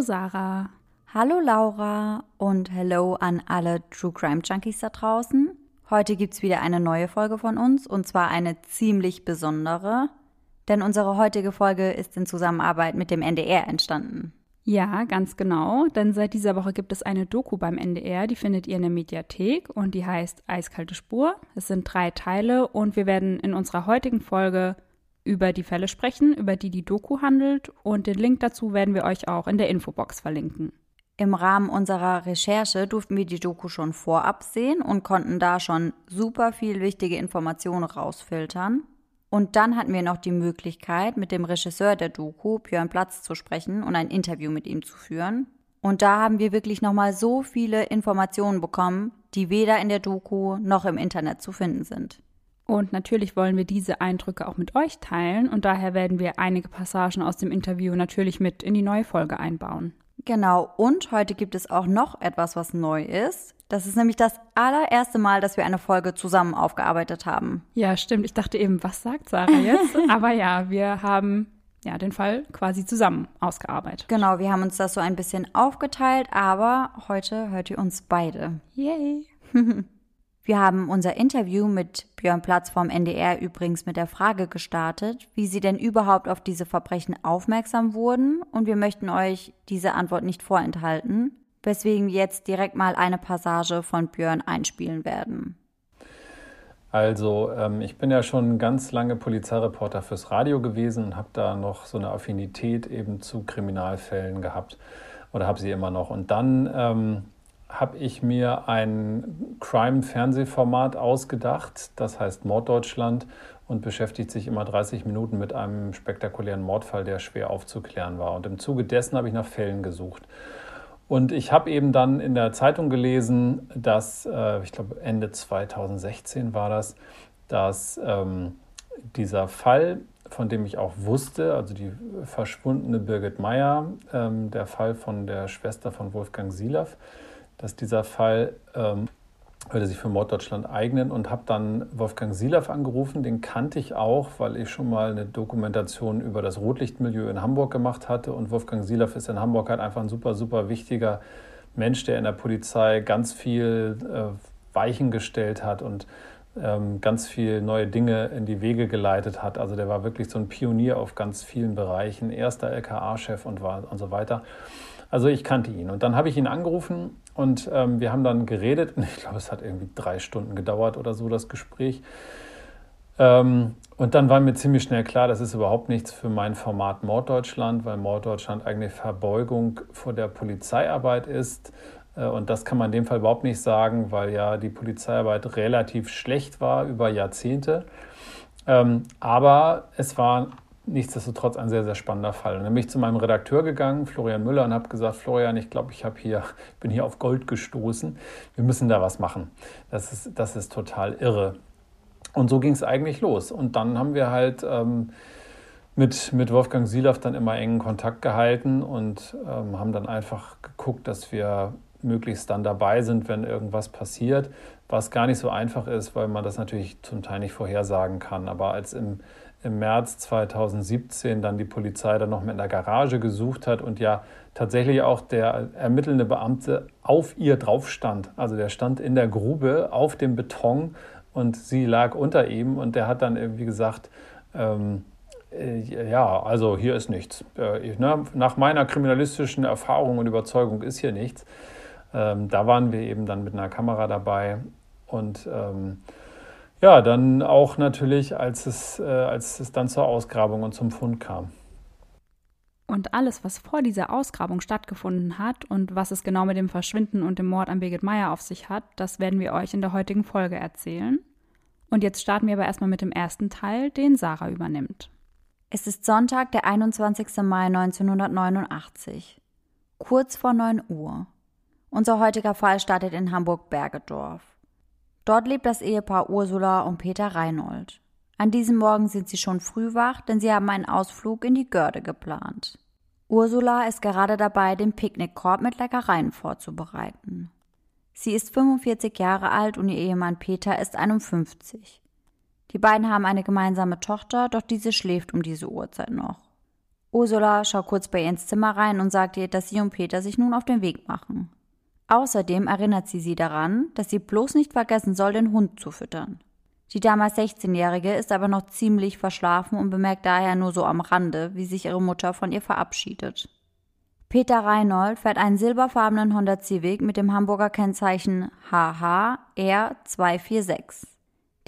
Hallo Sarah. Hallo Laura und hello an alle True Crime Junkies da draußen. Heute gibt's wieder eine neue Folge von uns und zwar eine ziemlich besondere, denn unsere heutige Folge ist in Zusammenarbeit mit dem NDR entstanden. Ja, ganz genau, denn seit dieser Woche gibt es eine Doku beim NDR, die findet ihr in der Mediathek und die heißt Eiskalte Spur. Es sind drei Teile und wir werden in unserer heutigen Folge über die Fälle sprechen, über die die Doku handelt und den Link dazu werden wir euch auch in der Infobox verlinken. Im Rahmen unserer Recherche durften wir die Doku schon vorab sehen und konnten da schon super viel wichtige Informationen rausfiltern. Und dann hatten wir noch die Möglichkeit, mit dem Regisseur der Doku, Björn Platz, zu sprechen und ein Interview mit ihm zu führen. Und da haben wir wirklich nochmal so viele Informationen bekommen, die weder in der Doku noch im Internet zu finden sind. Und natürlich wollen wir diese Eindrücke auch mit euch teilen und daher werden wir einige Passagen aus dem Interview natürlich mit in die neue Folge einbauen. Genau, und heute gibt es auch noch etwas, was neu ist. Das ist nämlich das allererste Mal, dass wir eine Folge zusammen aufgearbeitet haben. Ja, stimmt. Ich dachte eben, was sagt Sarah jetzt? Aber ja, wir haben ja den Fall quasi zusammen ausgearbeitet. Genau, wir haben uns das so ein bisschen aufgeteilt, aber heute hört ihr uns beide. Yay! Wir haben unser Interview mit Björn Platz vom NDR übrigens mit der Frage gestartet, wie Sie denn überhaupt auf diese Verbrechen aufmerksam wurden und wir möchten euch diese Antwort nicht vorenthalten, weswegen wir jetzt direkt mal eine Passage von Björn einspielen werden. Also ähm, ich bin ja schon ganz lange Polizeireporter fürs Radio gewesen und habe da noch so eine Affinität eben zu Kriminalfällen gehabt oder habe sie immer noch. Und dann ähm, habe ich mir ein Crime-Fernsehformat ausgedacht, das heißt Morddeutschland und beschäftigt sich immer 30 Minuten mit einem spektakulären Mordfall, der schwer aufzuklären war. Und im Zuge dessen habe ich nach Fällen gesucht. Und ich habe eben dann in der Zeitung gelesen, dass, äh, ich glaube Ende 2016 war das, dass ähm, dieser Fall, von dem ich auch wusste, also die verschwundene Birgit Meyer, ähm, der Fall von der Schwester von Wolfgang Silaff, dass dieser Fall ähm, würde sich für Morddeutschland eignen und habe dann Wolfgang Silaff angerufen. Den kannte ich auch, weil ich schon mal eine Dokumentation über das Rotlichtmilieu in Hamburg gemacht hatte. Und Wolfgang Silaff ist in Hamburg halt einfach ein super, super wichtiger Mensch, der in der Polizei ganz viel äh, Weichen gestellt hat und ähm, ganz viel neue Dinge in die Wege geleitet hat. Also der war wirklich so ein Pionier auf ganz vielen Bereichen, erster LKA-Chef und, und so weiter. Also ich kannte ihn. Und dann habe ich ihn angerufen und ähm, wir haben dann geredet. Ich glaube, es hat irgendwie drei Stunden gedauert oder so, das Gespräch. Ähm, und dann war mir ziemlich schnell klar, das ist überhaupt nichts für mein Format Morddeutschland, weil Morddeutschland eigentlich Verbeugung vor der Polizeiarbeit ist. Äh, und das kann man in dem Fall überhaupt nicht sagen, weil ja die Polizeiarbeit relativ schlecht war über Jahrzehnte. Ähm, aber es war nichtsdestotrotz ein sehr, sehr spannender Fall. Und dann bin ich zu meinem Redakteur gegangen, Florian Müller, und habe gesagt, Florian, ich glaube, ich hier, bin hier auf Gold gestoßen. Wir müssen da was machen. Das ist, das ist total irre. Und so ging es eigentlich los. Und dann haben wir halt ähm, mit, mit Wolfgang Silaff dann immer engen Kontakt gehalten und ähm, haben dann einfach geguckt, dass wir möglichst dann dabei sind, wenn irgendwas passiert, was gar nicht so einfach ist, weil man das natürlich zum Teil nicht vorhersagen kann. Aber als im im März 2017 dann die Polizei dann noch mit einer Garage gesucht hat und ja tatsächlich auch der ermittelnde Beamte auf ihr drauf stand. Also der stand in der Grube auf dem Beton und sie lag unter ihm und der hat dann irgendwie gesagt, ähm, äh, ja, also hier ist nichts. Äh, ne, nach meiner kriminalistischen Erfahrung und Überzeugung ist hier nichts. Ähm, da waren wir eben dann mit einer Kamera dabei und ähm, ja, dann auch natürlich, als es, äh, als es dann zur Ausgrabung und zum Fund kam. Und alles, was vor dieser Ausgrabung stattgefunden hat und was es genau mit dem Verschwinden und dem Mord an Birgit Meyer auf sich hat, das werden wir euch in der heutigen Folge erzählen. Und jetzt starten wir aber erstmal mit dem ersten Teil, den Sarah übernimmt. Es ist Sonntag, der 21. Mai 1989. Kurz vor 9 Uhr. Unser heutiger Fall startet in Hamburg-Bergedorf. Dort lebt das Ehepaar Ursula und Peter Reinhold. An diesem Morgen sind sie schon früh wach, denn sie haben einen Ausflug in die Görde geplant. Ursula ist gerade dabei, den Picknickkorb mit Leckereien vorzubereiten. Sie ist 45 Jahre alt und ihr Ehemann Peter ist 51. Die beiden haben eine gemeinsame Tochter, doch diese schläft um diese Uhrzeit noch. Ursula schaut kurz bei ihr ins Zimmer rein und sagt ihr, dass sie und Peter sich nun auf den Weg machen. Außerdem erinnert sie sie daran, dass sie bloß nicht vergessen soll, den Hund zu füttern. Die damals 16-Jährige ist aber noch ziemlich verschlafen und bemerkt daher nur so am Rande, wie sich ihre Mutter von ihr verabschiedet. Peter Reinhold fährt einen silberfarbenen Honda Civic mit dem Hamburger Kennzeichen HHR246.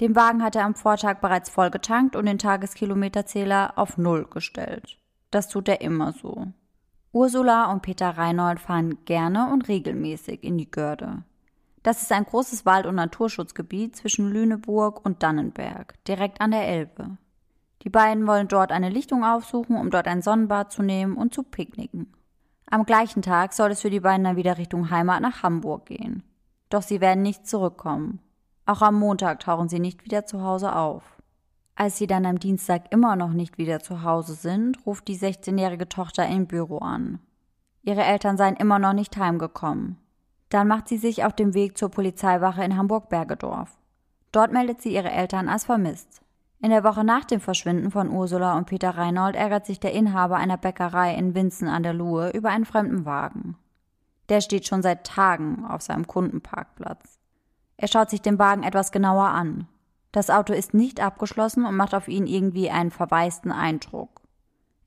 Den Wagen hat er am Vortag bereits vollgetankt und den Tageskilometerzähler auf Null gestellt. Das tut er immer so. Ursula und Peter Reinhold fahren gerne und regelmäßig in die Görde. Das ist ein großes Wald- und Naturschutzgebiet zwischen Lüneburg und Dannenberg, direkt an der Elbe. Die beiden wollen dort eine Lichtung aufsuchen, um dort ein Sonnenbad zu nehmen und zu picknicken. Am gleichen Tag soll es für die beiden dann wieder Richtung Heimat nach Hamburg gehen. Doch sie werden nicht zurückkommen. Auch am Montag tauchen sie nicht wieder zu Hause auf. Als sie dann am Dienstag immer noch nicht wieder zu Hause sind, ruft die 16-jährige Tochter im Büro an. Ihre Eltern seien immer noch nicht heimgekommen. Dann macht sie sich auf dem Weg zur Polizeiwache in Hamburg-Bergedorf. Dort meldet sie ihre Eltern als vermisst. In der Woche nach dem Verschwinden von Ursula und Peter Reinhold ärgert sich der Inhaber einer Bäckerei in Winzen an der Luhe über einen fremden Wagen. Der steht schon seit Tagen auf seinem Kundenparkplatz. Er schaut sich den Wagen etwas genauer an. Das Auto ist nicht abgeschlossen und macht auf ihn irgendwie einen verwaisten Eindruck.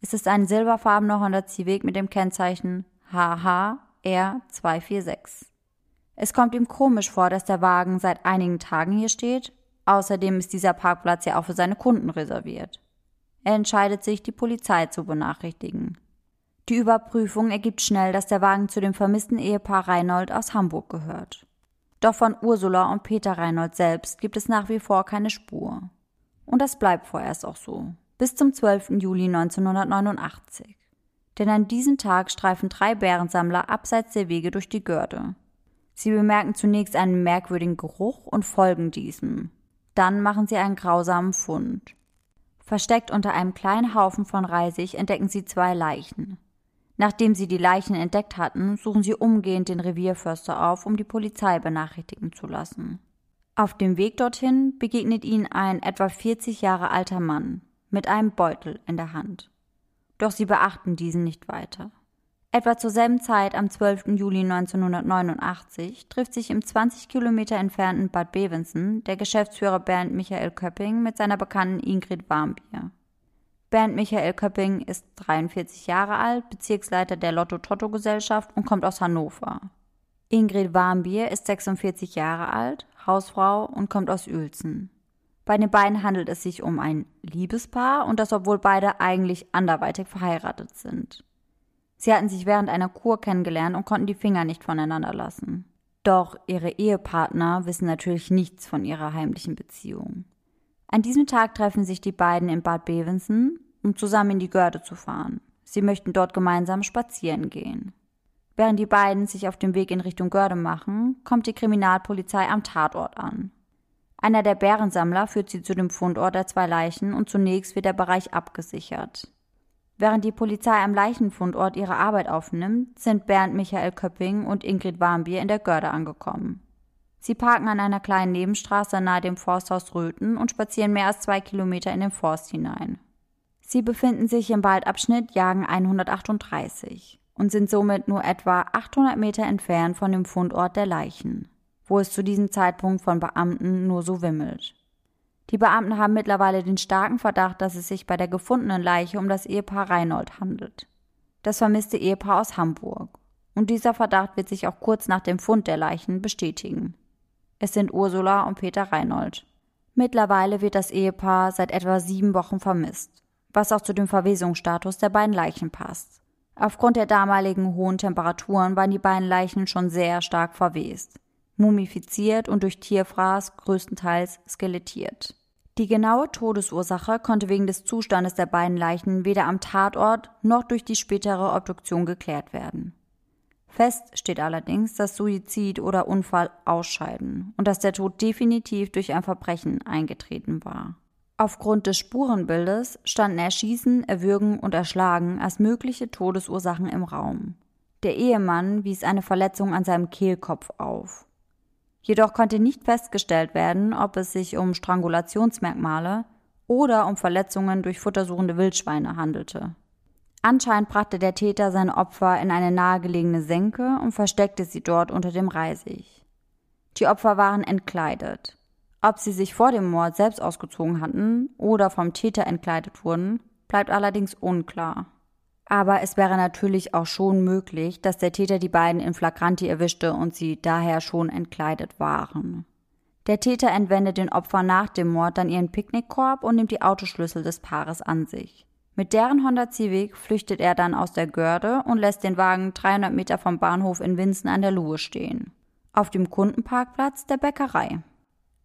Es ist ein silberfarbener Honda Civic mit dem Kennzeichen HHR246. Es kommt ihm komisch vor, dass der Wagen seit einigen Tagen hier steht. Außerdem ist dieser Parkplatz ja auch für seine Kunden reserviert. Er entscheidet sich, die Polizei zu benachrichtigen. Die Überprüfung ergibt schnell, dass der Wagen zu dem vermissten Ehepaar Reinhold aus Hamburg gehört. Doch von Ursula und Peter Reinhold selbst gibt es nach wie vor keine Spur. Und das bleibt vorerst auch so. Bis zum 12. Juli 1989. Denn an diesem Tag streifen drei Bärensammler abseits der Wege durch die Görde. Sie bemerken zunächst einen merkwürdigen Geruch und folgen diesem. Dann machen sie einen grausamen Fund. Versteckt unter einem kleinen Haufen von Reisig entdecken sie zwei Leichen. Nachdem sie die Leichen entdeckt hatten, suchen sie umgehend den Revierförster auf, um die Polizei benachrichtigen zu lassen. Auf dem Weg dorthin begegnet ihnen ein etwa 40 Jahre alter Mann mit einem Beutel in der Hand. Doch sie beachten diesen nicht weiter. Etwa zur selben Zeit am 12. Juli 1989 trifft sich im 20 Kilometer entfernten Bad Bevensen der Geschäftsführer Bernd Michael Köpping mit seiner Bekannten Ingrid Warmbier. Bernd Michael Köpping ist 43 Jahre alt, Bezirksleiter der Lotto-Totto-Gesellschaft und kommt aus Hannover. Ingrid Warmbier ist 46 Jahre alt, Hausfrau und kommt aus Uelzen. Bei den beiden handelt es sich um ein Liebespaar und das obwohl beide eigentlich anderweitig verheiratet sind. Sie hatten sich während einer Kur kennengelernt und konnten die Finger nicht voneinander lassen. Doch ihre Ehepartner wissen natürlich nichts von ihrer heimlichen Beziehung. An diesem Tag treffen sich die beiden in Bad Bevensen, um zusammen in die Görde zu fahren. Sie möchten dort gemeinsam spazieren gehen. Während die beiden sich auf dem Weg in Richtung Görde machen, kommt die Kriminalpolizei am Tatort an. Einer der Bärensammler führt sie zu dem Fundort der zwei Leichen und zunächst wird der Bereich abgesichert. Während die Polizei am Leichenfundort ihre Arbeit aufnimmt, sind Bernd Michael Köpping und Ingrid Warmbier in der Görde angekommen. Sie parken an einer kleinen Nebenstraße nahe dem Forsthaus Röthen und spazieren mehr als zwei Kilometer in den Forst hinein. Sie befinden sich im Waldabschnitt Jagen 138 und sind somit nur etwa 800 Meter entfernt von dem Fundort der Leichen, wo es zu diesem Zeitpunkt von Beamten nur so wimmelt. Die Beamten haben mittlerweile den starken Verdacht, dass es sich bei der gefundenen Leiche um das Ehepaar Reinhold handelt. Das vermisste Ehepaar aus Hamburg. Und dieser Verdacht wird sich auch kurz nach dem Fund der Leichen bestätigen. Es sind Ursula und Peter Reinhold. Mittlerweile wird das Ehepaar seit etwa sieben Wochen vermisst, was auch zu dem Verwesungsstatus der beiden Leichen passt. Aufgrund der damaligen hohen Temperaturen waren die beiden Leichen schon sehr stark verwest, mumifiziert und durch Tierfraß größtenteils skelettiert. Die genaue Todesursache konnte wegen des Zustandes der beiden Leichen weder am Tatort noch durch die spätere Obduktion geklärt werden. Fest steht allerdings, dass Suizid oder Unfall ausscheiden und dass der Tod definitiv durch ein Verbrechen eingetreten war. Aufgrund des Spurenbildes standen Erschießen, Erwürgen und Erschlagen als mögliche Todesursachen im Raum. Der Ehemann wies eine Verletzung an seinem Kehlkopf auf. Jedoch konnte nicht festgestellt werden, ob es sich um Strangulationsmerkmale oder um Verletzungen durch futtersuchende Wildschweine handelte. Anscheinend brachte der Täter sein Opfer in eine nahegelegene Senke und versteckte sie dort unter dem Reisig. Die Opfer waren entkleidet. Ob sie sich vor dem Mord selbst ausgezogen hatten oder vom Täter entkleidet wurden, bleibt allerdings unklar. Aber es wäre natürlich auch schon möglich, dass der Täter die beiden in Flagranti erwischte und sie daher schon entkleidet waren. Der Täter entwendet den Opfern nach dem Mord dann ihren Picknickkorb und nimmt die Autoschlüssel des Paares an sich. Mit deren Honda Civic flüchtet er dann aus der Görde und lässt den Wagen 300 Meter vom Bahnhof in Winsen an der Luhe stehen. Auf dem Kundenparkplatz der Bäckerei.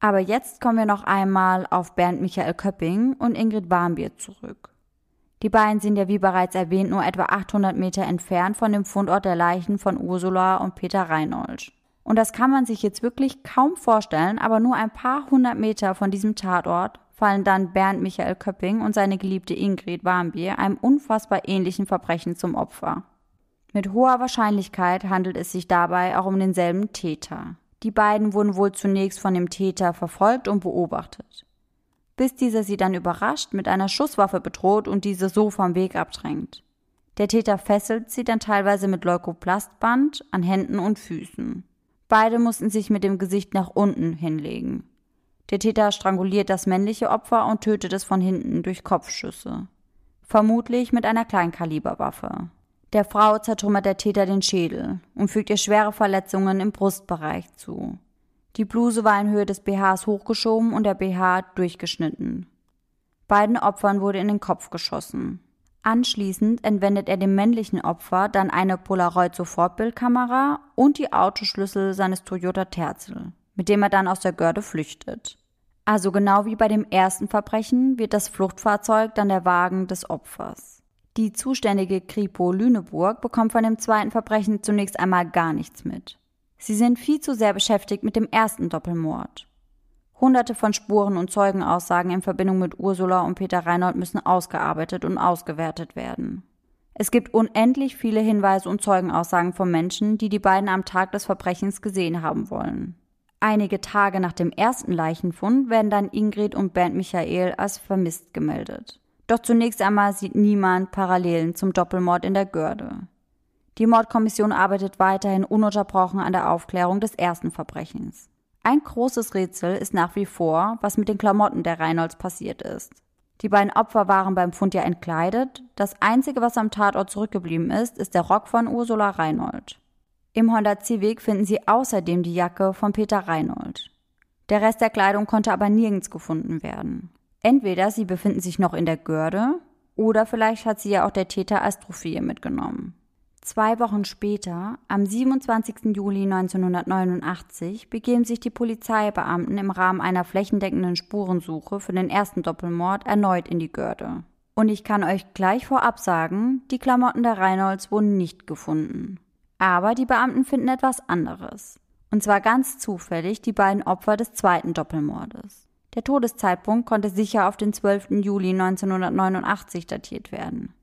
Aber jetzt kommen wir noch einmal auf Bernd Michael Köpping und Ingrid Barmbier zurück. Die beiden sind ja wie bereits erwähnt nur etwa 800 Meter entfernt von dem Fundort der Leichen von Ursula und Peter Reinhold. Und das kann man sich jetzt wirklich kaum vorstellen, aber nur ein paar hundert Meter von diesem Tatort fallen dann Bernd Michael Köpping und seine geliebte Ingrid Warmbier einem unfassbar ähnlichen Verbrechen zum Opfer. Mit hoher Wahrscheinlichkeit handelt es sich dabei auch um denselben Täter. Die beiden wurden wohl zunächst von dem Täter verfolgt und beobachtet bis dieser sie dann überrascht mit einer Schusswaffe bedroht und diese so vom Weg abdrängt. Der Täter fesselt sie dann teilweise mit Leukoplastband an Händen und Füßen. Beide mussten sich mit dem Gesicht nach unten hinlegen. Der Täter stranguliert das männliche Opfer und tötet es von hinten durch Kopfschüsse. Vermutlich mit einer Kleinkaliberwaffe. Der Frau zertrümmert der Täter den Schädel und fügt ihr schwere Verletzungen im Brustbereich zu. Die Bluse war in Höhe des BHs hochgeschoben und der BH durchgeschnitten. Beiden Opfern wurde in den Kopf geschossen. Anschließend entwendet er dem männlichen Opfer dann eine Polaroid-Sofortbildkamera und die Autoschlüssel seines Toyota Terzel, mit dem er dann aus der Görde flüchtet. Also genau wie bei dem ersten Verbrechen wird das Fluchtfahrzeug dann der Wagen des Opfers. Die zuständige Kripo Lüneburg bekommt von dem zweiten Verbrechen zunächst einmal gar nichts mit. Sie sind viel zu sehr beschäftigt mit dem ersten Doppelmord. Hunderte von Spuren und Zeugenaussagen in Verbindung mit Ursula und Peter Reinhold müssen ausgearbeitet und ausgewertet werden. Es gibt unendlich viele Hinweise und Zeugenaussagen von Menschen, die die beiden am Tag des Verbrechens gesehen haben wollen. Einige Tage nach dem ersten Leichenfund werden dann Ingrid und Bernd Michael als vermisst gemeldet. Doch zunächst einmal sieht niemand Parallelen zum Doppelmord in der Görde. Die Mordkommission arbeitet weiterhin ununterbrochen an der Aufklärung des ersten Verbrechens. Ein großes Rätsel ist nach wie vor, was mit den Klamotten der Reinholds passiert ist. Die beiden Opfer waren beim Fund ja entkleidet. Das einzige, was am Tatort zurückgeblieben ist, ist der Rock von Ursula Reinhold. Im Honda Civic finden sie außerdem die Jacke von Peter Reinhold. Der Rest der Kleidung konnte aber nirgends gefunden werden. Entweder sie befinden sich noch in der Görde oder vielleicht hat sie ja auch der Täter als Trophäe mitgenommen. Zwei Wochen später, am 27. Juli 1989, begeben sich die Polizeibeamten im Rahmen einer flächendeckenden Spurensuche für den ersten Doppelmord erneut in die Görde. Und ich kann euch gleich vorab sagen, die Klamotten der Reinholds wurden nicht gefunden. Aber die Beamten finden etwas anderes. Und zwar ganz zufällig die beiden Opfer des zweiten Doppelmordes. Der Todeszeitpunkt konnte sicher auf den 12. Juli 1989 datiert werden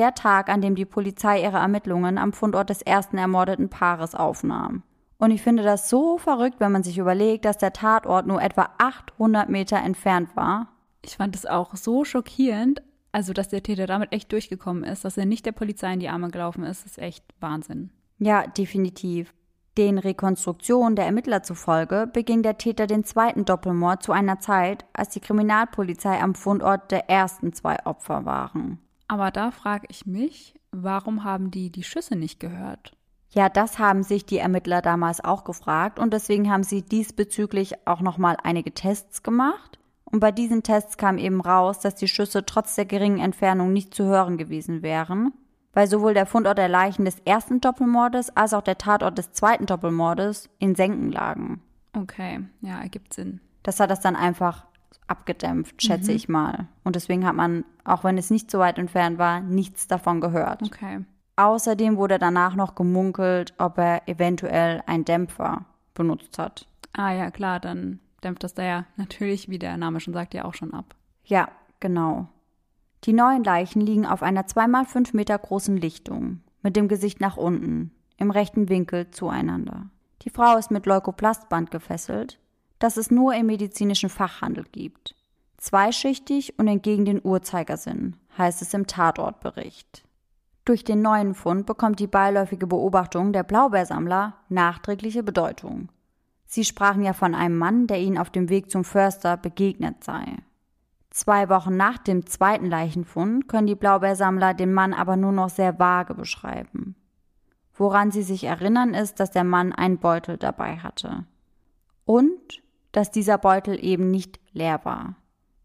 der Tag, an dem die Polizei ihre Ermittlungen am Fundort des ersten ermordeten Paares aufnahm. Und ich finde das so verrückt, wenn man sich überlegt, dass der Tatort nur etwa 800 Meter entfernt war. Ich fand es auch so schockierend, also dass der Täter damit echt durchgekommen ist, dass er nicht der Polizei in die Arme gelaufen ist, ist echt Wahnsinn. Ja, definitiv. Den Rekonstruktionen der Ermittler zufolge beging der Täter den zweiten Doppelmord zu einer Zeit, als die Kriminalpolizei am Fundort der ersten zwei Opfer waren. Aber da frage ich mich, warum haben die die Schüsse nicht gehört? Ja, das haben sich die Ermittler damals auch gefragt und deswegen haben sie diesbezüglich auch nochmal einige Tests gemacht. Und bei diesen Tests kam eben raus, dass die Schüsse trotz der geringen Entfernung nicht zu hören gewesen wären, weil sowohl der Fundort der Leichen des ersten Doppelmordes als auch der Tatort des zweiten Doppelmordes in Senken lagen. Okay, ja, ergibt Sinn. Das hat das dann einfach abgedämpft, schätze mhm. ich mal. Und deswegen hat man, auch wenn es nicht so weit entfernt war, nichts davon gehört. Okay. Außerdem wurde danach noch gemunkelt, ob er eventuell einen Dämpfer benutzt hat. Ah ja, klar, dann dämpft das da ja natürlich, wie der Name schon sagt, ja auch schon ab. Ja, genau. Die neuen Leichen liegen auf einer zweimal fünf Meter großen Lichtung, mit dem Gesicht nach unten, im rechten Winkel zueinander. Die Frau ist mit Leukoplastband gefesselt das es nur im medizinischen Fachhandel gibt. Zweischichtig und entgegen den Uhrzeigersinn, heißt es im Tatortbericht. Durch den neuen Fund bekommt die beiläufige Beobachtung der Blaubeersammler nachträgliche Bedeutung. Sie sprachen ja von einem Mann, der ihnen auf dem Weg zum Förster begegnet sei. Zwei Wochen nach dem zweiten Leichenfund können die Blaubeersammler den Mann aber nur noch sehr vage beschreiben. Woran sie sich erinnern ist, dass der Mann einen Beutel dabei hatte. Und dass dieser Beutel eben nicht leer war.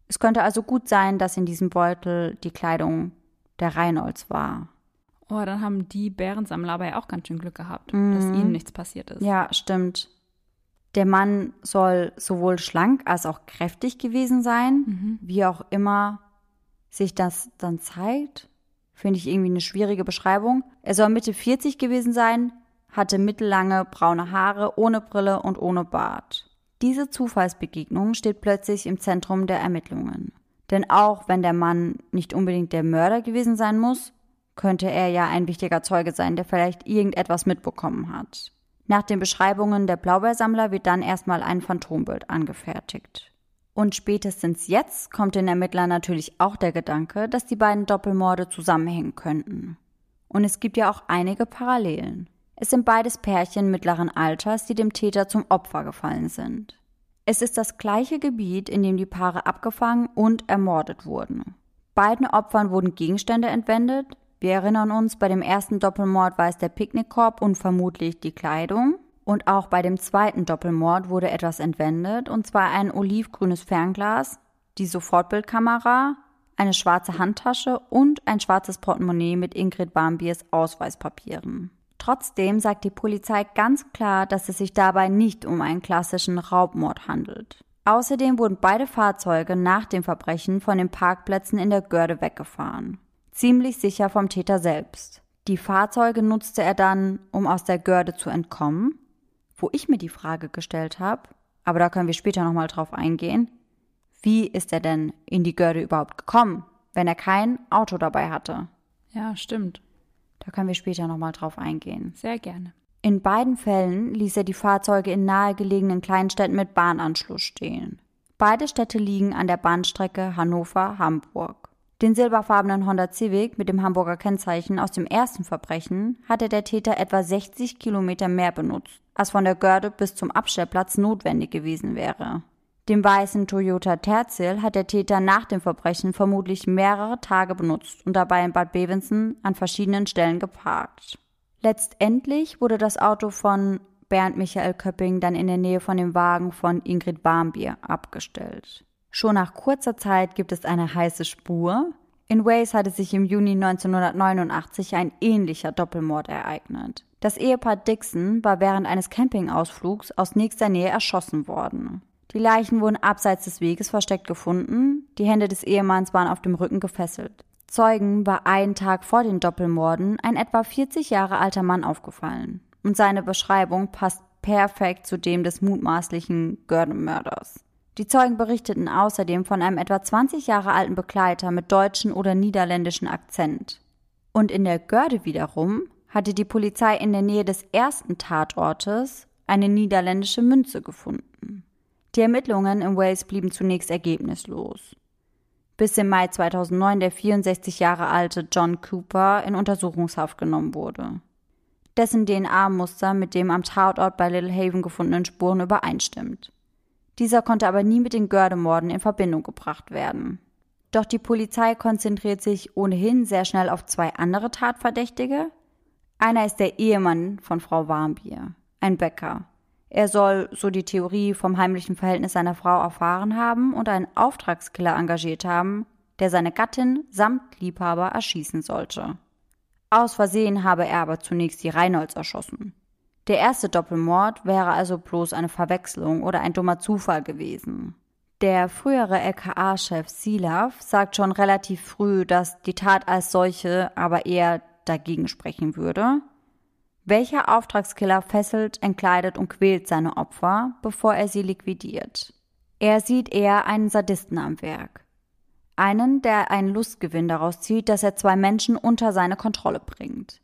Es könnte also gut sein, dass in diesem Beutel die Kleidung der Reinholds war. Oh, dann haben die Bärensammler aber ja auch ganz schön Glück gehabt, mhm. dass ihnen nichts passiert ist. Ja, stimmt. Der Mann soll sowohl schlank als auch kräftig gewesen sein, mhm. wie auch immer sich das dann zeigt. Finde ich irgendwie eine schwierige Beschreibung. Er soll Mitte 40 gewesen sein, hatte mittellange braune Haare, ohne Brille und ohne Bart. Diese Zufallsbegegnung steht plötzlich im Zentrum der Ermittlungen. Denn auch wenn der Mann nicht unbedingt der Mörder gewesen sein muss, könnte er ja ein wichtiger Zeuge sein, der vielleicht irgendetwas mitbekommen hat. Nach den Beschreibungen der Blaubeersammler wird dann erstmal ein Phantombild angefertigt. Und spätestens jetzt kommt den Ermittlern natürlich auch der Gedanke, dass die beiden Doppelmorde zusammenhängen könnten. Und es gibt ja auch einige Parallelen. Es sind beides Pärchen mittleren Alters, die dem Täter zum Opfer gefallen sind. Es ist das gleiche Gebiet, in dem die Paare abgefangen und ermordet wurden. Beiden Opfern wurden Gegenstände entwendet, wir erinnern uns, bei dem ersten Doppelmord war es der Picknickkorb und vermutlich die Kleidung. Und auch bei dem zweiten Doppelmord wurde etwas entwendet, und zwar ein olivgrünes Fernglas, die Sofortbildkamera, eine schwarze Handtasche und ein schwarzes Portemonnaie mit Ingrid Barmbiers Ausweispapieren. Trotzdem sagt die Polizei ganz klar, dass es sich dabei nicht um einen klassischen Raubmord handelt. Außerdem wurden beide Fahrzeuge nach dem Verbrechen von den Parkplätzen in der Görde weggefahren ziemlich sicher vom Täter selbst. Die Fahrzeuge nutzte er dann, um aus der Görde zu entkommen, wo ich mir die Frage gestellt habe, aber da können wir später nochmal drauf eingehen, wie ist er denn in die Görde überhaupt gekommen, wenn er kein Auto dabei hatte? Ja, stimmt. Da können wir später nochmal drauf eingehen. Sehr gerne. In beiden Fällen ließ er die Fahrzeuge in nahegelegenen Kleinstädten mit Bahnanschluss stehen. Beide Städte liegen an der Bahnstrecke Hannover-Hamburg. Den silberfarbenen Honda Civic mit dem Hamburger Kennzeichen aus dem ersten Verbrechen hatte der Täter etwa 60 Kilometer mehr benutzt, als von der Görde bis zum Abstellplatz notwendig gewesen wäre. Den weißen Toyota Terzel hat der Täter nach dem Verbrechen vermutlich mehrere Tage benutzt und dabei in Bad Bevensen an verschiedenen Stellen geparkt. Letztendlich wurde das Auto von Bernd Michael Köpping dann in der Nähe von dem Wagen von Ingrid Barmbier abgestellt. Schon nach kurzer Zeit gibt es eine heiße Spur. In Wales hatte sich im Juni 1989 ein ähnlicher Doppelmord ereignet. Das Ehepaar Dixon war während eines Campingausflugs aus nächster Nähe erschossen worden. Die Leichen wurden abseits des Weges versteckt gefunden, die Hände des Ehemanns waren auf dem Rücken gefesselt. Zeugen war einen Tag vor den Doppelmorden ein etwa 40 Jahre alter Mann aufgefallen. Und seine Beschreibung passt perfekt zu dem des mutmaßlichen Gurdon-Mörders. Die Zeugen berichteten außerdem von einem etwa 20 Jahre alten Begleiter mit deutschen oder niederländischen Akzent. Und in der Görde wiederum hatte die Polizei in der Nähe des ersten Tatortes eine niederländische Münze gefunden. Die Ermittlungen in Wales blieben zunächst ergebnislos. Bis im Mai 2009 der 64 Jahre alte John Cooper in Untersuchungshaft genommen wurde. Dessen DNA-Muster mit dem am Tatort bei Little Haven gefundenen Spuren übereinstimmt. Dieser konnte aber nie mit den Gördemorden in Verbindung gebracht werden. Doch die Polizei konzentriert sich ohnehin sehr schnell auf zwei andere Tatverdächtige. Einer ist der Ehemann von Frau Warmbier, ein Bäcker. Er soll, so die Theorie, vom heimlichen Verhältnis seiner Frau erfahren haben und einen Auftragskiller engagiert haben, der seine Gattin samt Liebhaber erschießen sollte. Aus Versehen habe er aber zunächst die Reinholds erschossen. Der erste Doppelmord wäre also bloß eine Verwechslung oder ein dummer Zufall gewesen. Der frühere LKA-Chef Silav sagt schon relativ früh, dass die Tat als solche aber eher dagegen sprechen würde. Welcher Auftragskiller fesselt, entkleidet und quält seine Opfer, bevor er sie liquidiert? Er sieht eher einen Sadisten am Werk. Einen, der einen Lustgewinn daraus zieht, dass er zwei Menschen unter seine Kontrolle bringt.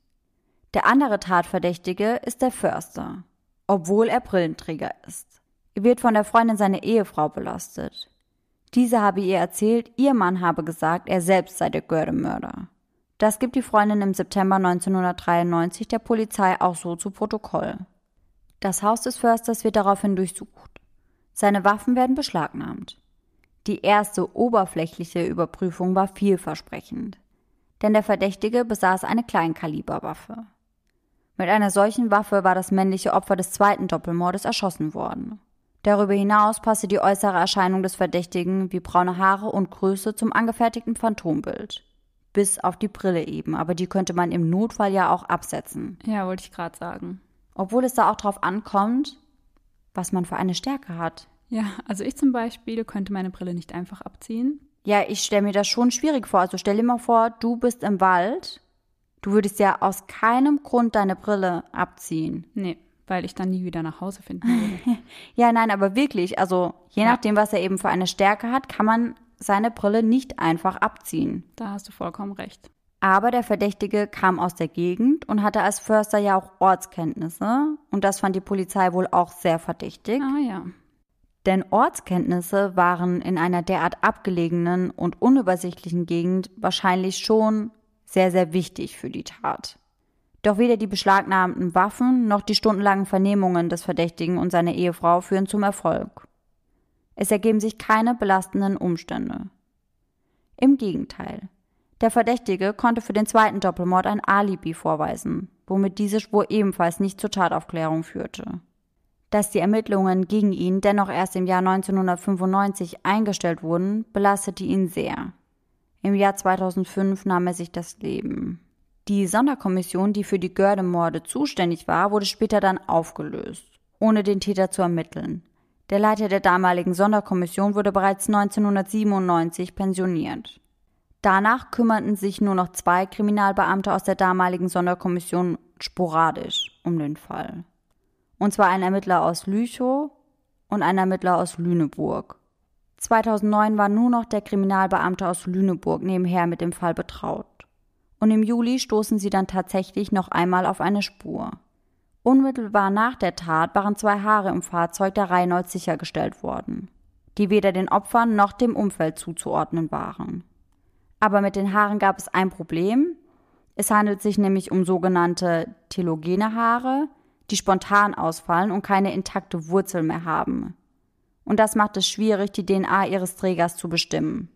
Der andere Tatverdächtige ist der Förster, obwohl er Brillenträger ist. Er wird von der Freundin seiner Ehefrau belastet. Diese habe ihr erzählt, ihr Mann habe gesagt, er selbst sei der Gördemörder. Das gibt die Freundin im September 1993 der Polizei auch so zu Protokoll. Das Haus des Försters wird daraufhin durchsucht. Seine Waffen werden beschlagnahmt. Die erste oberflächliche Überprüfung war vielversprechend, denn der Verdächtige besaß eine Kleinkaliberwaffe. Mit einer solchen Waffe war das männliche Opfer des zweiten Doppelmordes erschossen worden. Darüber hinaus passte die äußere Erscheinung des Verdächtigen wie braune Haare und Größe zum angefertigten Phantombild. Bis auf die Brille eben, aber die könnte man im Notfall ja auch absetzen. Ja, wollte ich gerade sagen. Obwohl es da auch drauf ankommt, was man für eine Stärke hat. Ja, also ich zum Beispiel könnte meine Brille nicht einfach abziehen. Ja, ich stelle mir das schon schwierig vor. Also stell dir mal vor, du bist im Wald. Du würdest ja aus keinem Grund deine Brille abziehen. Nee, weil ich dann nie wieder nach Hause finden würde. ja, nein, aber wirklich, also je ja. nachdem, was er eben für eine Stärke hat, kann man seine Brille nicht einfach abziehen. Da hast du vollkommen recht. Aber der Verdächtige kam aus der Gegend und hatte als Förster ja auch Ortskenntnisse. Und das fand die Polizei wohl auch sehr verdächtig. Ah ja. Denn Ortskenntnisse waren in einer derart abgelegenen und unübersichtlichen Gegend wahrscheinlich schon sehr, sehr wichtig für die Tat. Doch weder die beschlagnahmten Waffen noch die stundenlangen Vernehmungen des Verdächtigen und seiner Ehefrau führen zum Erfolg. Es ergeben sich keine belastenden Umstände. Im Gegenteil. Der Verdächtige konnte für den zweiten Doppelmord ein Alibi vorweisen, womit diese Spur ebenfalls nicht zur Tataufklärung führte. Dass die Ermittlungen gegen ihn dennoch erst im Jahr 1995 eingestellt wurden, belastete ihn sehr. Im Jahr 2005 nahm er sich das Leben. Die Sonderkommission, die für die Gördemorde zuständig war, wurde später dann aufgelöst, ohne den Täter zu ermitteln. Der Leiter der damaligen Sonderkommission wurde bereits 1997 pensioniert. Danach kümmerten sich nur noch zwei Kriminalbeamte aus der damaligen Sonderkommission sporadisch um den Fall. Und zwar ein Ermittler aus Lüchow und ein Ermittler aus Lüneburg. 2009 war nur noch der Kriminalbeamte aus Lüneburg nebenher mit dem Fall betraut. Und im Juli stoßen sie dann tatsächlich noch einmal auf eine Spur. Unmittelbar nach der Tat waren zwei Haare im Fahrzeug der Reinholds sichergestellt worden, die weder den Opfern noch dem Umfeld zuzuordnen waren. Aber mit den Haaren gab es ein Problem. Es handelt sich nämlich um sogenannte telogene Haare, die spontan ausfallen und keine intakte Wurzel mehr haben und das macht es schwierig, die DNA ihres Trägers zu bestimmen.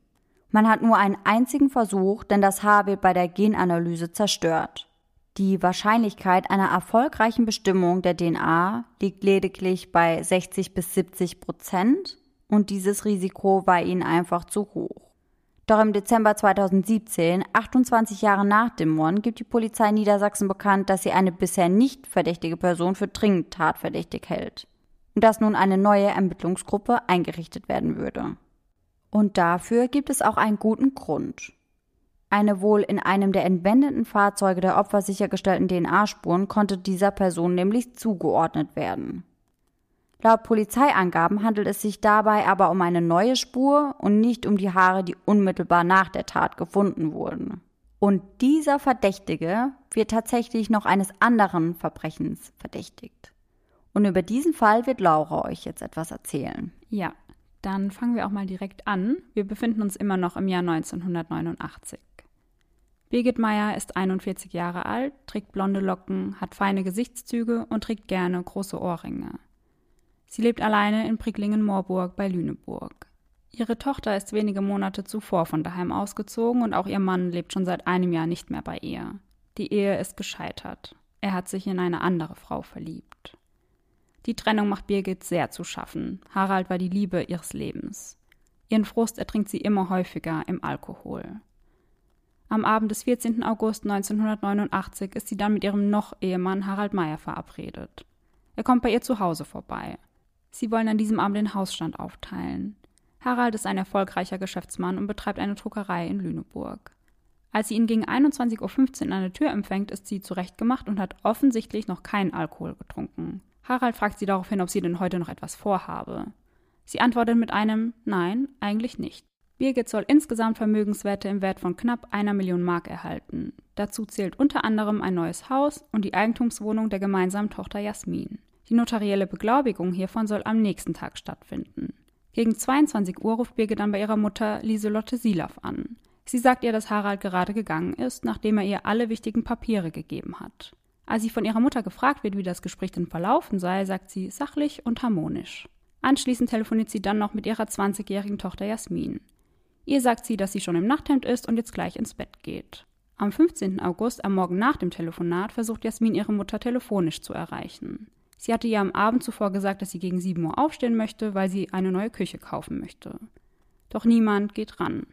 Man hat nur einen einzigen Versuch, denn das Haar wird bei der Genanalyse zerstört. Die Wahrscheinlichkeit einer erfolgreichen Bestimmung der DNA liegt lediglich bei 60 bis 70 Prozent und dieses Risiko war ihnen einfach zu hoch. Doch im Dezember 2017, 28 Jahre nach dem Mord, gibt die Polizei Niedersachsen bekannt, dass sie eine bisher nicht verdächtige Person für dringend tatverdächtig hält und dass nun eine neue Ermittlungsgruppe eingerichtet werden würde. Und dafür gibt es auch einen guten Grund. Eine wohl in einem der entwendeten Fahrzeuge der Opfer sichergestellten DNA-Spuren konnte dieser Person nämlich zugeordnet werden. Laut Polizeiangaben handelt es sich dabei aber um eine neue Spur und nicht um die Haare, die unmittelbar nach der Tat gefunden wurden. Und dieser Verdächtige wird tatsächlich noch eines anderen Verbrechens verdächtigt. Und über diesen Fall wird Laura euch jetzt etwas erzählen. Ja, dann fangen wir auch mal direkt an. Wir befinden uns immer noch im Jahr 1989. Birgit Meyer ist 41 Jahre alt, trägt blonde Locken, hat feine Gesichtszüge und trägt gerne große Ohrringe. Sie lebt alleine in Pricklingen-Moorburg bei Lüneburg. Ihre Tochter ist wenige Monate zuvor von daheim ausgezogen und auch ihr Mann lebt schon seit einem Jahr nicht mehr bei ihr. Die Ehe ist gescheitert. Er hat sich in eine andere Frau verliebt. Die Trennung macht Birgit sehr zu schaffen. Harald war die Liebe ihres Lebens. Ihren Frust ertrinkt sie immer häufiger im Alkohol. Am Abend des 14. August 1989 ist sie dann mit ihrem Noch-Ehemann Harald Meyer verabredet. Er kommt bei ihr zu Hause vorbei. Sie wollen an diesem Abend den Hausstand aufteilen. Harald ist ein erfolgreicher Geschäftsmann und betreibt eine Druckerei in Lüneburg. Als sie ihn gegen 21.15 Uhr an der Tür empfängt, ist sie zurechtgemacht und hat offensichtlich noch keinen Alkohol getrunken. Harald fragt sie daraufhin, ob sie denn heute noch etwas vorhabe. Sie antwortet mit einem Nein, eigentlich nicht. Birgit soll insgesamt Vermögenswerte im Wert von knapp einer Million Mark erhalten. Dazu zählt unter anderem ein neues Haus und die Eigentumswohnung der gemeinsamen Tochter Jasmin. Die notarielle Beglaubigung hiervon soll am nächsten Tag stattfinden. Gegen 22 Uhr ruft Birgit dann bei ihrer Mutter Lieselotte Silaff an. Sie sagt ihr, dass Harald gerade gegangen ist, nachdem er ihr alle wichtigen Papiere gegeben hat. Als sie von ihrer Mutter gefragt wird, wie das Gespräch denn verlaufen sei, sagt sie sachlich und harmonisch. Anschließend telefoniert sie dann noch mit ihrer 20-jährigen Tochter Jasmin. Ihr sagt sie, dass sie schon im Nachthemd ist und jetzt gleich ins Bett geht. Am 15. August, am Morgen nach dem Telefonat, versucht Jasmin ihre Mutter telefonisch zu erreichen. Sie hatte ihr am Abend zuvor gesagt, dass sie gegen 7 Uhr aufstehen möchte, weil sie eine neue Küche kaufen möchte. Doch niemand geht ran.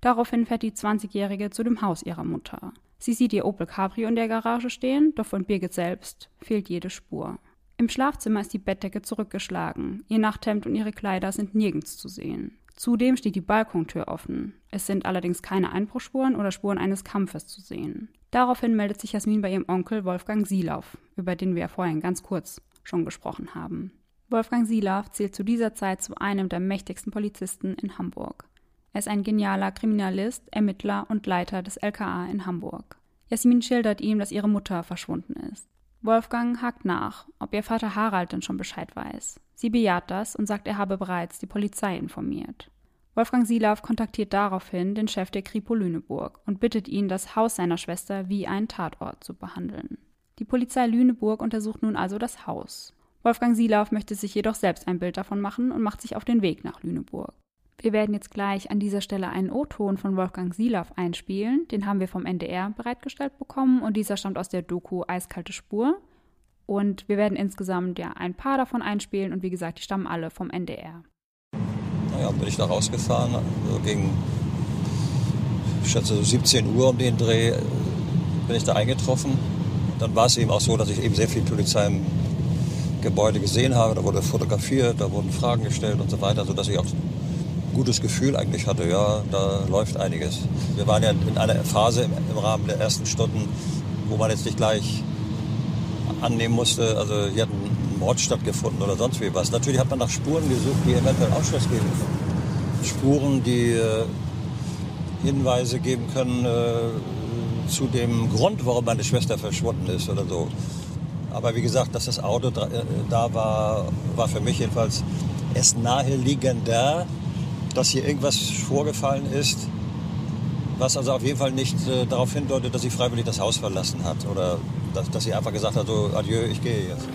Daraufhin fährt die 20-Jährige zu dem Haus ihrer Mutter. Sie sieht ihr Opel Cabrio in der Garage stehen, doch von Birgit selbst fehlt jede Spur. Im Schlafzimmer ist die Bettdecke zurückgeschlagen, ihr Nachthemd und ihre Kleider sind nirgends zu sehen. Zudem steht die Balkontür offen. Es sind allerdings keine Einbruchspuren oder Spuren eines Kampfes zu sehen. Daraufhin meldet sich Jasmin bei ihrem Onkel Wolfgang Sielauf, über den wir ja vorhin ganz kurz schon gesprochen haben. Wolfgang Sielauf zählt zu dieser Zeit zu einem der mächtigsten Polizisten in Hamburg. Er ist ein genialer Kriminalist, Ermittler und Leiter des LKA in Hamburg. Jasmin schildert ihm, dass ihre Mutter verschwunden ist. Wolfgang hakt nach, ob ihr Vater Harald denn schon Bescheid weiß. Sie bejaht das und sagt, er habe bereits die Polizei informiert. Wolfgang Silav kontaktiert daraufhin den Chef der Kripo Lüneburg und bittet ihn, das Haus seiner Schwester wie einen Tatort zu behandeln. Die Polizei Lüneburg untersucht nun also das Haus. Wolfgang Silav möchte sich jedoch selbst ein Bild davon machen und macht sich auf den Weg nach Lüneburg. Wir werden jetzt gleich an dieser Stelle einen O-Ton von Wolfgang Silav einspielen. Den haben wir vom NDR bereitgestellt bekommen und dieser stammt aus der Doku Eiskalte Spur. Und wir werden insgesamt ja ein paar davon einspielen und wie gesagt, die stammen alle vom NDR. Naja, bin ich da rausgefahren, also gegen, ich schätze so 17 Uhr um den Dreh bin ich da eingetroffen. Dann war es eben auch so, dass ich eben sehr viel Polizei im Gebäude gesehen habe. Da wurde fotografiert, da wurden Fragen gestellt und so weiter, sodass ich auch gutes Gefühl eigentlich hatte, ja, da läuft einiges. Wir waren ja in einer Phase im, im Rahmen der ersten Stunden, wo man jetzt nicht gleich annehmen musste, also hier hat ein Mord stattgefunden oder sonst wie was. Natürlich hat man nach Spuren gesucht, die eventuell Aufschluss geben. Spuren, die äh, Hinweise geben können äh, zu dem Grund, warum meine Schwester verschwunden ist oder so. Aber wie gesagt, dass das Auto da, äh, da war, war für mich jedenfalls es naheliegender, dass hier irgendwas vorgefallen ist, was also auf jeden Fall nicht äh, darauf hindeutet, dass sie freiwillig das Haus verlassen hat oder dass, dass sie einfach gesagt hat, so adieu, ich gehe jetzt.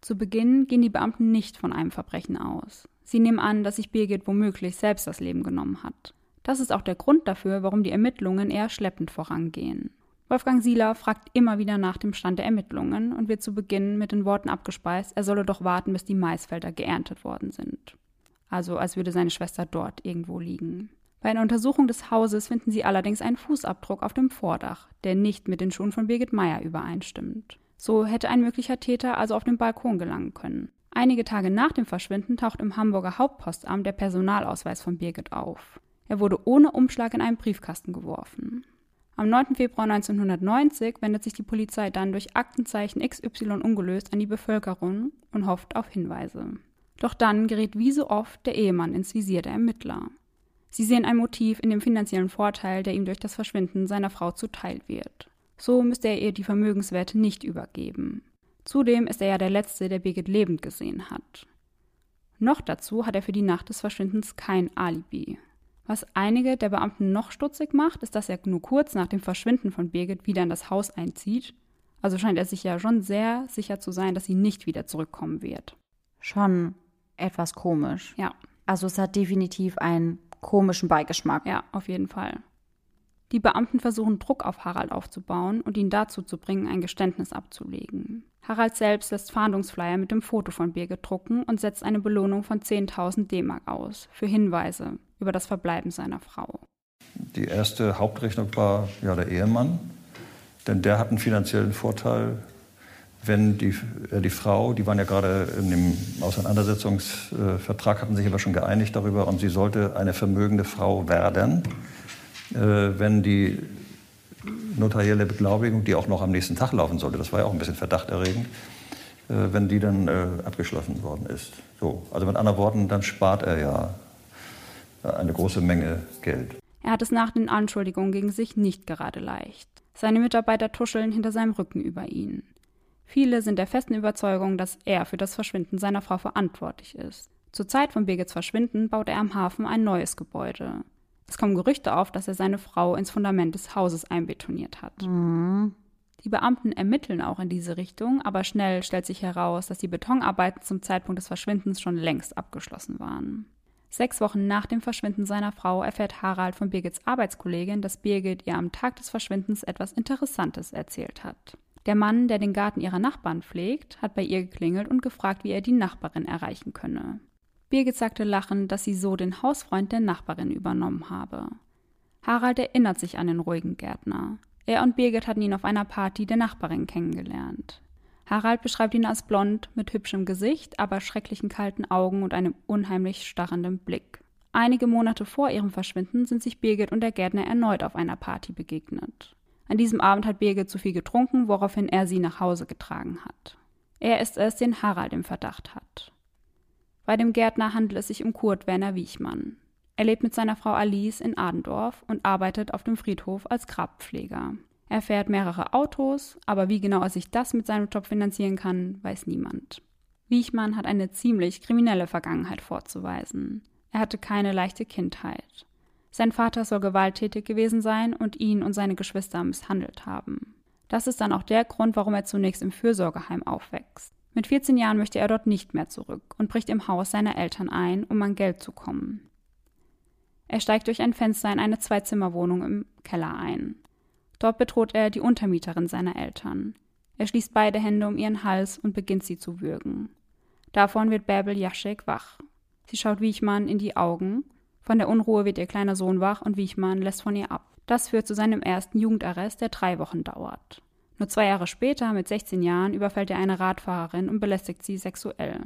Zu Beginn gehen die Beamten nicht von einem Verbrechen aus. Sie nehmen an, dass sich Birgit womöglich selbst das Leben genommen hat. Das ist auch der Grund dafür, warum die Ermittlungen eher schleppend vorangehen. Wolfgang Sieler fragt immer wieder nach dem Stand der Ermittlungen und wird zu Beginn mit den Worten abgespeist, er solle doch warten, bis die Maisfelder geerntet worden sind also als würde seine Schwester dort irgendwo liegen. Bei einer Untersuchung des Hauses finden sie allerdings einen Fußabdruck auf dem Vordach, der nicht mit den Schuhen von Birgit Meyer übereinstimmt. So hätte ein möglicher Täter also auf den Balkon gelangen können. Einige Tage nach dem Verschwinden taucht im Hamburger Hauptpostamt der Personalausweis von Birgit auf. Er wurde ohne Umschlag in einen Briefkasten geworfen. Am 9. Februar 1990 wendet sich die Polizei dann durch Aktenzeichen XY ungelöst an die Bevölkerung und hofft auf Hinweise. Doch dann gerät wie so oft der Ehemann ins Visier der Ermittler. Sie sehen ein Motiv in dem finanziellen Vorteil, der ihm durch das Verschwinden seiner Frau zuteil wird. So müsste er ihr die Vermögenswerte nicht übergeben. Zudem ist er ja der Letzte, der Birgit lebend gesehen hat. Noch dazu hat er für die Nacht des Verschwindens kein Alibi. Was einige der Beamten noch stutzig macht, ist, dass er nur kurz nach dem Verschwinden von Birgit wieder in das Haus einzieht. Also scheint er sich ja schon sehr sicher zu sein, dass sie nicht wieder zurückkommen wird. Schon etwas komisch. Ja. Also es hat definitiv einen komischen Beigeschmack. Ja, auf jeden Fall. Die Beamten versuchen Druck auf Harald aufzubauen und ihn dazu zu bringen, ein Geständnis abzulegen. Harald selbst lässt Fahndungsflyer mit dem Foto von Birgit drucken und setzt eine Belohnung von 10.000 D-Mark aus für Hinweise über das Verbleiben seiner Frau. Die erste Hauptrechnung war ja der Ehemann, denn der hat einen finanziellen Vorteil wenn die, äh, die Frau, die waren ja gerade in dem Auseinandersetzungsvertrag, hatten sich aber schon geeinigt darüber und sie sollte eine vermögende Frau werden, äh, wenn die notarielle Beglaubigung, die auch noch am nächsten Tag laufen sollte, das war ja auch ein bisschen verdachterregend, äh, wenn die dann äh, abgeschlossen worden ist. So, also mit anderen Worten, dann spart er ja eine große Menge Geld. Er hat es nach den Anschuldigungen gegen sich nicht gerade leicht. Seine Mitarbeiter tuscheln hinter seinem Rücken über ihn. Viele sind der festen Überzeugung, dass er für das Verschwinden seiner Frau verantwortlich ist. Zur Zeit von Birgits Verschwinden baut er am Hafen ein neues Gebäude. Es kommen Gerüchte auf, dass er seine Frau ins Fundament des Hauses einbetoniert hat. Mhm. Die Beamten ermitteln auch in diese Richtung, aber schnell stellt sich heraus, dass die Betonarbeiten zum Zeitpunkt des Verschwindens schon längst abgeschlossen waren. Sechs Wochen nach dem Verschwinden seiner Frau erfährt Harald von Birgits Arbeitskollegin, dass Birgit ihr am Tag des Verschwindens etwas Interessantes erzählt hat. Der Mann, der den Garten ihrer Nachbarn pflegt, hat bei ihr geklingelt und gefragt, wie er die Nachbarin erreichen könne. Birgit sagte lachend, dass sie so den Hausfreund der Nachbarin übernommen habe. Harald erinnert sich an den ruhigen Gärtner. Er und Birgit hatten ihn auf einer Party der Nachbarin kennengelernt. Harald beschreibt ihn als blond, mit hübschem Gesicht, aber schrecklichen kalten Augen und einem unheimlich starrenden Blick. Einige Monate vor ihrem Verschwinden sind sich Birgit und der Gärtner erneut auf einer Party begegnet. An diesem Abend hat Birgit zu viel getrunken, woraufhin er sie nach Hause getragen hat. Er ist es, den Harald im Verdacht hat. Bei dem Gärtner handelt es sich um Kurt Werner Wiechmann. Er lebt mit seiner Frau Alice in Adendorf und arbeitet auf dem Friedhof als Grabpfleger. Er fährt mehrere Autos, aber wie genau er sich das mit seinem Job finanzieren kann, weiß niemand. Wiechmann hat eine ziemlich kriminelle Vergangenheit vorzuweisen. Er hatte keine leichte Kindheit. Sein Vater soll gewalttätig gewesen sein und ihn und seine Geschwister misshandelt haben. Das ist dann auch der Grund, warum er zunächst im Fürsorgeheim aufwächst. Mit 14 Jahren möchte er dort nicht mehr zurück und bricht im Haus seiner Eltern ein, um an Geld zu kommen. Er steigt durch ein Fenster in eine Zweizimmerwohnung im Keller ein. Dort bedroht er die Untermieterin seiner Eltern. Er schließt beide Hände um ihren Hals und beginnt sie zu würgen. Davon wird Bärbel Jaschek wach. Sie schaut Wiechmann in die Augen. Von der Unruhe wird ihr kleiner Sohn wach und Wiechmann lässt von ihr ab. Das führt zu seinem ersten Jugendarrest, der drei Wochen dauert. Nur zwei Jahre später, mit 16 Jahren, überfällt er eine Radfahrerin und belästigt sie sexuell.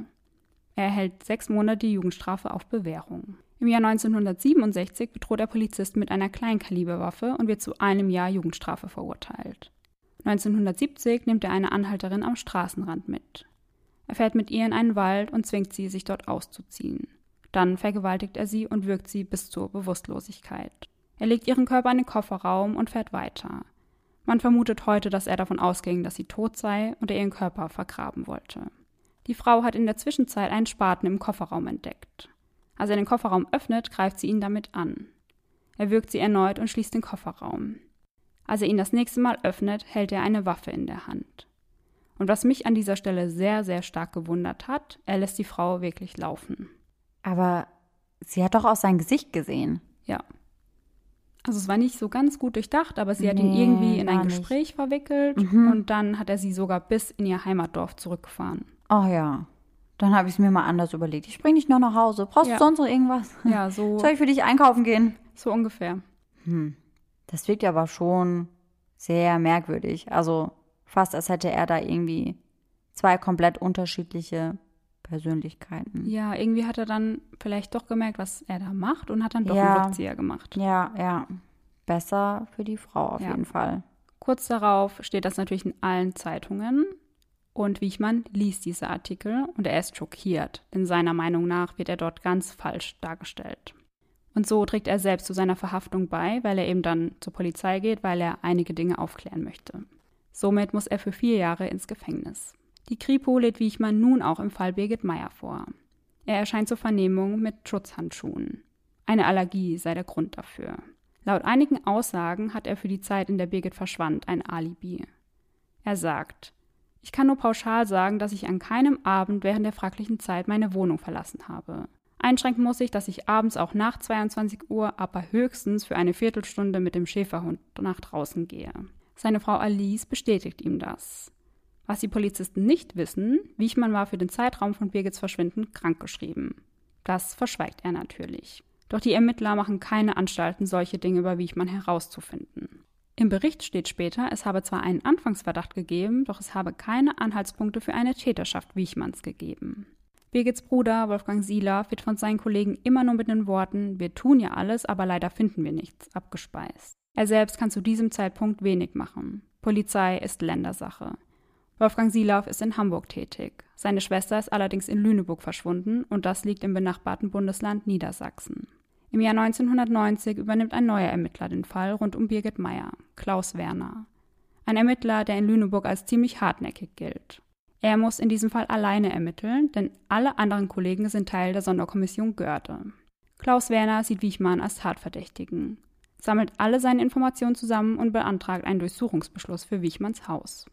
Er erhält sechs Monate Jugendstrafe auf Bewährung. Im Jahr 1967 bedroht der Polizist mit einer Kleinkaliberwaffe und wird zu einem Jahr Jugendstrafe verurteilt. 1970 nimmt er eine Anhalterin am Straßenrand mit. Er fährt mit ihr in einen Wald und zwingt sie, sich dort auszuziehen. Dann vergewaltigt er sie und wirkt sie bis zur Bewusstlosigkeit. Er legt ihren Körper in den Kofferraum und fährt weiter. Man vermutet heute, dass er davon ausging, dass sie tot sei und er ihren Körper vergraben wollte. Die Frau hat in der Zwischenzeit einen Spaten im Kofferraum entdeckt. Als er den Kofferraum öffnet, greift sie ihn damit an. Er wirkt sie erneut und schließt den Kofferraum. Als er ihn das nächste Mal öffnet, hält er eine Waffe in der Hand. Und was mich an dieser Stelle sehr, sehr stark gewundert hat, er lässt die Frau wirklich laufen. Aber sie hat doch auch sein Gesicht gesehen. Ja. Also es war nicht so ganz gut durchdacht, aber sie hat Nee, ihn irgendwie in ein war nicht. Gespräch verwickelt Mhm. und dann hat er sie sogar bis in ihr Heimatdorf zurückgefahren. Oh ja. Dann habe ich es mir mal anders überlegt. Ich bringe dich noch nach Hause. Brauchst Ja. du sonst noch irgendwas? Ja, so, Soll ich für dich einkaufen gehen? so ungefähr. Hm. Das wirkt aber schon sehr merkwürdig. Also fast als hätte er da irgendwie zwei komplett unterschiedliche Persönlichkeiten. Ja, irgendwie hat er dann vielleicht doch gemerkt, was er da macht und hat dann doch Ja. einen Rückzieher gemacht. Ja, ja. Besser für die Frau auf Ja. jeden Fall. Kurz darauf steht das natürlich in allen Zeitungen und Wiechmann liest diese Artikel und er ist schockiert, denn seiner Meinung nach wird er dort ganz falsch dargestellt. Und so trägt er selbst zu seiner Verhaftung bei, weil er eben dann zur Polizei geht, weil er einige Dinge aufklären möchte. Somit muss er für vier Jahre ins Gefängnis. Die Kripo lädt Wiechmann nun auch im Fall Birgit Meyer vor. Er erscheint zur Vernehmung mit Schutzhandschuhen. Eine Allergie sei der Grund dafür. Laut einigen Aussagen hat er für die Zeit, in der Birgit verschwand, ein Alibi. Er sagt, ich kann nur pauschal sagen, dass ich an keinem Abend während der fraglichen Zeit meine Wohnung verlassen habe. Einschränken muss ich, dass ich abends auch nach 22 Uhr, aber höchstens für eine Viertelstunde mit dem Schäferhund nach draußen gehe. Seine Frau Alice bestätigt ihm das. Was die Polizisten nicht wissen, Wiechmann war für den Zeitraum von Birgits Verschwinden krankgeschrieben. Das verschweigt er natürlich. Doch die Ermittler machen keine Anstalten, solche Dinge über Wiechmann herauszufinden. Im Bericht steht später, es habe zwar einen Anfangsverdacht gegeben, doch es habe keine Anhaltspunkte für eine Täterschaft Wiechmanns gegeben. Birgits Bruder Wolfgang Sieler wird von seinen Kollegen immer nur mit den Worten Wir tun ja alles, aber leider finden wir nichts abgespeist. Er selbst kann zu diesem Zeitpunkt wenig machen. Polizei ist Ländersache. Wolfgang Sielauf ist in Hamburg tätig. Seine Schwester ist allerdings in Lüneburg verschwunden und das liegt im benachbarten Bundesland Niedersachsen. Im Jahr 1990 übernimmt ein neuer Ermittler den Fall rund um Birgit Meyer, Klaus Werner. Ein Ermittler, der in Lüneburg als ziemlich hartnäckig gilt. Er muss in diesem Fall alleine ermitteln, denn alle anderen Kollegen sind Teil der Sonderkommission Görde. Klaus Werner sieht Wiechmann als Tatverdächtigen, sammelt alle seine Informationen zusammen und beantragt einen Durchsuchungsbeschluss für Wiechmanns Haus.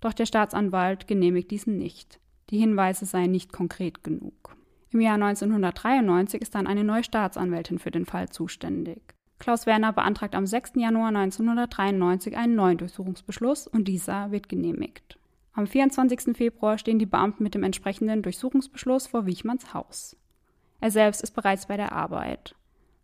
Doch der Staatsanwalt genehmigt diesen nicht. Die Hinweise seien nicht konkret genug. Im Jahr 1993 ist dann eine neue Staatsanwältin für den Fall zuständig. Klaus Werner beantragt am 6. Januar 1993 einen neuen Durchsuchungsbeschluss und dieser wird genehmigt. Am 24. Februar stehen die Beamten mit dem entsprechenden Durchsuchungsbeschluss vor Wiechmanns Haus. Er selbst ist bereits bei der Arbeit.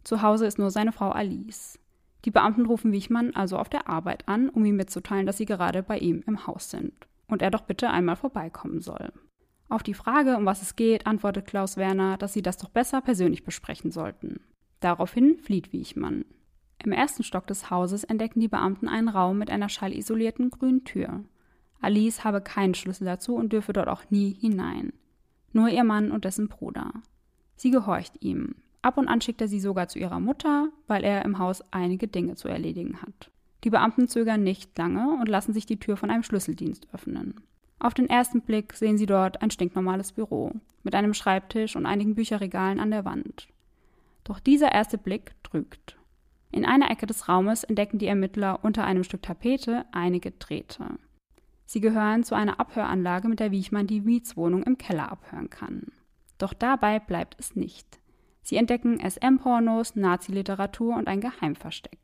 Zu Hause ist nur seine Frau Alice. Die Beamten rufen Wiechmann also auf der Arbeit an, um ihm mitzuteilen, dass sie gerade bei ihm im Haus sind und er doch bitte einmal vorbeikommen soll. Auf die Frage, um was es geht, antwortet Klaus Werner, dass sie das doch besser persönlich besprechen sollten. Daraufhin flieht Wiechmann. Im ersten Stock des Hauses entdecken die Beamten einen Raum mit einer schallisolierten grünen Tür. Alice habe keinen Schlüssel dazu und dürfe dort auch nie hinein. Nur ihr Mann und dessen Bruder. Sie gehorcht ihm. Ab und an schickt er sie sogar zu ihrer Mutter, weil er im Haus einige Dinge zu erledigen hat. Die Beamten zögern nicht lange und lassen sich die Tür von einem Schlüsseldienst öffnen. Auf den ersten Blick sehen sie dort ein stinknormales Büro mit einem Schreibtisch und einigen Bücherregalen an der Wand. Doch dieser erste Blick trügt. In einer Ecke des Raumes entdecken die Ermittler unter einem Stück Tapete einige Drähte. Sie gehören zu einer Abhöranlage, mit der Wiechmann die Mietswohnung im Keller abhören kann. Doch dabei bleibt es nicht. Sie entdecken SM-Pornos, Nazi-Literatur und ein Geheimversteck.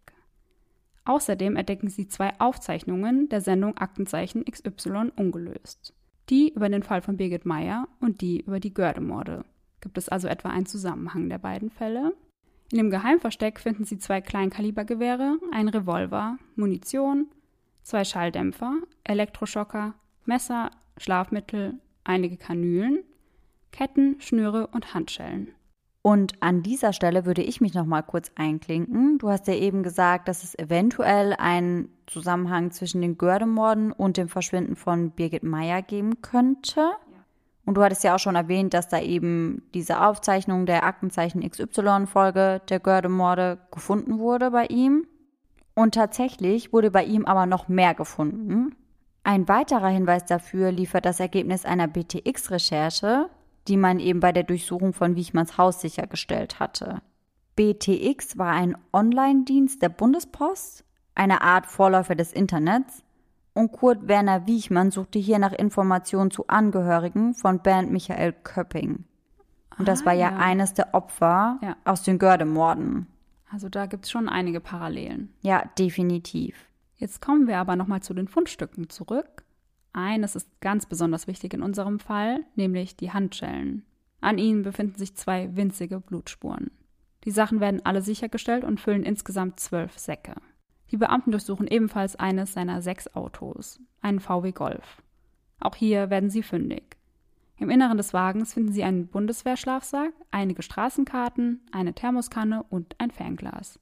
Außerdem entdecken sie zwei Aufzeichnungen der Sendung Aktenzeichen XY ungelöst. Die über den Fall von Birgit Meyer und die über die Gördemorde. Gibt es also etwa einen Zusammenhang der beiden Fälle? In dem Geheimversteck finden sie zwei Kleinkalibergewehre, einen Revolver, Munition, zwei Schalldämpfer, Elektroschocker, Messer, Schlafmittel, einige Kanülen, Ketten, Schnüre und Handschellen. Und an dieser Stelle würde ich mich noch mal kurz einklinken. Du hast ja eben gesagt, dass es eventuell einen Zusammenhang zwischen den Gördemorden und dem Verschwinden von Birgit Meyer geben könnte. Und du hattest ja auch schon erwähnt, dass da eben diese Aufzeichnung der Aktenzeichen XY-Folge der Gördemorde gefunden wurde bei ihm. Und tatsächlich wurde bei ihm aber noch mehr gefunden. Ein weiterer Hinweis dafür liefert das Ergebnis einer BTX-Recherche, die man eben bei der Durchsuchung von Wichmanns Haus sichergestellt hatte. BTX war ein Online-Dienst der Bundespost, eine Art Vorläufer des Internets, und Kurt Werner Wiechmann suchte hier nach Informationen zu Angehörigen von Bernd Michael Köpping. Und das ah, war ja, ja, eines der Opfer ja. aus den Gördemorden. Also da gibt es schon einige Parallelen. Ja, definitiv. Jetzt kommen wir aber nochmal zu den Fundstücken zurück. Eines ist ganz besonders wichtig in unserem Fall, nämlich die Handschellen. An ihnen befinden sich zwei winzige Blutspuren. Die Sachen werden alle sichergestellt und füllen insgesamt zwölf Säcke. Die Beamten durchsuchen ebenfalls eines seiner sechs Autos, einen VW Golf. Auch hier werden sie fündig. Im Inneren des Wagens finden sie einen Bundeswehrschlafsack, einige Straßenkarten, eine Thermoskanne und ein Fernglas.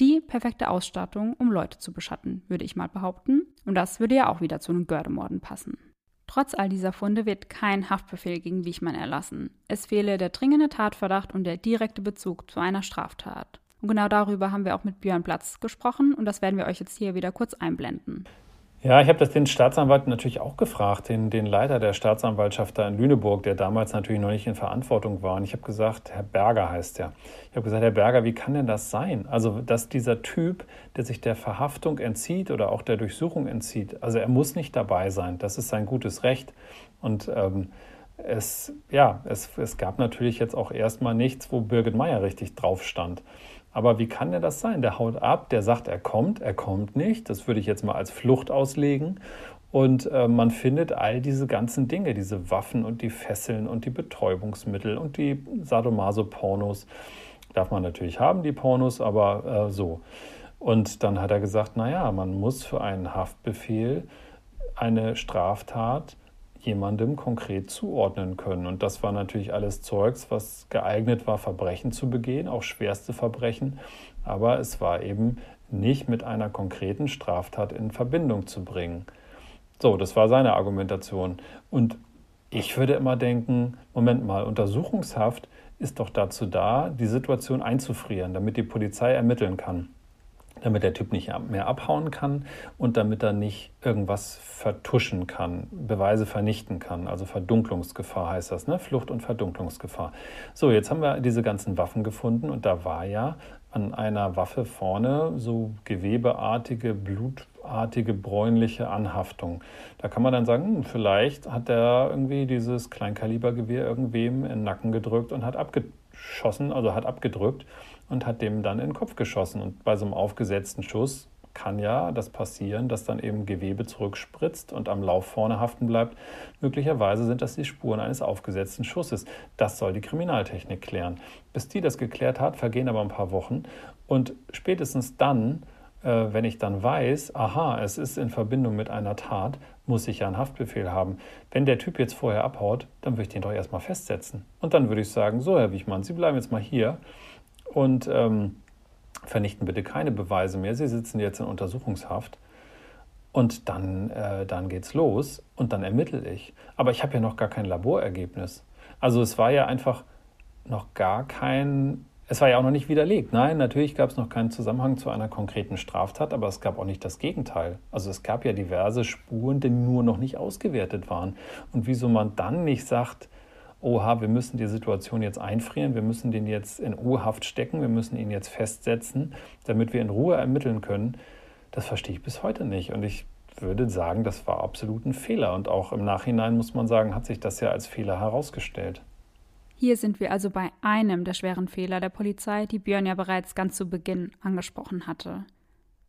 Die perfekte Ausstattung, um Leute zu beschatten, würde ich mal behaupten. Und das würde ja auch wieder zu den Gördemorden passen. Trotz all dieser Funde wird kein Haftbefehl gegen Wichmann erlassen. Es fehle der dringende Tatverdacht und der direkte Bezug zu einer Straftat. Und genau darüber haben wir auch mit Björn Platz gesprochen und das werden wir euch jetzt hier wieder kurz einblenden. Ja, ich habe das den Staatsanwalt natürlich auch gefragt, den, den Leiter der Staatsanwaltschaft da in Lüneburg, der damals natürlich noch nicht in Verantwortung war. Und ich habe gesagt, Herr Berger heißt er. Ich habe gesagt, Herr Berger, wie kann denn das sein? Also, dass dieser Typ, der sich der Verhaftung entzieht oder auch der Durchsuchung entzieht, also er muss nicht dabei sein. Das ist sein gutes Recht. Und ähm, es, ja, es, es gab natürlich jetzt auch erstmal nichts, wo Birgit Meyer richtig drauf stand. Aber wie kann der das sein? Der haut ab, der sagt, er kommt, er kommt nicht. Das würde ich jetzt mal als Flucht auslegen. Und äh, man findet all diese ganzen Dinge, diese Waffen und die Fesseln und die Betäubungsmittel und die Sadomaso-Pornos. Darf man natürlich haben, die Pornos, aber äh, so. Und dann hat er gesagt, naja, man muss für einen Haftbefehl eine Straftat jemandem konkret zuordnen können. Und das war natürlich alles Zeugs, was geeignet war, Verbrechen zu begehen, auch schwerste Verbrechen. Aber es war eben nicht mit einer konkreten Straftat in Verbindung zu bringen. So, das war seine Argumentation. Und ich würde immer denken, Moment mal, Untersuchungshaft ist doch dazu da, die Situation einzufrieren, damit die Polizei ermitteln kann. Damit der Typ nicht mehr abhauen kann und damit er nicht irgendwas vertuschen kann, Beweise vernichten kann. Also Verdunklungsgefahr heißt das, ne? Flucht- und Verdunklungsgefahr. So, jetzt haben wir diese ganzen Waffen gefunden und da war ja an einer Waffe vorne so gewebeartige, blutartige, bräunliche Anhaftung. Da kann man dann sagen, hm, vielleicht hat er irgendwie dieses Kleinkalibergewehr irgendwem in den Nacken gedrückt und hat abgeschossen, also hat abgedrückt und hat dem dann in den Kopf geschossen. Und bei so einem aufgesetzten Schuss kann ja das passieren, dass dann eben Gewebe zurückspritzt und am Lauf vorne haften bleibt. Möglicherweise sind das die Spuren eines aufgesetzten Schusses. Das soll die Kriminaltechnik klären. Bis die das geklärt hat, vergehen aber ein paar Wochen. Und spätestens dann, äh, wenn ich dann weiß, aha, es ist in Verbindung mit einer Tat, muss ich ja einen Haftbefehl haben. Wenn der Typ jetzt vorher abhaut, dann würde ich den doch erstmal festsetzen. Und dann würde ich sagen, so Herr Wichmann, Sie bleiben jetzt mal hier und ähm, vernichten bitte keine Beweise mehr. Sie sitzen jetzt in Untersuchungshaft. Und dann, äh, dann geht's los und dann ermittle ich. Aber ich habe ja noch gar kein Laborergebnis. Also es war ja einfach noch gar kein, es war ja auch noch nicht widerlegt. Nein, natürlich gab es noch keinen Zusammenhang zu einer konkreten Straftat, aber es gab auch nicht das Gegenteil. Also es gab ja diverse Spuren, die nur noch nicht ausgewertet waren. Und wieso man dann nicht sagt, oha, wir müssen die Situation jetzt einfrieren, wir müssen den jetzt in U-Haft stecken, wir müssen ihn jetzt festsetzen, damit wir in Ruhe ermitteln können, das verstehe ich bis heute nicht. Und ich würde sagen, das war absolut ein Fehler. Und auch im Nachhinein muss man sagen, hat sich das ja als Fehler herausgestellt. Hier sind wir also bei einem der schweren Fehler der Polizei, die Björn ja bereits ganz zu Beginn angesprochen hatte.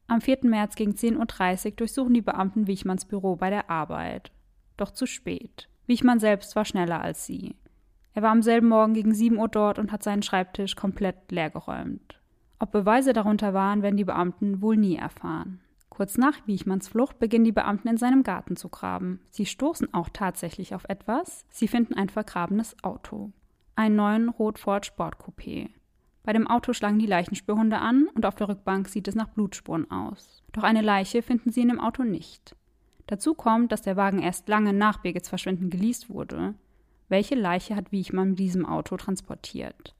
Am 4. März gegen 10.30 Uhr durchsuchen die Beamten Wichmanns Büro bei der Arbeit. Doch zu spät. Wichmann selbst war schneller als sie. Er war am selben Morgen gegen 7 Uhr dort und hat seinen Schreibtisch komplett leergeräumt. Ob Beweise darunter waren, werden die Beamten wohl nie erfahren. Kurz nach Wiechmanns Flucht beginnen die Beamten in seinem Garten zu graben. Sie stoßen auch tatsächlich auf etwas. Sie finden ein vergrabenes Auto. Einen neuen Rot Ford Sport Coupé. Bei dem Auto schlagen die Leichenspürhunde an und auf der Rückbank sieht es nach Blutspuren aus. Doch eine Leiche finden sie in dem Auto nicht. Dazu kommt, dass der Wagen erst lange nach Birgits Verschwinden geleast wurde. Welche Leiche hat Wiechmann mit diesem Auto transportiert?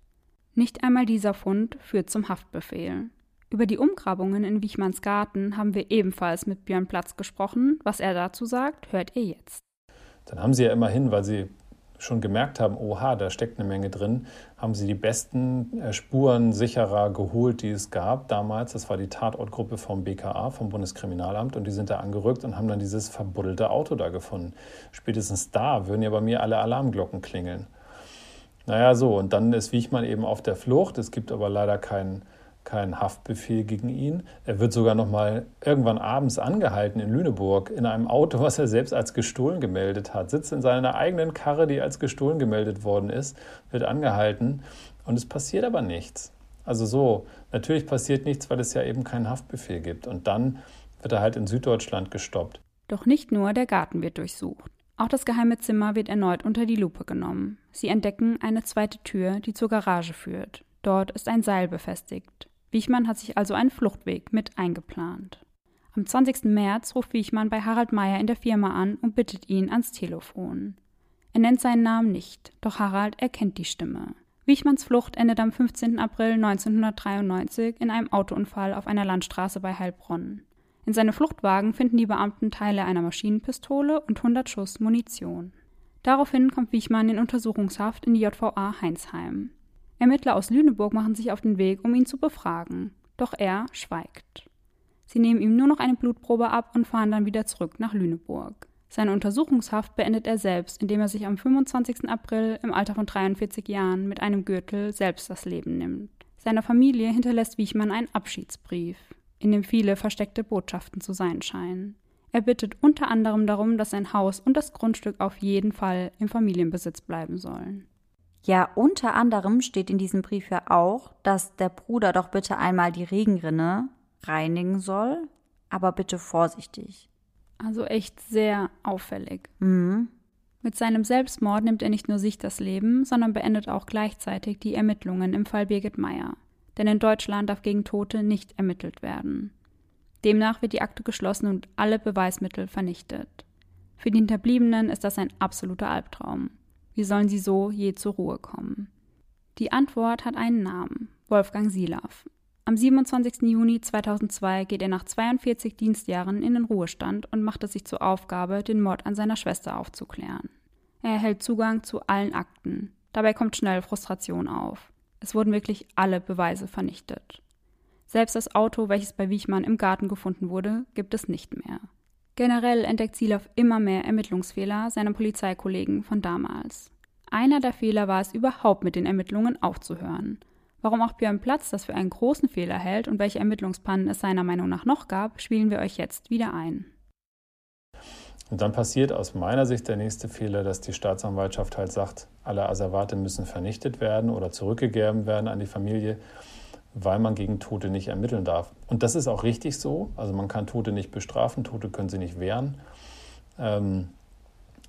Nicht einmal dieser Fund führt zum Haftbefehl. Über die Umgrabungen in Wichmanns Garten haben wir ebenfalls mit Björn Platz gesprochen. Was er dazu sagt, hört ihr jetzt. Dann haben sie ja immerhin, weil sie schon gemerkt haben, oha, da steckt eine Menge drin, haben sie die besten äh, Spurensicherer geholt, die es gab damals. Das war die Tatortgruppe vom BKA, vom Bundeskriminalamt, und die sind da angerückt und haben dann dieses verbuddelte Auto da gefunden. Spätestens da würden ja bei mir alle Alarmglocken klingeln. Naja, so, und dann ist Wiechmann eben auf der Flucht. Es gibt aber leider keinen kein Haftbefehl gegen ihn. Er wird sogar noch mal irgendwann abends angehalten in Lüneburg in einem Auto, was er selbst als gestohlen gemeldet hat. Sitzt in seiner eigenen Karre, die als gestohlen gemeldet worden ist, wird angehalten und es passiert aber nichts. Also so, natürlich passiert nichts, weil es ja eben keinen Haftbefehl gibt. Und dann wird er halt in Süddeutschland gestoppt. Doch nicht nur der Garten wird durchsucht. Auch das geheime Zimmer wird erneut unter die Lupe genommen. Sie entdecken eine zweite Tür, die zur Garage führt. Dort ist ein Seil befestigt. Wichmann hat sich also einen Fluchtweg mit eingeplant. Am 20. März ruft Wichmann bei Harald Meyer in der Firma an und bittet ihn ans Telefon. Er nennt seinen Namen nicht, doch Harald erkennt die Stimme. Wichmanns Flucht endet am 15. April 1993 in einem Autounfall auf einer Landstraße bei Heilbronn. In seinem Fluchtwagen finden die Beamten Teile einer Maschinenpistole und 100 Schuss Munition. Daraufhin kommt Wichmann in Untersuchungshaft in die JVA Heinsheim. Ermittler aus Lüneburg machen sich auf den Weg, um ihn zu befragen. Doch er schweigt. Sie nehmen ihm nur noch eine Blutprobe ab und fahren dann wieder zurück nach Lüneburg. Seine Untersuchungshaft beendet er selbst, indem er sich am 25. April im Alter von 43 Jahren mit einem Gürtel selbst das Leben nimmt. Seiner Familie hinterlässt Wiechmann einen Abschiedsbrief, in dem viele versteckte Botschaften zu sein scheinen. Er bittet unter anderem darum, dass sein Haus und das Grundstück auf jeden Fall im Familienbesitz bleiben sollen. Ja, unter anderem steht in diesem Brief ja auch, dass der Bruder doch bitte einmal die Regenrinne reinigen soll, aber bitte vorsichtig. Also echt sehr auffällig. Mhm. Mit seinem Selbstmord nimmt er nicht nur sich das Leben, sondern beendet auch gleichzeitig die Ermittlungen im Fall Birgit Meyer. Denn in Deutschland darf gegen Tote nicht ermittelt werden. Demnach wird die Akte geschlossen und alle Beweismittel vernichtet. Für die Hinterbliebenen ist das ein absoluter Albtraum. Wie sollen sie so je zur Ruhe kommen? Die Antwort hat einen Namen, Wolfgang Silav. Am 27. Juni 2002 geht er nach 42 Dienstjahren in den Ruhestand und macht es sich zur Aufgabe, den Mord an seiner Schwester aufzuklären. Er erhält Zugang zu allen Akten. Dabei kommt schnell Frustration auf. Es wurden wirklich alle Beweise vernichtet. Selbst das Auto, welches bei Wiechmann im Garten gefunden wurde, gibt es nicht mehr. Generell entdeckt Zielov immer mehr Ermittlungsfehler seiner Polizeikollegen von damals. Einer der Fehler war es überhaupt mit den Ermittlungen aufzuhören. Warum auch Björn Platz das für einen großen Fehler hält und welche Ermittlungspannen es seiner Meinung nach noch gab, spielen wir euch jetzt wieder ein. Und dann passiert aus meiner Sicht der nächste Fehler, dass die Staatsanwaltschaft halt sagt, alle Asservate müssen vernichtet werden oder zurückgegeben werden an die Familie, weil man gegen Tote nicht ermitteln darf. Und das ist auch richtig so. Also man kann Tote nicht bestrafen, Tote können sie nicht wehren. Ähm,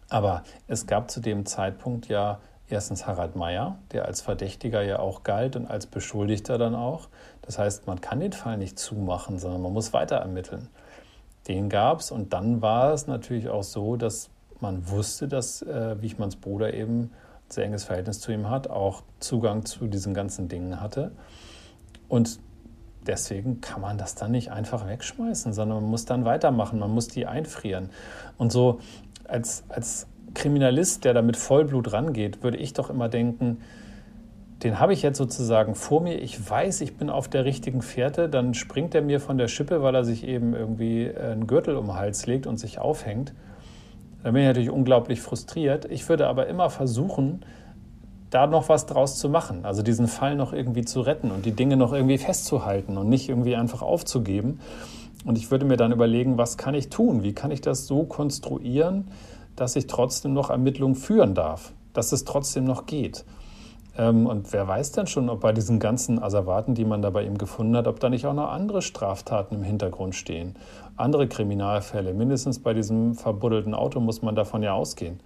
aber es gab zu dem Zeitpunkt ja erstens Harald Meyer, der als Verdächtiger ja auch galt und als Beschuldigter dann auch. Das heißt, man kann den Fall nicht zumachen, sondern man muss weiter ermitteln. Den gab es und dann war es natürlich auch so, dass man wusste, dass äh, Wichmanns Bruder eben ein sehr enges Verhältnis zu ihm hat, auch Zugang zu diesen ganzen Dingen hatte. Und deswegen kann man das dann nicht einfach wegschmeißen, sondern man muss dann weitermachen, man muss die einfrieren. Und so als, als Kriminalist, der da mit Vollblut rangeht, würde ich doch immer denken, den habe ich jetzt sozusagen vor mir. Ich weiß, ich bin auf der richtigen Fährte. Dann springt er mir von der Schippe, weil er sich eben irgendwie einen Gürtel um den Hals legt und sich aufhängt. Da bin ich natürlich unglaublich frustriert. Ich würde aber immer versuchen, da noch was draus zu machen. Also diesen Fall noch irgendwie zu retten und die Dinge noch irgendwie festzuhalten und nicht irgendwie einfach aufzugeben. Und ich würde mir dann überlegen, was kann ich tun? Wie kann ich das so konstruieren, dass ich trotzdem noch Ermittlungen führen darf, dass es trotzdem noch geht. Ähm, und wer weiß denn schon, ob bei diesen ganzen Asservaten, die man da bei ihm gefunden hat, ob da nicht auch noch andere Straftaten im Hintergrund stehen, andere Kriminalfälle. Mindestens bei diesem verbuddelten Auto muss man davon ja ausgehen.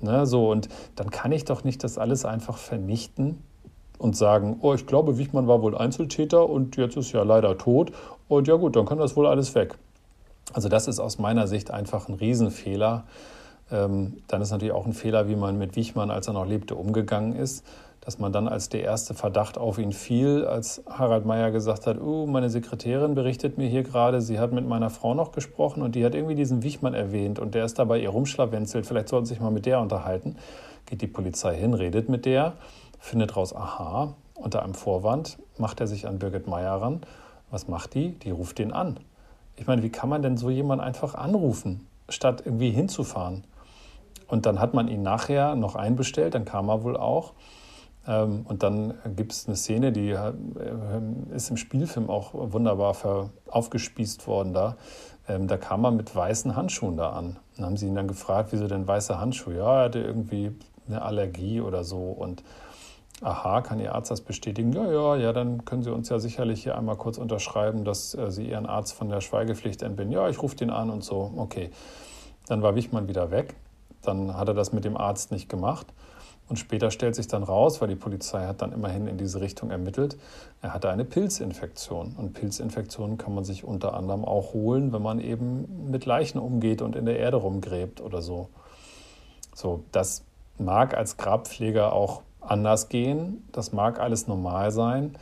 Ne, so, und dann kann ich doch nicht das alles einfach vernichten und sagen, oh, ich glaube, Wichmann war wohl Einzeltäter und jetzt ist ja leider tot und ja gut, dann kann das wohl alles weg. Also das ist aus meiner Sicht einfach ein Riesenfehler. Ähm, dann ist natürlich auch ein Fehler, wie man mit Wichmann, als er noch lebte, umgegangen ist. Dass man dann als der erste Verdacht auf ihn fiel, als Harald Meyer gesagt hat, oh, meine Sekretärin berichtet mir hier gerade, sie hat mit meiner Frau noch gesprochen und die hat irgendwie diesen Wichmann erwähnt und der ist dabei ihr rumschlawenzelt, vielleicht sollten sie sich mal mit der unterhalten. Geht die Polizei hin, redet mit der, findet raus, aha, unter einem Vorwand macht er sich an Birgit Meyer ran. Was macht die? Die ruft den an ich meine, wie kann man denn so jemanden einfach anrufen, statt irgendwie hinzufahren? Und dann hat man ihn nachher noch einbestellt, dann kam er wohl auch. Ähm, und dann gibt es eine Szene, die äh, ist im Spielfilm auch wunderbar aufgespießt worden da. Ähm, da kam er mit weißen Handschuhen da an. Dann haben sie ihn dann gefragt, wieso denn weiße Handschuhe? Ja, er hatte irgendwie eine Allergie oder so. Und Aha, kann Ihr Arzt das bestätigen? Ja, ja, ja, dann können Sie uns ja sicherlich hier einmal kurz unterschreiben, dass äh, Sie Ihren Arzt von der Schweigepflicht entbinden. Ja, ich rufe den an und so. Okay. Dann war Wichmann wieder weg. Dann hat er das mit dem Arzt nicht gemacht. Und später stellt sich dann raus, weil die Polizei hat dann immerhin in diese Richtung ermittelt, er hatte eine Pilzinfektion. Und Pilzinfektionen kann man sich unter anderem auch holen, wenn man eben mit Leichen umgeht und in der Erde rumgräbt oder so. So, das mag als Grabpfleger auch anders gehen. Das mag alles normal sein.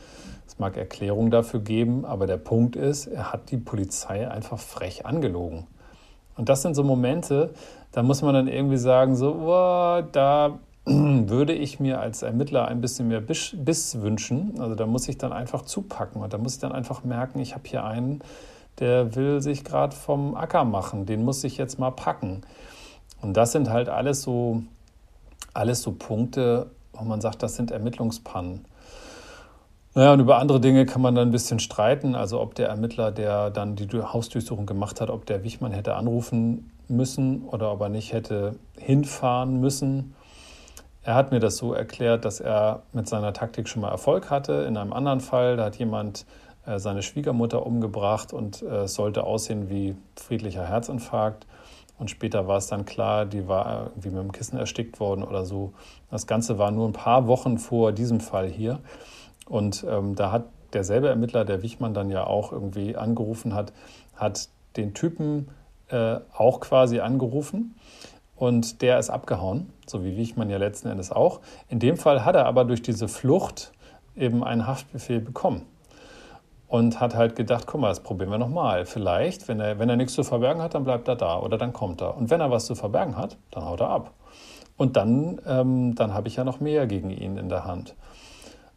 Es mag Erklärungen dafür geben, aber der Punkt ist, er hat die Polizei einfach frech angelogen. Und das sind so Momente, da muss man dann irgendwie sagen, so, oh, da würde ich mir als Ermittler ein bisschen mehr Biss wünschen. Also da muss ich dann einfach zupacken und da muss ich dann einfach merken, ich habe hier einen, der will sich gerade vom Acker machen, den muss ich jetzt mal packen. Und das sind halt alles so, alles so Punkte, wo man sagt, das sind Ermittlungspannen. Naja, und über andere Dinge kann man dann ein bisschen streiten. Also ob der Ermittler, der dann die Hausdurchsuchung gemacht hat, ob der Wichmann hätte anrufen müssen oder ob er nicht hätte hinfahren müssen. Er hat mir das so erklärt, dass er mit seiner Taktik schon mal Erfolg hatte. In einem anderen Fall, da hat jemand äh, seine Schwiegermutter umgebracht und äh, es sollte aussehen wie friedlicher Herzinfarkt. Und später war es dann klar, die war irgendwie mit dem Kissen erstickt worden oder so. Das Ganze war nur ein paar Wochen vor diesem Fall hier. Und ähm, da hat derselbe Ermittler, der Wichmann dann ja auch irgendwie angerufen hat, hat den Typen äh, auch quasi angerufen. Und der ist abgehauen, so wie Wichmann ja letzten Endes auch. In dem Fall hat er aber durch diese Flucht eben einen Haftbefehl bekommen. und hat halt gedacht, guck mal, das probieren wir nochmal. Vielleicht, wenn er, wenn er nichts zu verbergen hat, dann bleibt er da oder dann kommt er. Und wenn er was zu verbergen hat, dann haut er ab. Und dann, ähm, dann habe ich ja noch mehr gegen ihn in der Hand.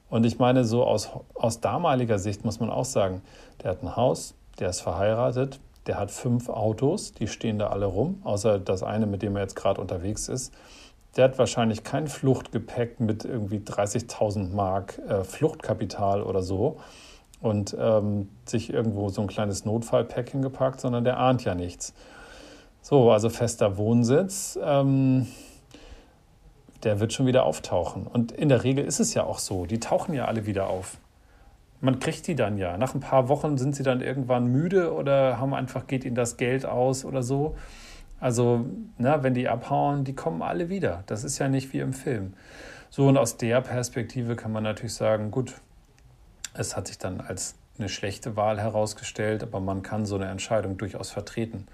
Und ich meine, so aus, aus damaliger Sicht muss man auch sagen, der hat ein Haus, der ist verheiratet, der hat fünf Autos, die stehen da alle rum, außer das eine, mit dem er jetzt gerade unterwegs ist. Der hat wahrscheinlich kein Fluchtgepäck mit irgendwie 30.000 Mark äh, Fluchtkapital oder so und ähm, sich irgendwo so ein kleines Notfallpack hingepackt, sondern der ahnt ja nichts. So, also fester Wohnsitz, ähm, der wird schon wieder auftauchen. Und in der Regel ist es ja auch so, die tauchen ja alle wieder auf. Man kriegt die dann ja. Nach ein paar Wochen sind sie dann irgendwann müde oder haben einfach, geht ihnen das Geld aus oder so. Also, na, wenn die abhauen, die kommen alle wieder. Das ist ja nicht wie im Film. So, und aus der Perspektive kann man natürlich sagen, gut, es hat sich dann als eine schlechte Wahl herausgestellt, aber man kann so eine Entscheidung durchaus vertreten.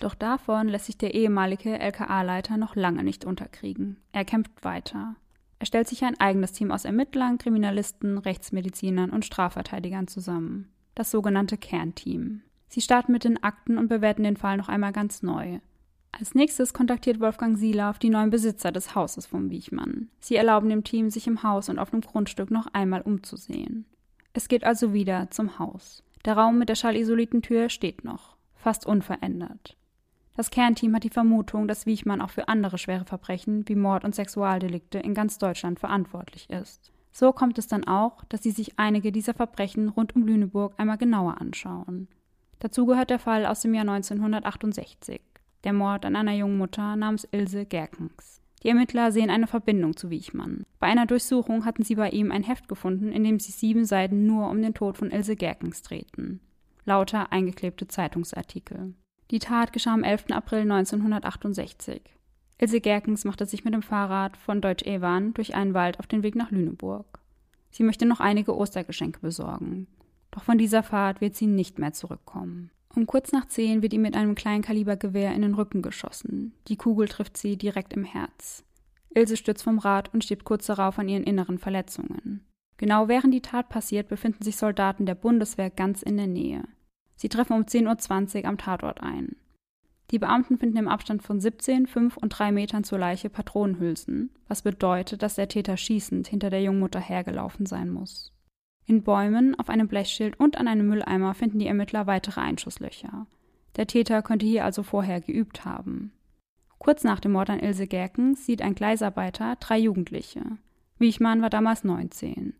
Doch davon lässt sich der ehemalige LKA-Leiter noch lange nicht unterkriegen. Er kämpft weiter. Er stellt sich ein eigenes Team aus Ermittlern, Kriminalisten, Rechtsmedizinern und Strafverteidigern zusammen. Das sogenannte Kernteam. Sie starten mit den Akten und bewerten den Fall noch einmal ganz neu. Als nächstes kontaktiert Wolfgang Sielauf die neuen Besitzer des Hauses vom Wiechmann. Sie erlauben dem Team, sich im Haus und auf dem Grundstück noch einmal umzusehen. Es geht also wieder zum Haus. Der Raum mit der Schallisolitentür steht noch, fast unverändert. Das Kernteam hat die Vermutung, dass Wiechmann auch für andere schwere Verbrechen wie Mord und Sexualdelikte in ganz Deutschland verantwortlich ist. So kommt es dann auch, dass sie sich einige dieser Verbrechen rund um Lüneburg einmal genauer anschauen. Dazu gehört der Fall aus dem Jahr 1968, der Mord an einer jungen Mutter namens Ilse Gerkens. Die Ermittler sehen eine Verbindung zu Wiechmann. Bei einer Durchsuchung hatten sie bei ihm ein Heft gefunden, in dem sich sieben Seiten nur um den Tod von Ilse Gerkens drehten. Lauter eingeklebte Zeitungsartikel. Die Tat geschah am 11. April 1968. Ilse Gerkens machte sich mit dem Fahrrad von Deutsch-Ewan durch einen Wald auf den Weg nach Lüneburg. Sie möchte noch einige Ostergeschenke besorgen. Doch von dieser Fahrt wird sie nicht mehr zurückkommen. Um kurz nach zehn wird ihm mit einem Kleinkalibergewehr in den Rücken geschossen. Die Kugel trifft sie direkt im Herz. Ilse stürzt vom Rad und stirbt kurz darauf an ihren inneren Verletzungen. Genau während die Tat passiert, befinden sich Soldaten der Bundeswehr ganz in der Nähe. Sie treffen um 10.20 Uhr am Tatort ein. Die Beamten finden im Abstand von 17, 5 und 3 Metern zur Leiche Patronenhülsen, was bedeutet, dass der Täter schießend hinter der Jungmutter hergelaufen sein muss. In Bäumen, auf einem Blechschild und an einem Mülleimer finden die Ermittler weitere Einschusslöcher. Der Täter könnte hier also vorher geübt haben. Kurz nach dem Mord an Ilse Gerkens sieht ein Gleisarbeiter drei Jugendliche. Wiechmann war damals 19.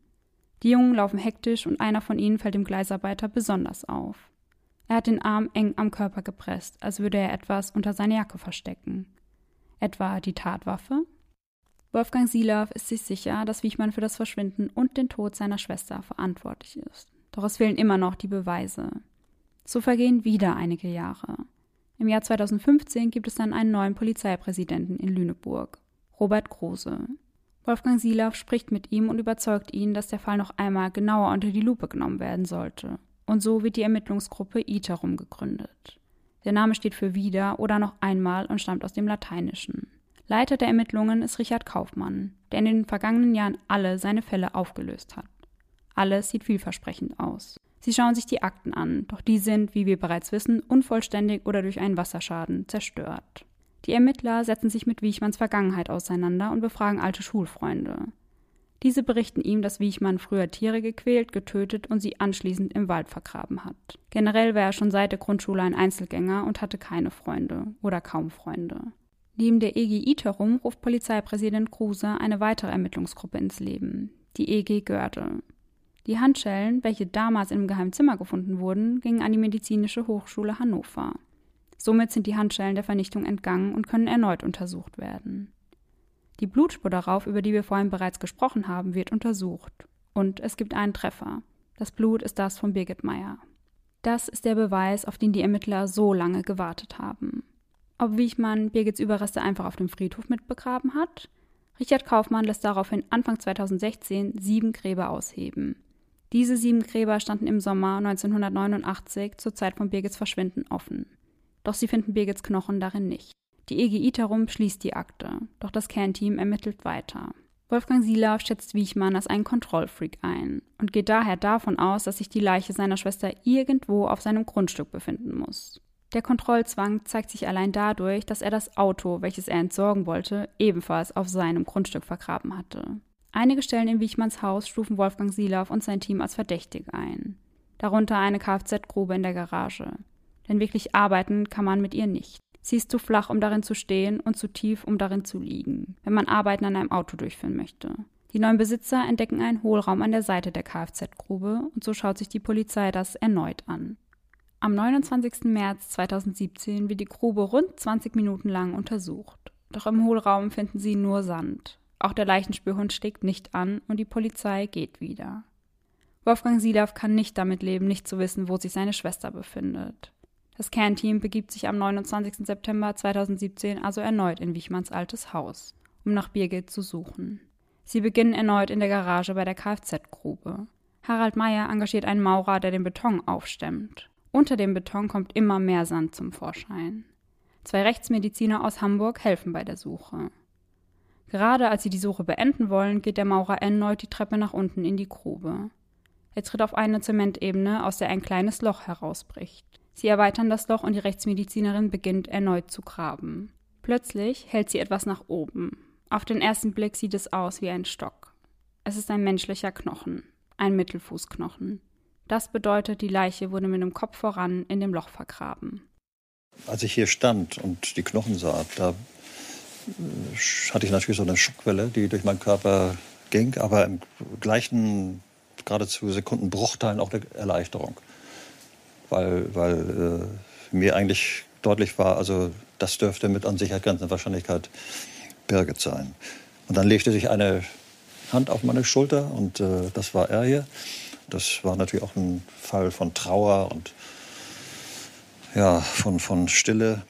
Die Jungen laufen hektisch und einer von ihnen fällt dem Gleisarbeiter besonders auf. Er hat den Arm eng am Körper gepresst, als würde er etwas unter seine Jacke verstecken. Etwa die Tatwaffe? Wolfgang Silav ist sich sicher, dass Wichmann für das Verschwinden und den Tod seiner Schwester verantwortlich ist. Doch es fehlen immer noch die Beweise. So vergehen wieder einige Jahre. Im Jahr 2015 gibt es dann einen neuen Polizeipräsidenten in Lüneburg, Robert Kruse. Wolfgang Silav spricht mit ihm und überzeugt ihn, dass der Fall noch einmal genauer unter die Lupe genommen werden sollte. Und so wird die Ermittlungsgruppe ITERUM gegründet. Der Name steht für wieder oder noch einmal und stammt aus dem Lateinischen. Leiter der Ermittlungen ist Richard Kaufmann, der in den vergangenen Jahren alle seine Fälle aufgelöst hat. Alles sieht vielversprechend aus. Sie schauen sich die Akten an, doch die sind, wie wir bereits wissen, unvollständig oder durch einen Wasserschaden zerstört. Die Ermittler setzen sich mit Wiechmanns Vergangenheit auseinander und befragen alte Schulfreunde. Diese berichten ihm, dass Wiechmann früher Tiere gequält, getötet und sie anschließend im Wald vergraben hat. Generell war er schon seit der Grundschule ein Einzelgänger und hatte keine Freunde oder kaum Freunde. Neben der EG Iterum ruft Polizeipräsident Kruse eine weitere Ermittlungsgruppe ins Leben, die EG Görde. Die Handschellen, welche damals im geheimen Zimmer gefunden wurden, gingen an die Medizinische Hochschule Hannover. Somit sind die Handschellen der Vernichtung entgangen und können erneut untersucht werden. Die Blutspur darauf, über die wir vorhin bereits gesprochen haben, wird untersucht. Und es gibt einen Treffer. Das Blut ist das von Birgit Meyer. Das ist der Beweis, auf den die Ermittler so lange gewartet haben ob Wichmann Birgits Überreste einfach auf dem Friedhof mitbegraben hat. Richard Kaufmann lässt daraufhin Anfang 2016 sieben Gräber ausheben. Diese sieben Gräber standen im Sommer 1989 zur Zeit von Birgits Verschwinden offen. Doch sie finden Birgits Knochen darin nicht. Die EG Iterum schließt die Akte, doch das Kernteam ermittelt weiter. Wolfgang Silav schätzt Wiechmann als einen Kontrollfreak ein und geht daher davon aus, dass sich die Leiche seiner Schwester irgendwo auf seinem Grundstück befinden muss. Der Kontrollzwang zeigt sich allein dadurch, dass er das Auto, welches er entsorgen wollte, ebenfalls auf seinem Grundstück vergraben hatte. Einige Stellen in Wiechmanns Haus stufen Wolfgang Silav und sein Team als verdächtig ein. Darunter eine Kfz-Grube in der Garage. Denn wirklich arbeiten kann man mit ihr nicht. Sie ist zu flach, um darin zu stehen und zu tief, um darin zu liegen, wenn man Arbeiten an einem Auto durchführen möchte. Die neuen Besitzer entdecken einen Hohlraum an der Seite der Kfz-Grube und so schaut sich die Polizei das erneut an. Am 29. März 2017 wird die Grube rund 20 Minuten lang untersucht. Doch im Hohlraum finden sie nur Sand. Auch der Leichenspürhund schlägt nicht an und die Polizei geht wieder. Wolfgang Silav kann nicht damit leben, nicht zu wissen, wo sich seine Schwester befindet. Das Kernteam begibt sich am 29. September 2017 also erneut in Wichmanns altes Haus, um nach Birgit zu suchen. Sie beginnen erneut in der Garage bei der Kfz-Grube. Harald Meyer engagiert einen Maurer, der den Beton aufstemmt. Unter dem Beton kommt immer mehr Sand zum Vorschein. Zwei Rechtsmediziner aus Hamburg helfen bei der Suche. Gerade als sie die Suche beenden wollen, geht der Maurer erneut die Treppe nach unten in die Grube. Er tritt auf eine Zementebene, aus der ein kleines Loch herausbricht. Sie erweitern das Loch und die Rechtsmedizinerin beginnt erneut zu graben. Plötzlich hält sie etwas nach oben. Auf den ersten Blick sieht es aus wie ein Stock. Es ist ein menschlicher Knochen, ein Mittelfußknochen. Das bedeutet, die Leiche wurde mit dem Kopf voran in dem Loch vergraben. Als ich hier stand und die Knochen sah, da äh, hatte ich natürlich so eine Schockwelle, die durch meinen Körper ging, aber im gleichen, geradezu Sekundenbruchteilen auch eine Erleichterung weil, weil äh, mir eigentlich deutlich war, also das dürfte mit an Sicherheit grenzender Wahrscheinlichkeit Birgit sein. Und dann legte sich eine Hand auf meine Schulter und äh, das war er hier. Das war natürlich auch ein Fall von Trauer und ja, von, von Stille.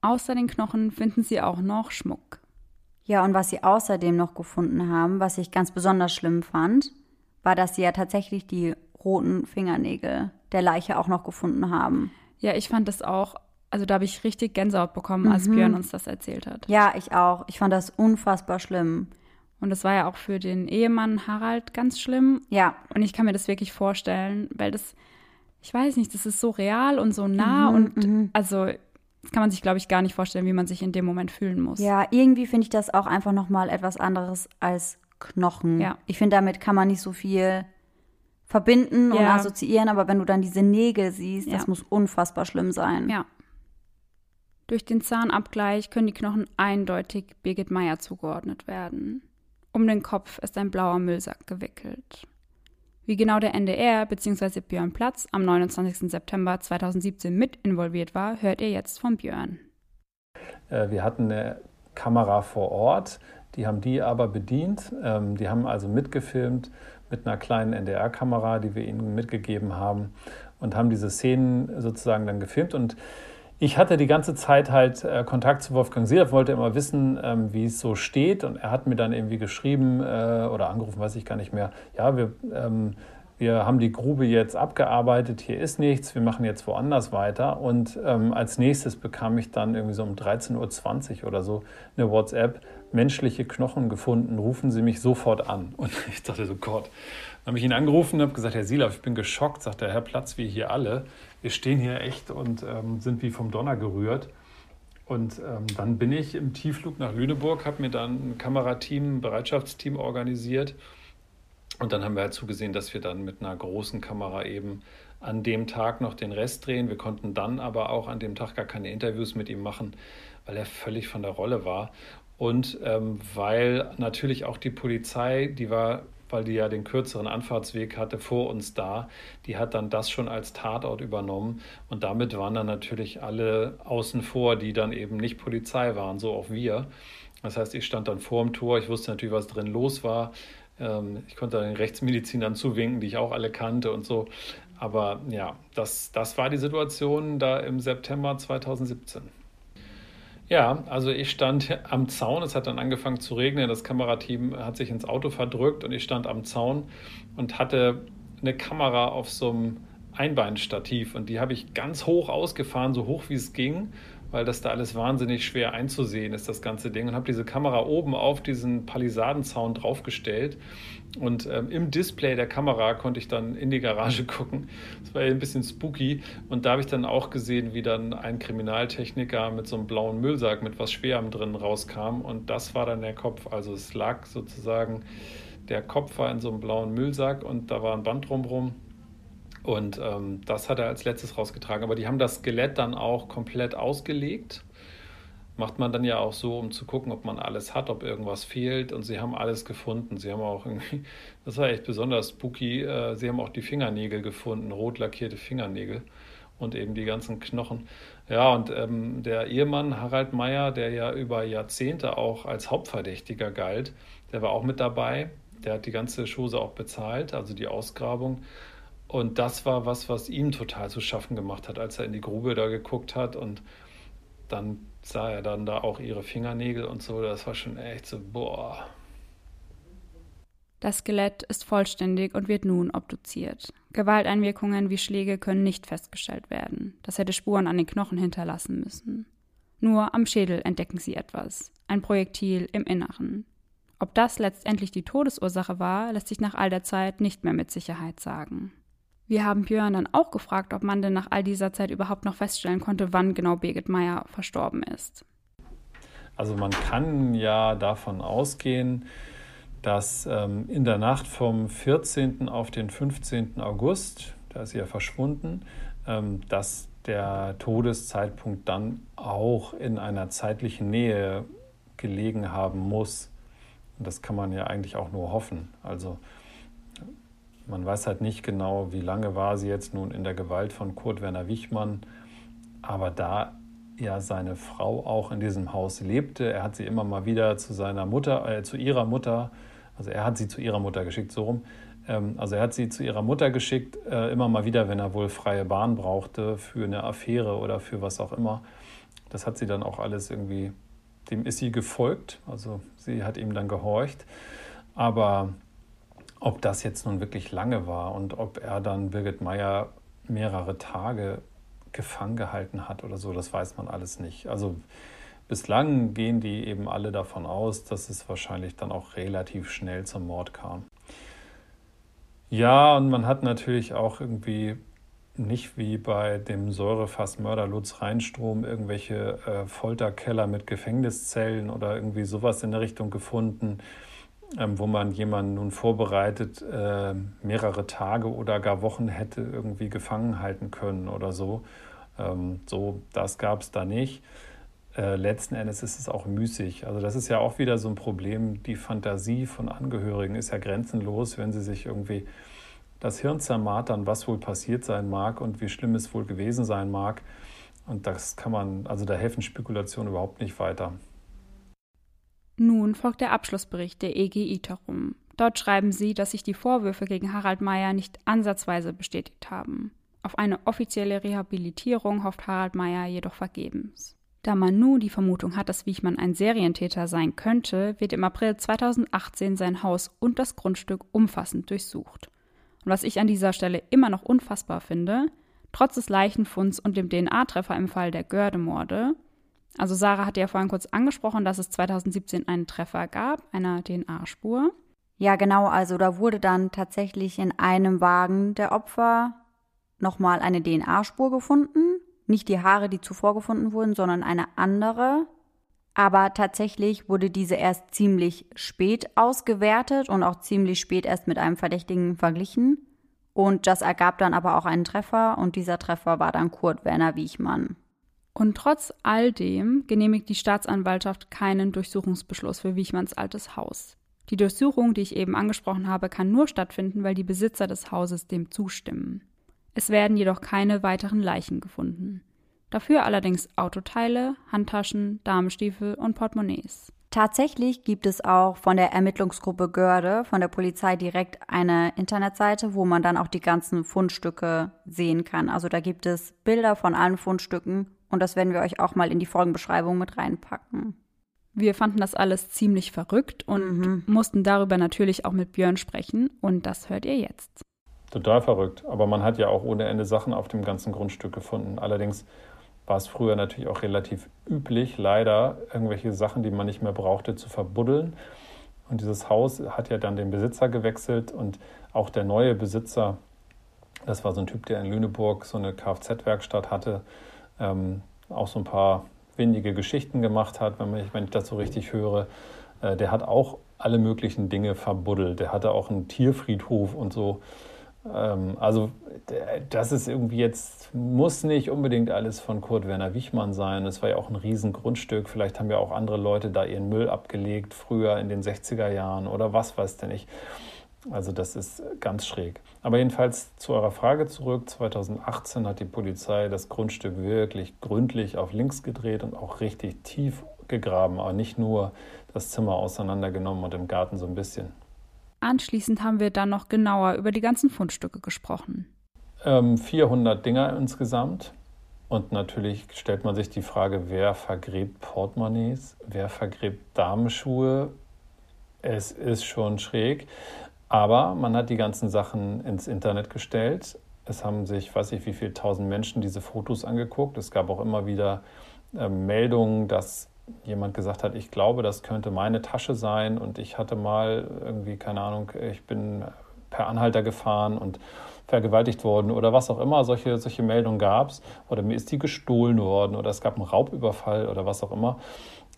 Außer den Knochen finden sie auch noch Schmuck. Ja, und was sie außerdem noch gefunden haben, was ich ganz besonders schlimm fand, war, dass sie ja tatsächlich die roten Fingernägel der Leiche auch noch gefunden haben. Ja, ich fand das auch, also da habe ich richtig Gänsehaut bekommen, als mhm. Björn uns das erzählt hat. Ja, ich auch. Ich fand das unfassbar schlimm. Und das war ja auch für den Ehemann Harald ganz schlimm. Ja. Und ich kann mir das wirklich vorstellen, weil das, ich weiß nicht, das ist so real und so nah mhm, und mhm. also das kann man sich, glaube ich, gar nicht vorstellen, wie man sich in dem Moment fühlen muss. Ja, irgendwie finde ich das auch einfach nochmal etwas anderes als Knochen. Ja. Ich finde, damit kann man nicht so viel verbinden ja. und assoziieren, aber wenn du dann diese Nägel siehst, ja. das muss unfassbar schlimm sein. Ja. Durch den Zahnabgleich können die Knochen eindeutig Birgit Meyer zugeordnet werden. Um den Kopf ist ein blauer Müllsack gewickelt. Wie genau der NDR bzw. Björn Platz am 29. September 2017 mit involviert war, hört ihr jetzt von Björn. Äh, wir hatten eine Kamera vor Ort, die haben die aber bedient. Ähm, die haben also mitgefilmt mit einer kleinen NDR-Kamera, die wir ihnen mitgegeben haben und haben diese Szenen sozusagen dann gefilmt. Und ich hatte die ganze Zeit halt äh, Kontakt zu Wolfgang Seehoff, wollte immer wissen, ähm, wie es so steht. Und er hat mir dann irgendwie geschrieben äh, oder angerufen, weiß ich gar nicht mehr. Ja, wir, ähm, wir haben die Grube jetzt abgearbeitet, hier ist nichts, wir machen jetzt woanders weiter. Und ähm, als nächstes bekam ich dann irgendwie so um 13.20 Uhr oder so eine WhatsApp menschliche Knochen gefunden, rufen Sie mich sofort an. Und ich dachte so, Gott. Dann habe ich ihn angerufen und habe gesagt, Herr Silav, ich bin geschockt, sagt er, Herr Platz, wie hier alle. Wir stehen hier echt und ähm, sind wie vom Donner gerührt. Und ähm, dann bin ich im Tiefflug nach Lüneburg, habe mir dann ein Kamerateam, ein Bereitschaftsteam organisiert. Und dann haben wir halt zugesehen, dass wir dann mit einer großen Kamera eben an dem Tag noch den Rest drehen. Wir konnten dann aber auch an dem Tag gar keine Interviews mit ihm machen, weil er völlig von der Rolle war und ähm, weil natürlich auch die Polizei, die war, weil die ja den kürzeren Anfahrtsweg hatte, vor uns da, die hat dann das schon als Tatort übernommen und damit waren dann natürlich alle außen vor, die dann eben nicht Polizei waren, so auch wir. Das heißt, ich stand dann vor dem Tor, ich wusste natürlich, was drin los war. Ähm, ich konnte den Rechtsmedizinern zuwinken, die ich auch alle kannte und so. Aber ja, das, das war die Situation da im September 2017. Ja, also ich stand am Zaun, es hat dann angefangen zu regnen, das Kamerateam hat sich ins Auto verdrückt und ich stand am Zaun und hatte eine Kamera auf so einem Einbeinstativ und die habe ich ganz hoch ausgefahren, so hoch wie es ging weil das da alles wahnsinnig schwer einzusehen ist, das ganze Ding. Und habe diese Kamera oben auf diesen Palisadenzaun draufgestellt. Und ähm, im Display der Kamera konnte ich dann in die Garage gucken. Das war ja ein bisschen spooky. Und da habe ich dann auch gesehen, wie dann ein Kriminaltechniker mit so einem blauen Müllsack mit was Schwerem drin rauskam. Und das war dann der Kopf. Also es lag sozusagen, der Kopf war in so einem blauen Müllsack und da war ein Band drumherum. Und ähm, das hat er als letztes rausgetragen. Aber die haben das Skelett dann auch komplett ausgelegt. Macht man dann ja auch so, um zu gucken, ob man alles hat, ob irgendwas fehlt. Und sie haben alles gefunden. Sie haben auch irgendwie, das war echt besonders spooky, äh, sie haben auch die Fingernägel gefunden, rot lackierte Fingernägel und eben die ganzen Knochen. Ja, und ähm, der Ehemann Harald Meyer, der ja über Jahrzehnte auch als Hauptverdächtiger galt, der war auch mit dabei. Der hat die ganze Chose auch bezahlt, also die Ausgrabung. Und das war was, was ihm total zu schaffen gemacht hat, als er in die Grube da geguckt hat und dann sah er dann da auch ihre Fingernägel und so. Das war schon echt so, boah. Das Skelett ist vollständig und wird nun obduziert. Gewalteinwirkungen wie Schläge können nicht festgestellt werden. Das hätte Spuren an den Knochen hinterlassen müssen. Nur am Schädel entdecken sie etwas. Ein Projektil im Inneren. Ob das letztendlich die Todesursache war, lässt sich nach all der Zeit nicht mehr mit Sicherheit sagen. Wir haben Björn dann auch gefragt, ob man denn nach all dieser Zeit überhaupt noch feststellen konnte, wann genau Birgit Meyer verstorben ist. Also man kann ja davon ausgehen, dass ähm, in der Nacht vom 14. auf den 15. August, da ist sie ja verschwunden, ähm, dass der Todeszeitpunkt dann auch in einer zeitlichen Nähe gelegen haben muss. Und das kann man ja eigentlich auch nur hoffen. Also man weiß halt nicht genau, wie lange war sie jetzt nun in der Gewalt von Kurt Werner Wichmann. Aber da ja seine Frau auch in diesem Haus lebte, er hat sie immer mal wieder zu seiner Mutter, äh, zu ihrer Mutter, also er hat sie zu ihrer Mutter geschickt, so rum. Ähm, also er hat sie zu ihrer Mutter geschickt, äh, immer mal wieder, wenn er wohl freie Bahn brauchte für eine Affäre oder für was auch immer. Das hat sie dann auch alles irgendwie, dem ist sie gefolgt, also sie hat ihm dann gehorcht. Aber ob das jetzt nun wirklich lange war und ob er dann Birgit Meyer mehrere Tage gefangen gehalten hat oder so, das weiß man alles nicht. Also bislang gehen die eben alle davon aus, dass es wahrscheinlich dann auch relativ schnell zum Mord kam. Ja, und man hat natürlich auch irgendwie nicht wie bei dem Säurefassmörder Lutz Reinstrom irgendwelche äh, Folterkeller mit Gefängniszellen oder irgendwie sowas in der Richtung gefunden wo man jemanden nun vorbereitet äh, mehrere Tage oder gar Wochen hätte irgendwie gefangen halten können oder so. Ähm, so, das gab es da nicht. Äh, letzten Endes ist es auch müßig. Also das ist ja auch wieder so ein Problem. Die Fantasie von Angehörigen ist ja grenzenlos, wenn sie sich irgendwie das Hirn zermartern, was wohl passiert sein mag und wie schlimm es wohl gewesen sein mag. Und das kann man, also da helfen Spekulationen überhaupt nicht weiter. Nun folgt der Abschlussbericht der EG Iterum. Dort schreiben sie, dass sich die Vorwürfe gegen Harald Meyer nicht ansatzweise bestätigt haben. Auf eine offizielle Rehabilitierung hofft Harald Meyer jedoch vergebens. Da man nun die Vermutung hat, dass Wiechmann ein Serientäter sein könnte, wird im April 2018 sein Haus und das Grundstück umfassend durchsucht. Und was ich an dieser Stelle immer noch unfassbar finde, trotz des Leichenfunds und dem DNA-Treffer im Fall der Gördemorde, also Sarah hatte ja vorhin kurz angesprochen, dass es 2017 einen Treffer gab, einer DNA-Spur. Ja, genau, also da wurde dann tatsächlich in einem Wagen der Opfer nochmal eine DNA-Spur gefunden. Nicht die Haare, die zuvor gefunden wurden, sondern eine andere. Aber tatsächlich wurde diese erst ziemlich spät ausgewertet und auch ziemlich spät erst mit einem Verdächtigen verglichen. Und das ergab dann aber auch einen Treffer und dieser Treffer war dann Kurt Werner Wiechmann. Und trotz all dem genehmigt die Staatsanwaltschaft keinen Durchsuchungsbeschluss für Wichmanns altes Haus. Die Durchsuchung, die ich eben angesprochen habe, kann nur stattfinden, weil die Besitzer des Hauses dem zustimmen. Es werden jedoch keine weiteren Leichen gefunden. Dafür allerdings Autoteile, Handtaschen, Damenstiefel und Portemonnaies. Tatsächlich gibt es auch von der Ermittlungsgruppe Görde, von der Polizei direkt eine Internetseite, wo man dann auch die ganzen Fundstücke sehen kann. Also da gibt es Bilder von allen Fundstücken und das werden wir euch auch mal in die Folgenbeschreibung mit reinpacken. Wir fanden das alles ziemlich verrückt und mhm. mussten darüber natürlich auch mit Björn sprechen. Und das hört ihr jetzt. Total verrückt. Aber man hat ja auch ohne Ende Sachen auf dem ganzen Grundstück gefunden. Allerdings war es früher natürlich auch relativ üblich, leider irgendwelche Sachen, die man nicht mehr brauchte, zu verbuddeln. Und dieses Haus hat ja dann den Besitzer gewechselt und auch der neue Besitzer, das war so ein Typ, der in Lüneburg so eine Kfz-Werkstatt hatte, ähm, auch so ein paar windige Geschichten gemacht hat, wenn, ich, wenn ich das so richtig höre. Äh, der hat auch alle möglichen Dinge verbuddelt. Der hatte auch einen Tierfriedhof und so. Ähm, also das ist irgendwie jetzt, muss nicht unbedingt alles von Kurt Werner Wichmann sein. Es war ja auch ein Riesengrundstück. Vielleicht haben ja auch andere Leute da ihren Müll abgelegt, früher in den 60er Jahren oder was weiß denn ich. Also das ist ganz schräg. Aber jedenfalls zu eurer Frage zurück. 2018 hat die Polizei das Grundstück wirklich gründlich auf links gedreht und auch richtig tief gegraben, aber nicht nur das Zimmer auseinandergenommen und im Garten so ein bisschen. Anschließend haben wir dann noch genauer über die ganzen Fundstücke gesprochen. Ähm, 400 Dinger insgesamt. Und natürlich stellt man sich die Frage, wer vergräbt Portemonnaies, wer vergräbt Damenschuhe. Es ist schon schräg. Aber man hat die ganzen Sachen ins Internet gestellt. Es haben sich, weiß ich wie viele tausend Menschen diese Fotos angeguckt. Es gab auch immer wieder äh, Meldungen, dass jemand gesagt hat, ich glaube, das könnte meine Tasche sein und ich hatte mal irgendwie, keine Ahnung, ich bin per Anhalter gefahren und vergewaltigt worden oder was auch immer, solche, solche Meldungen gab es oder mir ist die gestohlen worden oder es gab einen Raubüberfall oder was auch immer.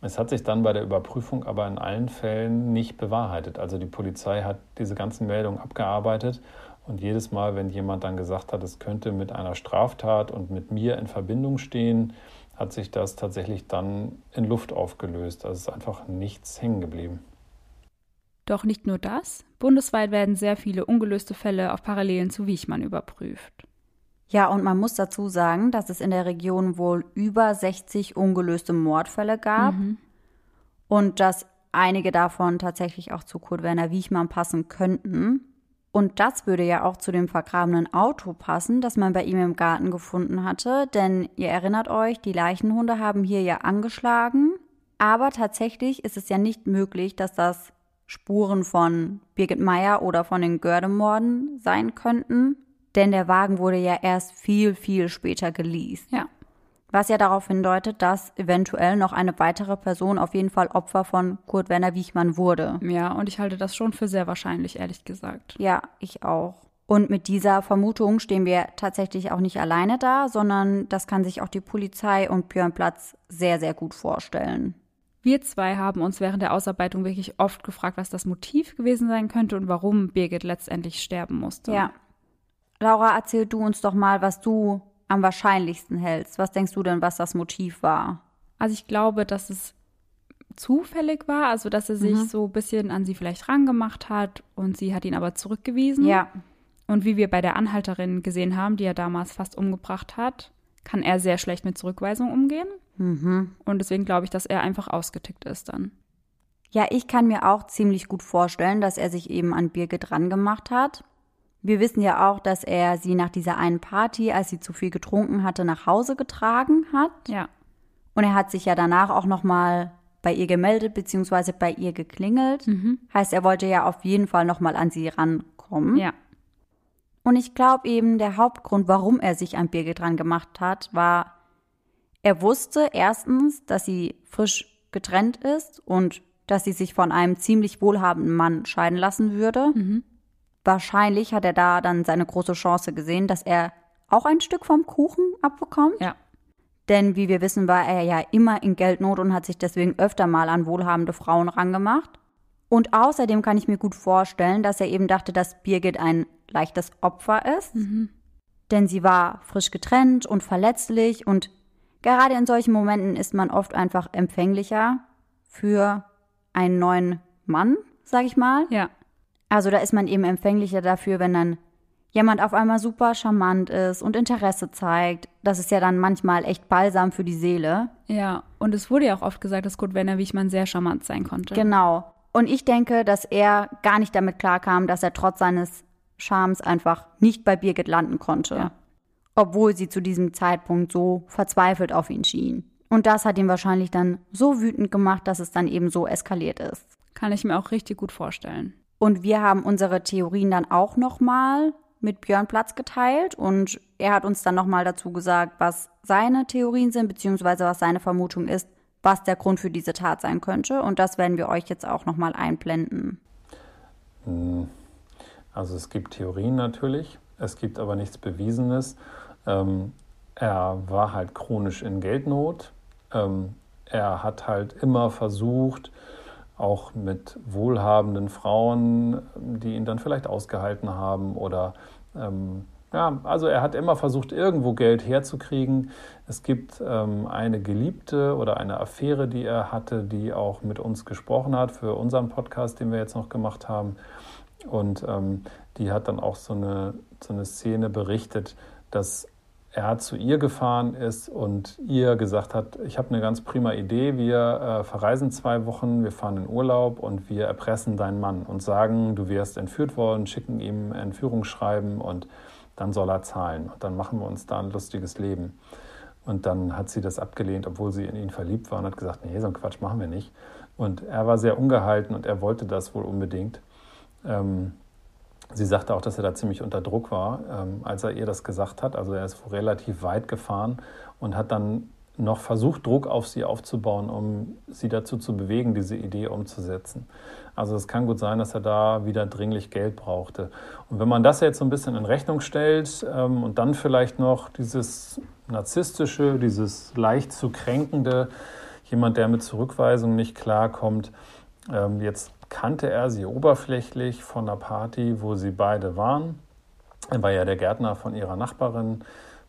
Es hat sich dann bei der Überprüfung aber in allen Fällen nicht bewahrheitet. Also die Polizei hat diese ganzen Meldungen abgearbeitet und jedes Mal, wenn jemand dann gesagt hat, es könnte mit einer Straftat und mit mir in Verbindung stehen, hat sich das tatsächlich dann in Luft aufgelöst. Also es ist einfach nichts hängen geblieben. Doch nicht nur das. Bundesweit werden sehr viele ungelöste Fälle auf Parallelen zu Wiechmann überprüft. Ja, und man muss dazu sagen, dass es in der Region wohl über 60 ungelöste Mordfälle gab mhm. und dass einige davon tatsächlich auch zu Kurt Werner Wiechmann passen könnten. Und das würde ja auch zu dem vergrabenen Auto passen, das man bei ihm im Garten gefunden hatte. Denn ihr erinnert euch, die Leichenhunde haben hier ja angeschlagen. Aber tatsächlich ist es ja nicht möglich, dass das Spuren von Birgit Meyer oder von den Gördemorden sein könnten. Denn der Wagen wurde ja erst viel, viel später geleast. Ja was ja darauf hindeutet, dass eventuell noch eine weitere Person auf jeden Fall Opfer von Kurt Werner Wiechmann wurde. Ja, und ich halte das schon für sehr wahrscheinlich, ehrlich gesagt. Ja, ich auch. Und mit dieser Vermutung stehen wir tatsächlich auch nicht alleine da, sondern das kann sich auch die Polizei und Björn Platz sehr, sehr gut vorstellen. Wir zwei haben uns während der Ausarbeitung wirklich oft gefragt, was das Motiv gewesen sein könnte und warum Birgit letztendlich sterben musste. Ja. Laura, erzähl du uns doch mal, was du am wahrscheinlichsten hältst. Was denkst du denn, was das Motiv war? Also ich glaube, dass es zufällig war, also dass er sich mhm. so ein bisschen an sie vielleicht rangemacht hat und sie hat ihn aber zurückgewiesen. Ja. Und wie wir bei der Anhalterin gesehen haben, die er damals fast umgebracht hat, kann er sehr schlecht mit Zurückweisung umgehen. Mhm. Und deswegen glaube ich, dass er einfach ausgetickt ist dann. Ja, ich kann mir auch ziemlich gut vorstellen, dass er sich eben an Birgit dran gemacht hat wir wissen ja auch, dass er sie nach dieser einen Party, als sie zu viel getrunken hatte, nach Hause getragen hat. Ja. Und er hat sich ja danach auch noch mal bei ihr gemeldet beziehungsweise bei ihr geklingelt. Mhm. Heißt, er wollte ja auf jeden Fall noch mal an sie rankommen. Ja. Und ich glaube eben, der Hauptgrund, warum er sich an Birgit dran gemacht hat, war, er wusste erstens, dass sie frisch getrennt ist und dass sie sich von einem ziemlich wohlhabenden Mann scheiden lassen würde. Mhm. Wahrscheinlich hat er da dann seine große Chance gesehen, dass er auch ein Stück vom Kuchen abbekommt. Ja. Denn wie wir wissen, war er ja immer in Geldnot und hat sich deswegen öfter mal an wohlhabende Frauen rangemacht. Und außerdem kann ich mir gut vorstellen, dass er eben dachte, dass Birgit ein leichtes Opfer ist. Mhm. Denn sie war frisch getrennt und verletzlich und gerade in solchen Momenten ist man oft einfach empfänglicher für einen neuen Mann, sag ich mal. Ja. Also da ist man eben empfänglicher dafür, wenn dann jemand auf einmal super charmant ist und Interesse zeigt. Das ist ja dann manchmal echt balsam für die Seele. Ja, und es wurde ja auch oft gesagt, dass Kurt Werner Wichmann sehr charmant sein konnte. Genau. Und ich denke, dass er gar nicht damit klarkam, dass er trotz seines Charmes einfach nicht bei Birgit landen konnte. Ja. Obwohl sie zu diesem Zeitpunkt so verzweifelt auf ihn schien. Und das hat ihn wahrscheinlich dann so wütend gemacht, dass es dann eben so eskaliert ist. Kann ich mir auch richtig gut vorstellen. Und wir haben unsere Theorien dann auch nochmal mit Björn Platz geteilt und er hat uns dann nochmal dazu gesagt, was seine Theorien sind, beziehungsweise was seine Vermutung ist, was der Grund für diese Tat sein könnte. Und das werden wir euch jetzt auch nochmal einblenden. Hm. Also es gibt Theorien natürlich, es gibt aber nichts Bewiesenes. Ähm, er war halt chronisch in Geldnot. Ähm, er hat halt immer versucht, auch mit wohlhabenden Frauen, die ihn dann vielleicht ausgehalten haben oder ähm, ja, also er hat immer versucht, irgendwo Geld herzukriegen. Es gibt ähm, eine Geliebte oder eine Affäre, die er hatte, die auch mit uns gesprochen hat für unseren Podcast, den wir jetzt noch gemacht haben. Und ähm, die hat dann auch so eine, so eine Szene berichtet, dass er zu ihr gefahren ist und ihr gesagt hat, ich habe eine ganz prima Idee, wir äh, verreisen zwei Wochen, wir fahren in Urlaub und wir erpressen deinen Mann und sagen, du wärst entführt worden, schicken ihm Entführungsschreiben und dann soll er zahlen. Und dann machen wir uns da ein lustiges Leben. Und dann hat sie das abgelehnt, obwohl sie in ihn verliebt war und hat gesagt, nee, so einen Quatsch machen wir nicht. Und er war sehr ungehalten und er wollte das wohl unbedingt. Ähm, Sie sagte auch, dass er da ziemlich unter Druck war, ähm, als er ihr das gesagt hat. Also er ist relativ weit gefahren und hat dann noch versucht, Druck auf sie aufzubauen, um sie dazu zu bewegen, diese Idee umzusetzen. Also es kann gut sein, dass er da wieder dringlich Geld brauchte. Und wenn man das jetzt so ein bisschen in Rechnung stellt ähm, und dann vielleicht noch dieses narzisstische, dieses leicht zu kränkende, jemand, der mit Zurückweisung nicht klarkommt, ähm, jetzt kannte er sie oberflächlich von einer Party, wo sie beide waren. Er war ja der Gärtner von ihrer Nachbarin,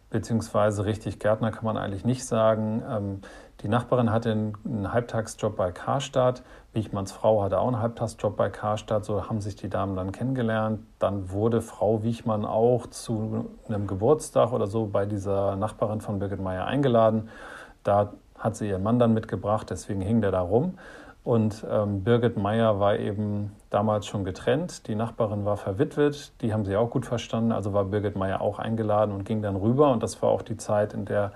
beziehungsweise richtig Gärtner kann man eigentlich nicht sagen. Ähm, die Nachbarin hatte einen Halbtagsjob bei Karstadt. Wichmanns Frau hatte auch einen Halbtagsjob bei Karstadt. So haben sich die Damen dann kennengelernt. Dann wurde Frau Wichmann auch zu einem Geburtstag oder so bei dieser Nachbarin von Birgit Meyer eingeladen. Da hat sie ihren Mann dann mitgebracht, deswegen hing der da rum. Und ähm, Birgit Meyer war eben damals schon getrennt. Die Nachbarin war verwitwet. Die haben sie auch gut verstanden. Also war Birgit Meyer auch eingeladen und ging dann rüber. Und das war auch die Zeit, in der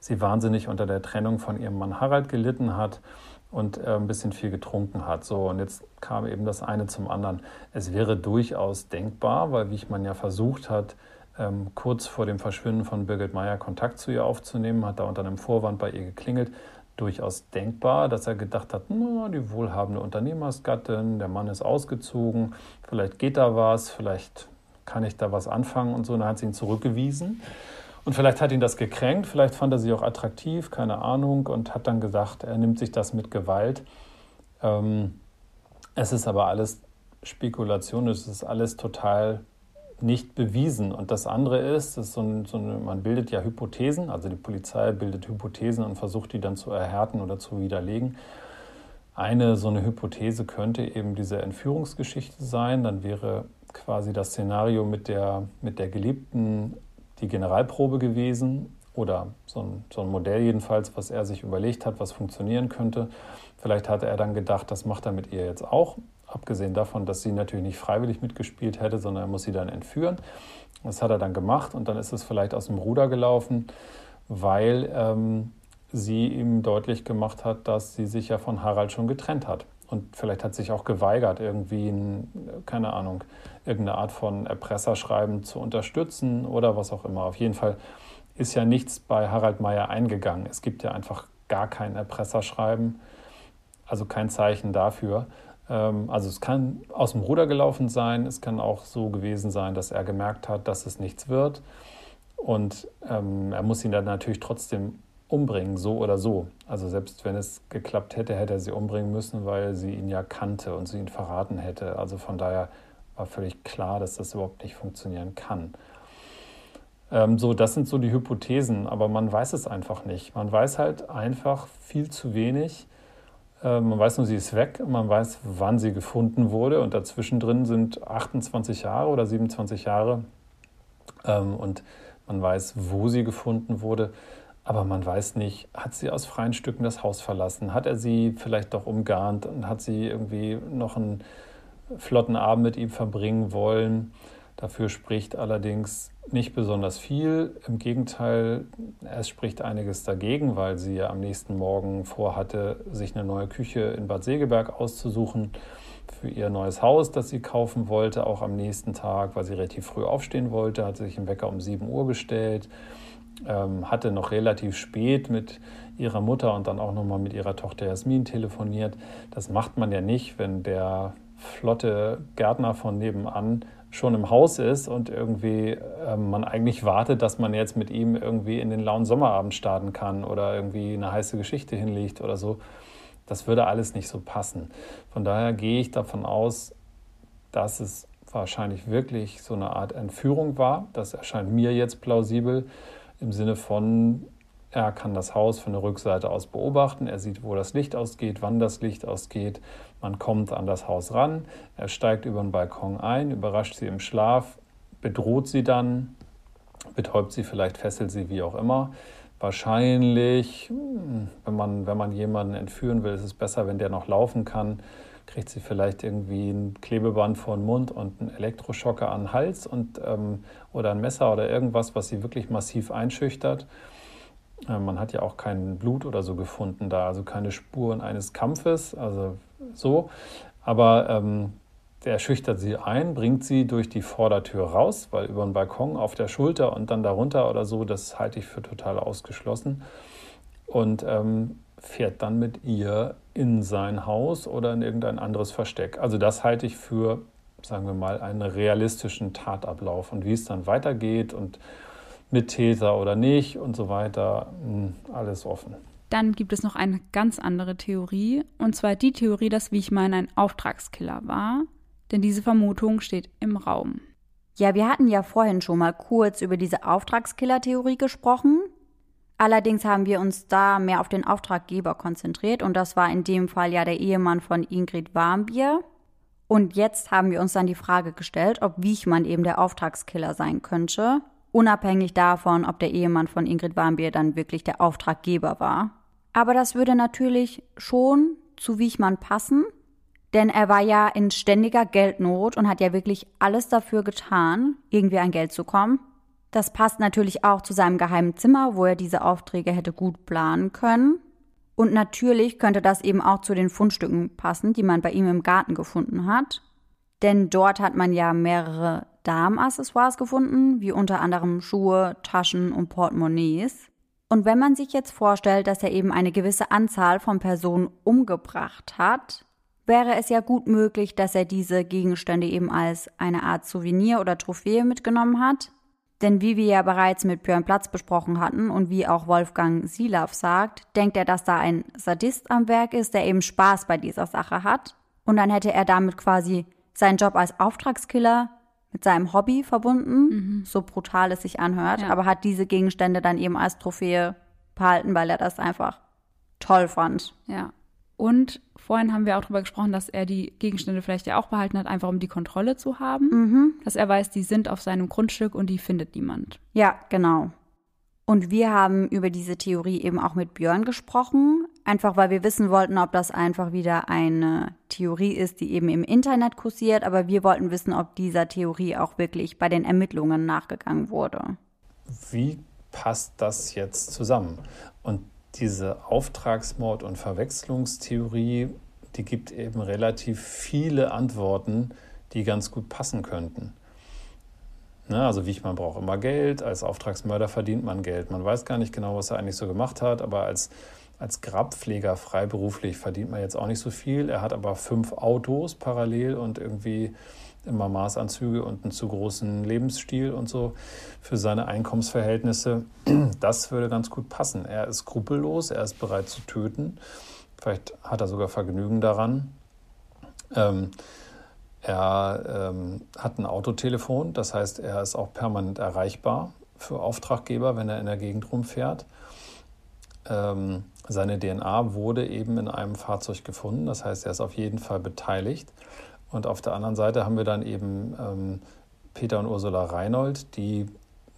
sie wahnsinnig unter der Trennung von ihrem Mann Harald gelitten hat und äh, ein bisschen viel getrunken hat. So, und jetzt kam eben das eine zum anderen. Es wäre durchaus denkbar, weil Wichmann ja versucht hat, ähm, kurz vor dem Verschwinden von Birgit Meyer Kontakt zu ihr aufzunehmen, hat da unter einem Vorwand bei ihr geklingelt durchaus denkbar, dass er gedacht hat, na, die wohlhabende Unternehmersgattin, der Mann ist ausgezogen, vielleicht geht da was, vielleicht kann ich da was anfangen und so. Und dann hat sie ihn zurückgewiesen. Und vielleicht hat ihn das gekränkt, vielleicht fand er sie auch attraktiv, keine Ahnung, und hat dann gesagt, er nimmt sich das mit Gewalt. Ähm, es ist aber alles Spekulation, es ist alles total nicht bewiesen. Und das andere ist, ist so ein, so eine, man bildet ja Hypothesen, also die Polizei bildet Hypothesen und versucht die dann zu erhärten oder zu widerlegen. Eine so eine Hypothese könnte eben diese Entführungsgeschichte sein. Dann wäre quasi das Szenario mit der, mit der Geliebten die Generalprobe gewesen oder so ein, so ein Modell jedenfalls, was er sich überlegt hat, was funktionieren könnte. Vielleicht hatte er dann gedacht, das macht er mit ihr jetzt auch abgesehen davon, dass sie natürlich nicht freiwillig mitgespielt hätte, sondern er muss sie dann entführen. Das hat er dann gemacht und dann ist es vielleicht aus dem Ruder gelaufen, weil ähm, sie ihm deutlich gemacht hat, dass sie sich ja von Harald schon getrennt hat. Und vielleicht hat sich auch geweigert, irgendwie, ein, keine Ahnung, irgendeine Art von Erpresserschreiben zu unterstützen oder was auch immer. Auf jeden Fall ist ja nichts bei Harald Meyer eingegangen. Es gibt ja einfach gar kein Erpresserschreiben, also kein Zeichen dafür. Ähm, also es kann aus dem Ruder gelaufen sein, es kann auch so gewesen sein, dass er gemerkt hat, dass es nichts wird. Und ähm, er muss ihn dann natürlich trotzdem umbringen, so oder so. Also selbst wenn es geklappt hätte, hätte er sie umbringen müssen, weil sie ihn ja kannte und sie ihn verraten hätte. Also von daher war völlig klar, dass das überhaupt nicht funktionieren kann. Ähm, so, das sind so die Hypothesen, aber man weiß es einfach nicht. Man weiß halt einfach viel zu wenig man weiß nur, sie ist weg, man weiß, wann sie gefunden wurde. Und dazwischen drin sind 28 Jahre oder 27 Jahre. Ähm, und man weiß, wo sie gefunden wurde, aber man weiß nicht, hat sie aus freien Stücken das Haus verlassen, hat er sie vielleicht doch umgarnt und hat sie irgendwie noch einen flotten Abend mit ihm verbringen wollen. Dafür spricht allerdings nicht besonders viel. Im Gegenteil, es spricht einiges dagegen, weil sie ja am nächsten Morgen vorhatte, sich eine neue Küche in Bad Segeberg auszusuchen für ihr neues Haus, das sie kaufen wollte, auch am nächsten Tag, weil sie relativ früh aufstehen wollte, hat sich im Wecker um 7 Uhr gestellt, ähm, hatte noch relativ spät mit ihrer Mutter und dann auch nochmal mit ihrer Tochter Jasmin telefoniert. Das macht man ja nicht, wenn der flotte Gärtner von nebenan schon im Haus ist und irgendwie ähm, man eigentlich wartet, dass man jetzt mit ihm irgendwie in den lauen Sommerabend starten kann oder irgendwie eine heiße Geschichte hinlegt oder so. Das würde alles nicht so passen. Von daher gehe ich davon aus, dass es wahrscheinlich wirklich so eine Art Entführung war. Das erscheint mir jetzt plausibel im Sinne von, er kann das Haus von der Rückseite aus beobachten, er sieht, wo das Licht ausgeht, wann das Licht ausgeht, man kommt an das Haus ran, er steigt über den Balkon ein, überrascht sie im Schlaf, bedroht sie dann, betäubt sie vielleicht, fesselt sie, wie auch immer. Wahrscheinlich, hm, wenn man, wenn man jemanden entführen will, ist es besser, wenn der noch laufen kann, kriegt sie vielleicht irgendwie ein Klebeband vor den Mund und einen Elektroschocker an den Hals und, ähm, oder ein Messer oder irgendwas, was sie wirklich massiv einschüchtert. Äh, man hat ja auch kein Blut oder so gefunden da, also keine Spuren eines Kampfes, also so. Aber ähm, der schüchtert sie ein, bringt sie durch die Vordertür raus, weil über den Balkon auf der Schulter und dann darunter oder so, das halte ich für total ausgeschlossen. Und ähm, fährt dann mit ihr in sein Haus oder in irgendein anderes Versteck. Also das halte ich für, sagen wir mal, einen realistischen Tatablauf. Und wie es dann weitergeht und mit Täter oder nicht und so weiter, hm, alles offen. Dann gibt es noch eine ganz andere Theorie, und zwar die Theorie, dass Wiechmann ein Auftragskiller war, denn diese Vermutung steht im Raum. Ja, wir hatten ja vorhin schon mal kurz über diese Auftragskiller-Theorie gesprochen. Allerdings haben wir uns da mehr auf den Auftraggeber konzentriert und das war in dem Fall ja der Ehemann von Ingrid Warmbier. Und jetzt haben wir uns dann die Frage gestellt, ob Wiechmann eben der Auftragskiller sein könnte unabhängig davon, ob der Ehemann von Ingrid Warmbier dann wirklich der Auftraggeber war. Aber das würde natürlich schon zu Wiechmann passen, denn er war ja in ständiger Geldnot und hat ja wirklich alles dafür getan, irgendwie an Geld zu kommen. Das passt natürlich auch zu seinem geheimen Zimmer, wo er diese Aufträge hätte gut planen können. Und natürlich könnte das eben auch zu den Fundstücken passen, die man bei ihm im Garten gefunden hat. Denn dort hat man ja mehrere Darmaccessoires gefunden, wie unter anderem Schuhe, Taschen und Portemonnaies. Und wenn man sich jetzt vorstellt, dass er eben eine gewisse Anzahl von Personen umgebracht hat, wäre es ja gut möglich, dass er diese Gegenstände eben als eine Art Souvenir oder Trophäe mitgenommen hat. Denn wie wir ja bereits mit Björn Platz besprochen hatten und wie auch Wolfgang Silav sagt, denkt er, dass da ein Sadist am Werk ist, der eben Spaß bei dieser Sache hat. Und dann hätte er damit quasi seinen Job als Auftragskiller mit seinem Hobby verbunden, mhm. so brutal es sich anhört, ja. aber hat diese Gegenstände dann eben als Trophäe behalten, weil er das einfach toll fand. Ja. Und vorhin haben wir auch darüber gesprochen, dass er die Gegenstände vielleicht ja auch behalten hat, einfach um die Kontrolle zu haben. Mhm. Dass er weiß, die sind auf seinem Grundstück und die findet niemand. Ja, genau. Und wir haben über diese Theorie eben auch mit Björn gesprochen, einfach weil wir wissen wollten, ob das einfach wieder eine Theorie ist, die eben im Internet kursiert, aber wir wollten wissen, ob dieser Theorie auch wirklich bei den Ermittlungen nachgegangen wurde. Wie passt das jetzt zusammen? Und diese Auftragsmord- und Verwechslungstheorie, die gibt eben relativ viele Antworten, die ganz gut passen könnten. Ne, also wie man braucht immer Geld, als Auftragsmörder verdient man Geld. Man weiß gar nicht genau, was er eigentlich so gemacht hat, aber als, als Grabpfleger freiberuflich verdient man jetzt auch nicht so viel. Er hat aber fünf Autos parallel und irgendwie immer Maßanzüge und einen zu großen Lebensstil und so für seine Einkommensverhältnisse. Das würde ganz gut passen. Er ist skrupellos, er ist bereit zu töten. Vielleicht hat er sogar Vergnügen daran. Ähm, er ähm, hat ein Autotelefon, das heißt, er ist auch permanent erreichbar für Auftraggeber, wenn er in der Gegend rumfährt. Ähm, seine DNA wurde eben in einem Fahrzeug gefunden, das heißt, er ist auf jeden Fall beteiligt. Und auf der anderen Seite haben wir dann eben ähm, Peter und Ursula Reinhold, die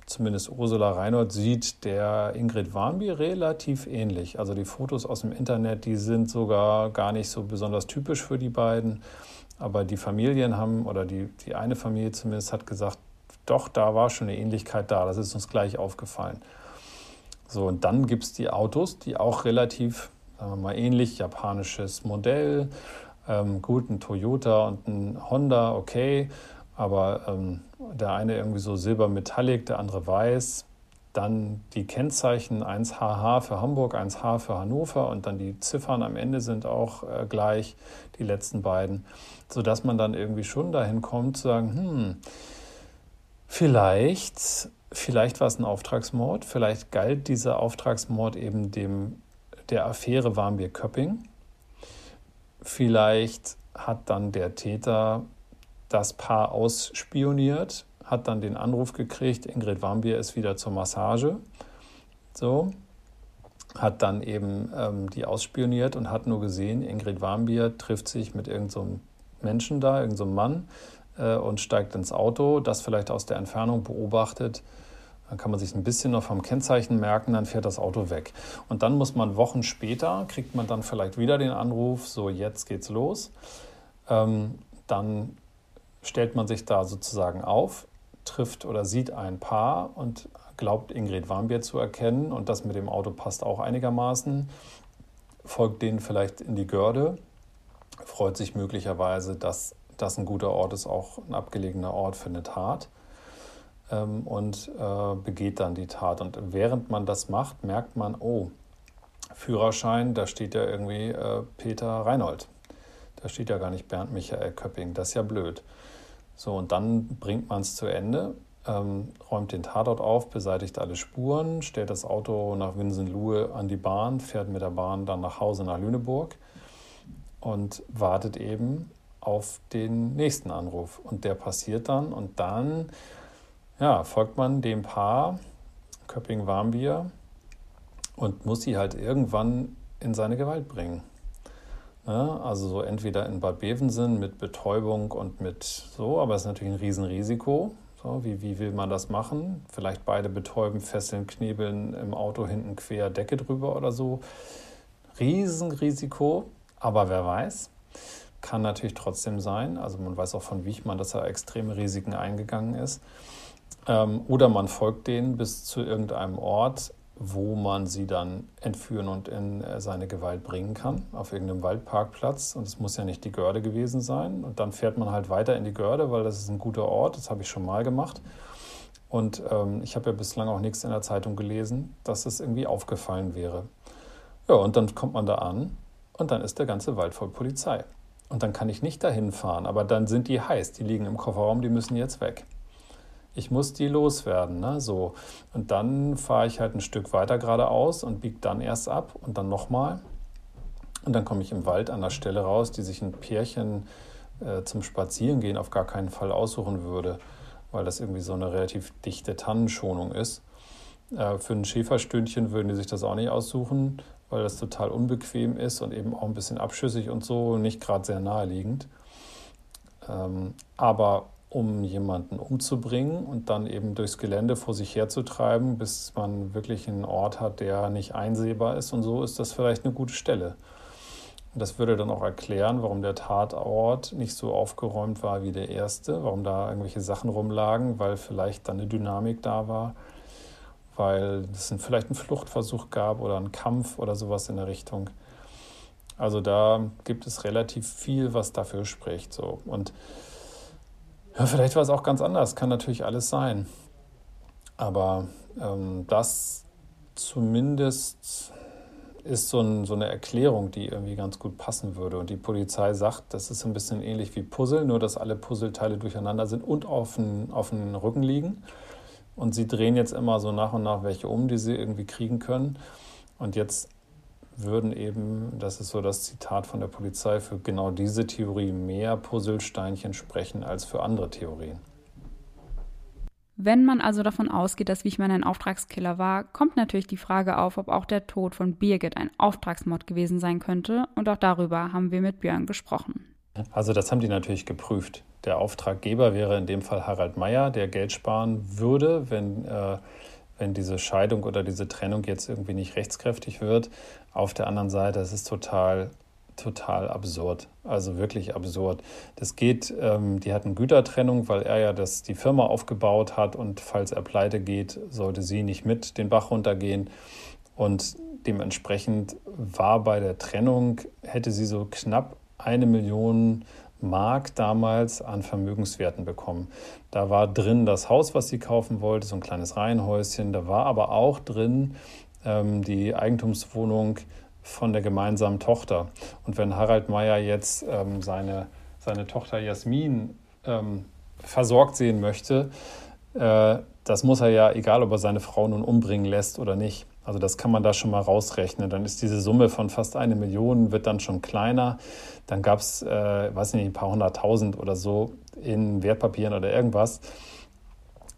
zumindest Ursula Reinhold sieht der Ingrid Warnby relativ ähnlich. Also die Fotos aus dem Internet, die sind sogar gar nicht so besonders typisch für die beiden. Aber die Familien haben, oder die, die eine Familie zumindest hat gesagt, doch, da war schon eine Ähnlichkeit da. Das ist uns gleich aufgefallen. So, und dann gibt es die Autos, die auch relativ, sagen wir mal, ähnlich, japanisches Modell, ähm, gut, ein Toyota und ein Honda, okay, aber ähm, der eine irgendwie so silbermetallic, der andere weiß. Dann die Kennzeichen 1HH für Hamburg, 1H für Hannover und dann die Ziffern am Ende sind auch äh, gleich, die letzten beiden, sodass man dann irgendwie schon dahin kommt zu sagen, hm, vielleicht, vielleicht war es ein Auftragsmord, vielleicht galt dieser Auftragsmord eben dem, der Affäre Warmbier-Köpping. Vielleicht hat dann der Täter das Paar ausspioniert, hat dann den Anruf gekriegt, Ingrid Wambier ist wieder zur Massage. So, hat dann eben ähm, die ausspioniert und hat nur gesehen, Ingrid Warmbier trifft sich mit irgendeinem so Menschen da, irgendeinem so Mann äh, und steigt ins Auto, das vielleicht aus der Entfernung beobachtet. Dann kann man sich ein bisschen noch vom Kennzeichen merken, dann fährt das Auto weg. Und dann muss man Wochen später, kriegt man dann vielleicht wieder den Anruf, so jetzt geht's los. Ähm, dann stellt man sich da sozusagen auf, trifft oder sieht ein Paar und glaubt Ingrid Warmbier zu erkennen und das mit dem Auto passt auch einigermaßen, folgt denen vielleicht in die Görde, freut sich möglicherweise, dass das ein guter Ort ist, auch ein abgelegener Ort für eine Tat ähm, und äh, begeht dann die Tat. Und während man das macht, merkt man, oh, Führerschein, da steht ja irgendwie äh, Peter Reinhold. Da steht ja gar nicht Bernd Michael Köpping. Das ist ja blöd. So, und dann bringt man es zu Ende, ähm, räumt den Tatort auf, beseitigt alle Spuren, stellt das Auto nach Winsenlohe an die Bahn, fährt mit der Bahn dann nach Hause nach Lüneburg und wartet eben auf den nächsten Anruf. Und der passiert dann und dann ja, folgt man dem Paar Köpping-Warmbier und muss sie halt irgendwann in seine Gewalt bringen. Ja, also so entweder in Bad Bevensen mit Betäubung und mit so, aber es ist natürlich ein Riesenrisiko. So, wie, wie will man das machen? Vielleicht beide betäuben, fesseln, knebeln im Auto hinten quer Decke drüber oder so. Riesenrisiko, aber wer weiß. Kann natürlich trotzdem sein. Also man weiß auch von Wichmann, dass er extreme Risiken eingegangen ist. Ähm, oder man folgt denen bis zu irgendeinem Ort, wo man sie dann entführen und in äh, seine Gewalt bringen kann, auf irgendeinem Waldparkplatz. Und es muss ja nicht die Görde gewesen sein. Und dann fährt man halt weiter in die Görde, weil das ist ein guter Ort, das habe ich schon mal gemacht. Und ähm, ich habe ja bislang auch nichts in der Zeitung gelesen, dass es irgendwie aufgefallen wäre. Ja, und dann kommt man da an und dann ist der ganze Wald voll Polizei. Und dann kann ich nicht dahin fahren, aber dann sind die heiß, die liegen im Kofferraum, die müssen jetzt weg ich muss die loswerden. Ne? So. Und dann fahre ich halt ein Stück weiter geradeaus und biege dann erst ab und dann nochmal. Und dann komme ich im Wald an der Stelle raus, die sich ein Pärchen äh, zum Spazierengehen auf gar keinen Fall aussuchen würde, weil das irgendwie so eine relativ dichte Tannenschonung ist. Äh, für ein Schäferstündchen würden die sich das auch nicht aussuchen, weil das total unbequem ist und eben auch ein bisschen abschüssig und so, nicht gerade sehr naheliegend. Ähm, aber um jemanden umzubringen und dann eben durchs Gelände vor sich herzutreiben, bis man wirklich einen Ort hat, der nicht einsehbar ist. Und so ist das vielleicht eine gute Stelle. Und das würde dann auch erklären, warum der Tatort nicht so aufgeräumt war wie der erste, warum da irgendwelche Sachen rumlagen, weil vielleicht dann eine Dynamik da war, weil es vielleicht einen Fluchtversuch gab oder einen Kampf oder sowas in der Richtung. Also da gibt es relativ viel, was dafür spricht. So. Und ja, vielleicht war es auch ganz anders, kann natürlich alles sein. Aber ähm, das zumindest ist so, ein, so, eine Erklärung, die irgendwie ganz gut passen würde. Und die Polizei sagt, das ist ein bisschen ähnlich wie Puzzle, nur dass alle Puzzleteile durcheinander sind und auf den, auf Rücken liegen. Und sie drehen jetzt immer so nach und nach welche um, die sie irgendwie kriegen können. Und jetzt würden eben, das ist so das Zitat von der Polizei, für genau diese Theorie mehr Puzzlesteinchen sprechen als für andere Theorien. Wenn man also davon ausgeht, dass Wichmann ein Auftragskiller war, kommt natürlich die Frage auf, ob auch der Tod von Birgit ein Auftragsmord gewesen sein könnte. Und auch darüber haben wir mit Björn gesprochen. Also das haben die natürlich geprüft. Der Auftraggeber wäre in dem Fall Harald Meyer, der Geld sparen würde, wenn äh, wenn diese Scheidung oder diese Trennung jetzt irgendwie nicht rechtskräftig wird. Auf der anderen Seite, es ist total total absurd. Also wirklich absurd. Das geht, ähm, die hatten Gütertrennung, weil er ja das, die Firma aufgebaut hat und falls er pleite geht, sollte sie nicht mit den Bach runtergehen. Und dementsprechend war bei der Trennung, hätte sie so knapp eine Million Mark damals an Vermögenswerten bekommen. Da war drin das Haus, was sie kaufen wollte, so ein kleines Reihenhäuschen. Da war aber auch drin die Eigentumswohnung von der gemeinsamen Tochter. Und wenn Harald Meyer jetzt ähm, seine, seine Tochter Jasmin ähm, versorgt sehen möchte, äh, das muss er ja, egal ob er seine Frau nun umbringen lässt oder nicht. Also das kann man da schon mal rausrechnen. Dann ist diese Summe von fast eine Million, wird dann schon kleiner. Dann gab es, äh, weiß nicht, ein paar hunderttausend oder so in Wertpapieren oder irgendwas.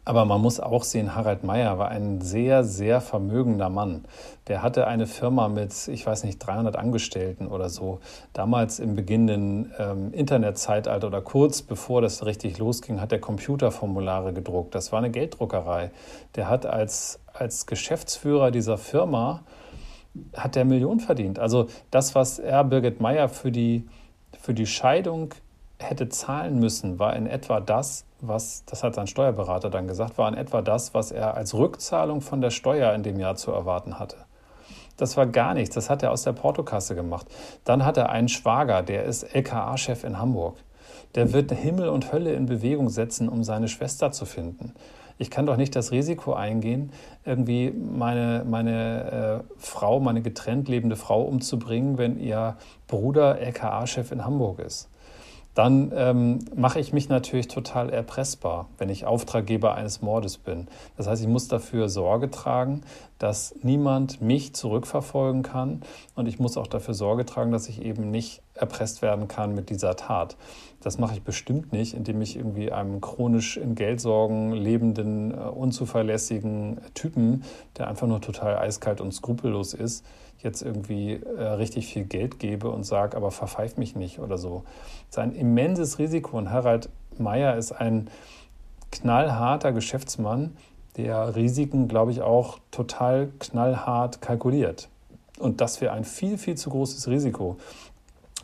Aber man muss auch sehen, Harald Meyer war ein sehr, sehr vermögender Mann. Der hatte eine Firma mit, ich weiß nicht, 300 Angestellten oder so. Damals im beginnenden ähm, Internetzeitalter oder kurz bevor das richtig losging, hat er Computerformulare gedruckt. Das war eine Gelddruckerei. Der hat als, als Geschäftsführer dieser Firma, hat der Millionen verdient. Also das, was er, Birgit Meyer, für die, für die Scheidung hätte zahlen müssen, war in etwa das, was, das hat sein Steuerberater dann gesagt, war in etwa das, was er als Rückzahlung von der Steuer in dem Jahr zu erwarten hatte. Das war gar nichts, das hat er aus der Portokasse gemacht. Dann hat er einen Schwager, der ist LKA-Chef in Hamburg. Der wird Himmel und Hölle in Bewegung setzen, um seine Schwester zu finden. Ich kann doch nicht das Risiko eingehen, irgendwie meine, meine äh, Frau, meine getrennt lebende Frau umzubringen, wenn ihr Bruder LKA-Chef in Hamburg ist dann ähm, mache ich mich natürlich total erpressbar, wenn ich Auftraggeber eines Mordes bin. Das heißt, ich muss dafür Sorge tragen, dass niemand mich zurückverfolgen kann und ich muss auch dafür Sorge tragen, dass ich eben nicht erpresst werden kann mit dieser Tat. Das mache ich bestimmt nicht, indem ich irgendwie einem chronisch in Geldsorgen lebenden, äh, unzuverlässigen Typen, der einfach nur total eiskalt und skrupellos ist, jetzt irgendwie äh, richtig viel Geld gebe und sage, aber verpfeif mich nicht oder so. Das ist ein immenses Risiko und Harald Meyer ist ein knallharter Geschäftsmann, der Risiken, glaube ich, auch total knallhart kalkuliert. Und das wäre ein viel, viel zu großes Risiko.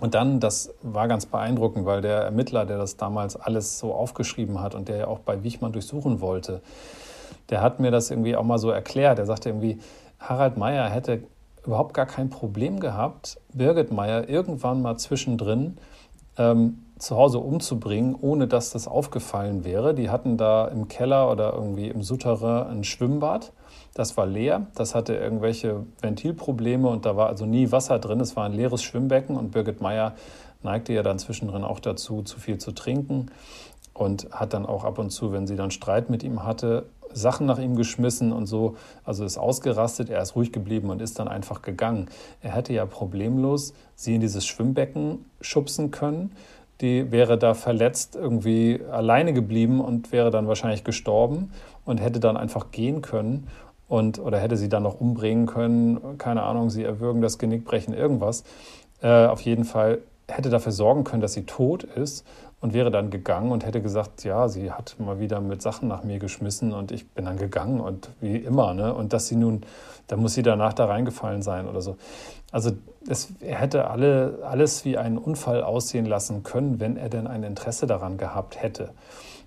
Und dann, das war ganz beeindruckend, weil der Ermittler, der das damals alles so aufgeschrieben hat und der ja auch bei Wichmann durchsuchen wollte, der hat mir das irgendwie auch mal so erklärt. Er sagte irgendwie, Harald Meyer hätte überhaupt gar kein Problem gehabt, Birgit Meyer irgendwann mal zwischendrin ähm, zu Hause umzubringen, ohne dass das aufgefallen wäre. Die hatten da im Keller oder irgendwie im Souterrain ein Schwimmbad. Das war leer, das hatte irgendwelche Ventilprobleme und da war also nie Wasser drin. Es war ein leeres Schwimmbecken und Birgit Meyer neigte ja dann zwischendrin auch dazu, zu viel zu trinken und hat dann auch ab und zu, wenn sie dann Streit mit ihm hatte, Sachen nach ihm geschmissen und so. Also ist ausgerastet, er ist ruhig geblieben und ist dann einfach gegangen. Er hätte ja problemlos sie in dieses Schwimmbecken schubsen können. Die wäre da verletzt irgendwie alleine geblieben und wäre dann wahrscheinlich gestorben und hätte dann einfach gehen können und oder hätte sie dann noch umbringen können, keine Ahnung, sie erwürgen, das Genick brechen, irgendwas. Äh, auf jeden Fall hätte dafür sorgen können, dass sie tot ist und wäre dann gegangen und hätte gesagt, ja, sie hat mal wieder mit Sachen nach mir geschmissen und ich bin dann gegangen und wie immer, ne? Und dass sie nun, da muss sie danach da reingefallen sein oder so. Also es, er hätte alle, alles wie einen Unfall aussehen lassen können, wenn er denn ein Interesse daran gehabt hätte.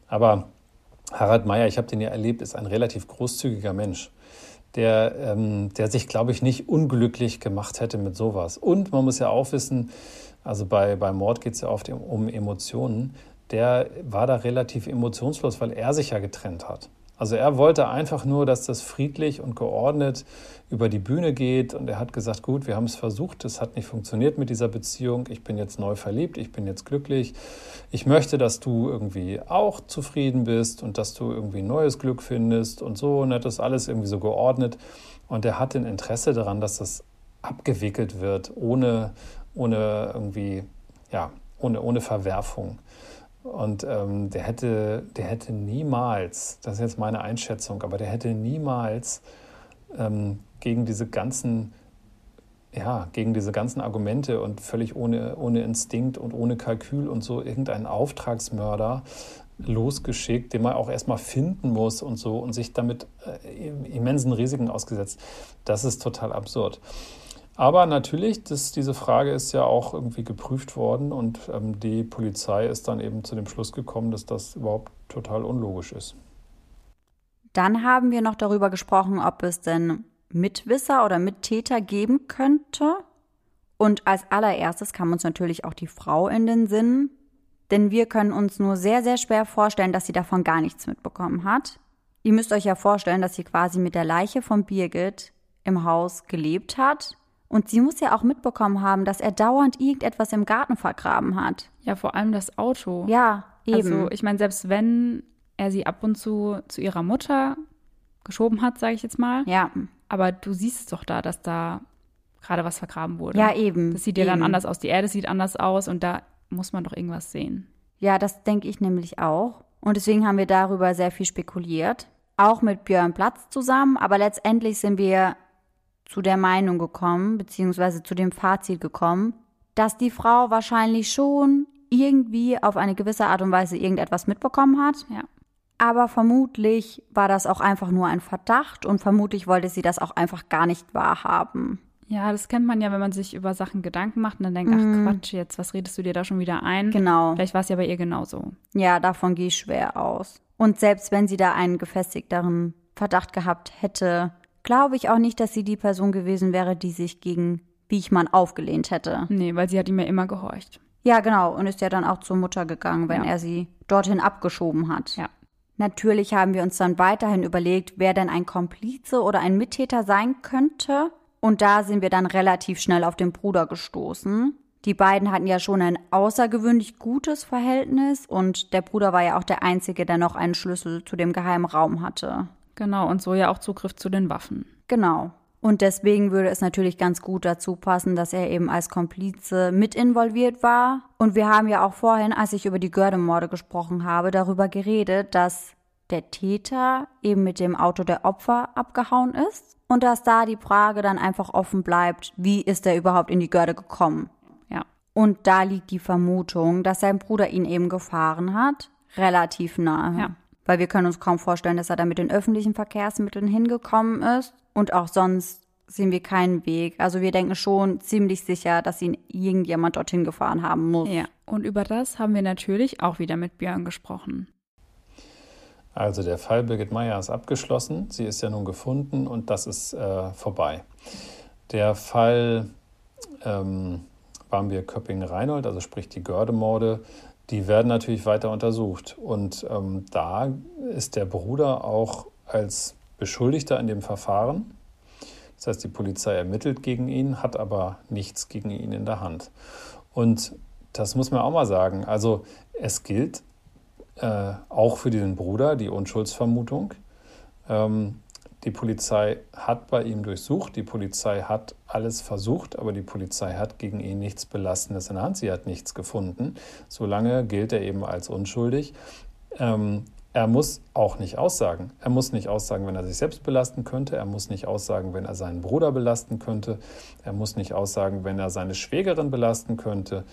Aber Harald Meyer, ich habe den ja erlebt, ist ein relativ großzügiger Mensch der, ähm, der sich, glaube ich, nicht unglücklich gemacht hätte mit sowas. Und man muss ja auch wissen, also bei, bei Mord geht es ja oft um Emotionen, der war da relativ emotionslos, weil er sich ja getrennt hat. Also er wollte einfach nur, dass das friedlich und geordnet über die Bühne geht. Und er hat gesagt, gut, wir haben es versucht, es hat nicht funktioniert mit dieser Beziehung, ich bin jetzt neu verliebt, ich bin jetzt glücklich, ich möchte, dass du irgendwie auch zufrieden bist und dass du irgendwie neues Glück findest und so. Und hat das alles irgendwie so geordnet. Und er hat ein Interesse daran, dass das abgewickelt wird, ohne, ohne irgendwie, ja, ohne, ohne Verwerfung. Und ähm, der, hätte, der hätte niemals, das ist jetzt meine Einschätzung, aber der hätte niemals ähm, gegen diese ganzen, ja, gegen diese ganzen Argumente und völlig ohne, ohne Instinkt und ohne Kalkül und so irgendeinen Auftragsmörder losgeschickt, den man auch erstmal finden muss und so und sich damit äh, immensen Risiken ausgesetzt. Das ist total absurd. Aber natürlich, das, diese Frage ist ja auch irgendwie geprüft worden und ähm, die Polizei ist dann eben zu dem Schluss gekommen, dass das überhaupt total unlogisch ist. Dann haben wir noch darüber gesprochen, ob es denn Mitwisser oder Mittäter geben könnte. Und als allererstes kam uns natürlich auch die Frau in den Sinn, denn wir können uns nur sehr, sehr schwer vorstellen, dass sie davon gar nichts mitbekommen hat. Ihr müsst euch ja vorstellen, dass sie quasi mit der Leiche von Birgit im Haus gelebt hat. Und sie muss ja auch mitbekommen haben, dass er dauernd irgendetwas im Garten vergraben hat. Ja, vor allem das Auto. Ja, eben. Also ich meine, selbst wenn er sie ab und zu zu ihrer Mutter geschoben hat, sage ich jetzt mal. Ja. Aber du siehst es doch da, dass da gerade was vergraben wurde. Ja, eben. Das sieht ja eben. dann anders aus. Die Erde sieht anders aus und da muss man doch irgendwas sehen. Ja, das denke ich nämlich auch. Und deswegen haben wir darüber sehr viel spekuliert. Auch mit Björn Platz zusammen. Aber letztendlich sind wir zu der Meinung gekommen, beziehungsweise zu dem Fazit gekommen, dass die Frau wahrscheinlich schon irgendwie auf eine gewisse Art und Weise irgendetwas mitbekommen hat. Ja. Aber vermutlich war das auch einfach nur ein Verdacht und vermutlich wollte sie das auch einfach gar nicht wahrhaben. Ja, das kennt man ja, wenn man sich über Sachen Gedanken macht und dann denkt, ach Quatsch, jetzt, was redest du dir da schon wieder ein? Genau. Vielleicht war es ja bei ihr genauso. Ja, davon gehe ich schwer aus. Und selbst wenn sie da einen gefestigteren Verdacht gehabt hätte, glaube ich auch nicht, dass sie die Person gewesen wäre, die sich gegen Biechmann aufgelehnt hätte. Nee, weil sie hat ihm ja immer gehorcht. Ja, genau. Und ist ja dann auch zur Mutter gegangen, wenn Ja. er sie dorthin abgeschoben hat. Ja. Natürlich haben wir uns dann weiterhin überlegt, wer denn ein Komplize oder ein Mittäter sein könnte. Und da sind wir dann relativ schnell auf den Bruder gestoßen. Die beiden hatten ja schon ein außergewöhnlich gutes Verhältnis und der Bruder war ja auch der Einzige, der noch einen Schlüssel zu dem geheimen Raum hatte. Genau, und so ja auch Zugriff zu den Waffen. Genau. Und deswegen würde es natürlich ganz gut dazu passen, dass er eben als Komplize mit involviert war. Und wir haben ja auch vorhin, als ich über die Gördemorde gesprochen habe, darüber geredet, dass der Täter eben mit dem Auto der Opfer abgehauen ist. Und dass da die Frage dann einfach offen bleibt, wie ist er überhaupt in die Görde gekommen? Ja. Und da liegt die Vermutung, dass sein Bruder ihn eben gefahren hat, relativ nahe. Ja. Weil wir können uns kaum vorstellen, dass er da mit den öffentlichen Verkehrsmitteln hingekommen ist. Und auch sonst sehen wir keinen Weg. Also wir denken schon ziemlich sicher, dass ihn irgendjemand dorthin gefahren haben muss. Ja. Und über das haben wir natürlich auch wieder mit Björn gesprochen. Also der Fall Birgit Meyer ist abgeschlossen. Sie ist ja nun gefunden und das ist äh, vorbei. Der Fall ähm, Barmbek-Köpping-Reinhold, also sprich die Gördemorde, die werden natürlich weiter untersucht. Und ähm, da ist der Bruder auch als Beschuldigter in dem Verfahren. Das heißt, die Polizei ermittelt gegen ihn, hat aber nichts gegen ihn in der Hand. Und das muss man auch mal sagen. Also es gilt äh, auch für den Bruder die Unschuldsvermutung. Ähm, die Polizei hat bei ihm durchsucht, die Polizei hat alles versucht, aber die Polizei hat gegen ihn nichts Belastendes in der Hand. Sie hat nichts gefunden. Solange gilt er eben als unschuldig. Ähm, er muss auch nicht aussagen. Er muss nicht aussagen, wenn er sich selbst belasten könnte. Er muss nicht aussagen, wenn er seinen Bruder belasten könnte. Er muss nicht aussagen, wenn er seine Schwägerin belasten könnte.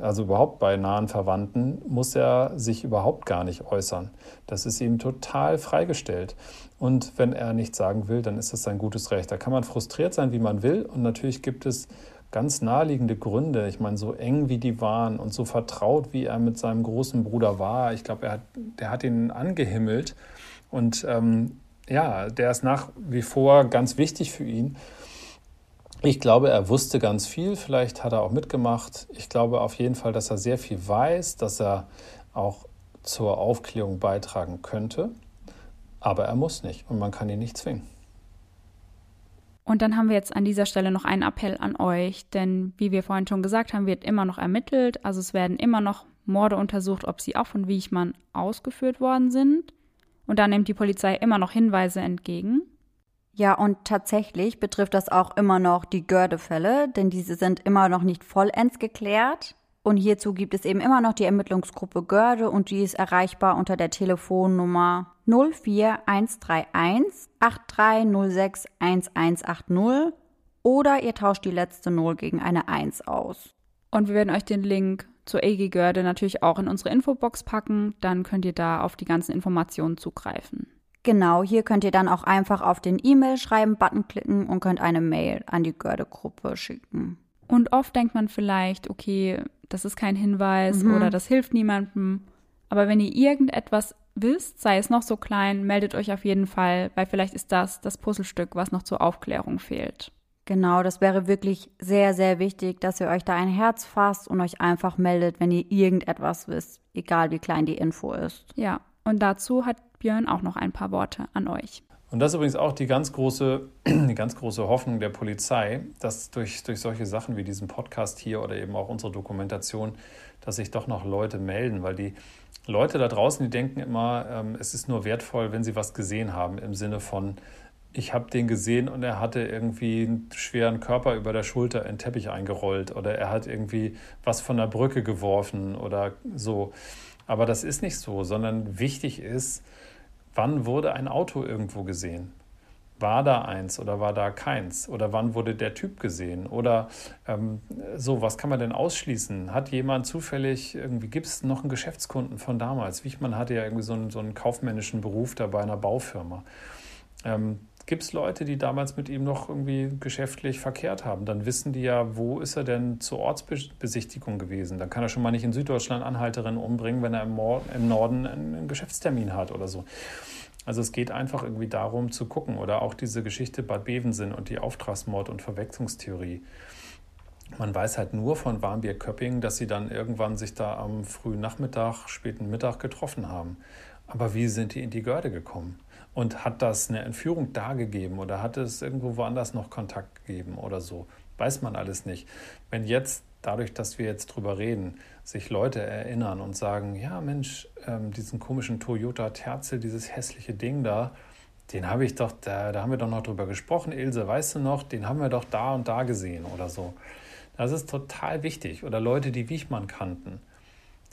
Also überhaupt bei nahen Verwandten muss er sich überhaupt gar nicht äußern. Das ist ihm total freigestellt. Und wenn er nichts sagen will, dann ist das sein gutes Recht. Da kann man frustriert sein, wie man will. Und natürlich gibt es ganz naheliegende Gründe. Ich meine, so eng wie die waren und so vertraut, wie er mit seinem großen Bruder war. Ich glaube, er hat, der hat ihn angehimmelt. Und ähm, ja, der ist nach wie vor ganz wichtig für ihn. Ich glaube, er wusste ganz viel, vielleicht hat er auch mitgemacht. Ich glaube auf jeden Fall, dass er sehr viel weiß, dass er auch zur Aufklärung beitragen könnte. Aber er muss nicht und man kann ihn nicht zwingen. Und dann haben wir jetzt an dieser Stelle noch einen Appell an euch, denn wie wir vorhin schon gesagt haben, wird immer noch ermittelt. Also es werden immer noch Morde untersucht, ob sie auch von Wiechmann ausgeführt worden sind. Und da nimmt die Polizei immer noch Hinweise entgegen. Ja, und tatsächlich betrifft das auch immer noch die Gördefälle, denn diese sind immer noch nicht vollends geklärt. Und hierzu gibt es eben immer noch die Ermittlungsgruppe Görde und die ist erreichbar unter der Telefonnummer 04131 8306 1180 oder ihr tauscht die letzte 0 gegen eine 1 aus. Und wir werden euch den Link zur EG Görde natürlich auch in unsere Infobox packen. Dann könnt ihr da auf die ganzen Informationen zugreifen. Genau, hier könnt ihr dann auch einfach auf den E-Mail-Schreiben-Button klicken und könnt eine Mail an die Gördegruppe schicken. Und oft denkt man vielleicht, okay, das ist kein Hinweis Mhm. oder das hilft niemandem. Aber wenn ihr irgendetwas wisst, sei es noch so klein, meldet euch auf jeden Fall, weil vielleicht ist das das Puzzlestück, was noch zur Aufklärung fehlt. Genau, das wäre wirklich sehr, sehr wichtig, dass ihr euch da ein Herz fasst und euch einfach meldet, wenn ihr irgendetwas wisst, egal wie klein die Info ist. Ja, und dazu hat Björn auch noch ein paar Worte an euch. Und das ist übrigens auch die ganz große, die ganz große Hoffnung der Polizei, dass durch, durch solche Sachen wie diesen Podcast hier oder eben auch unsere Dokumentation, dass sich doch noch Leute melden, weil die Leute da draußen, die denken immer, ähm, es ist nur wertvoll, wenn sie was gesehen haben, im Sinne von, ich habe den gesehen und er hatte irgendwie einen schweren Körper über der Schulter in den Teppich eingerollt oder er hat irgendwie was von der Brücke geworfen oder so. Aber das ist nicht so, sondern wichtig ist, wann wurde ein Auto irgendwo gesehen? War da eins oder war da keins? Oder wann wurde der Typ gesehen? Oder ähm, so, was kann man denn ausschließen? Hat jemand zufällig, irgendwie gibt es noch einen Geschäftskunden von damals? Wichmann hatte ja irgendwie so einen, so einen kaufmännischen Beruf da bei einer Baufirma. Ähm, gibt es Leute, die damals mit ihm noch irgendwie geschäftlich verkehrt haben? Dann wissen die ja, wo ist er denn zur Ortsbesichtigung gewesen? Dann kann er schon mal nicht in Süddeutschland Anhalterinnen umbringen, wenn er im, im Norden einen, Geschäftstermin hat oder so. Also es geht einfach irgendwie darum zu gucken oder auch diese Geschichte Bad Bevensen und die Auftragsmord- und Verwechslungstheorie. Man weiß halt nur von Warnbier-Köpping, dass sie dann irgendwann sich da am frühen Nachmittag, späten Mittag getroffen haben. Aber wie sind die in die Görde gekommen? Und hat das eine Entführung da gegeben oder hat es irgendwo woanders noch Kontakt gegeben oder so? Weiß man alles nicht. Wenn jetzt, dadurch, dass wir jetzt drüber reden, sich Leute erinnern und sagen, ja Mensch, ähm, diesen komischen Toyota Terzel, dieses hässliche Ding da, den habe ich doch, da, da haben wir doch noch drüber gesprochen, Ilse, weißt du noch, den haben wir doch da und da gesehen oder so. Das ist total wichtig. Oder Leute, die Wichmann kannten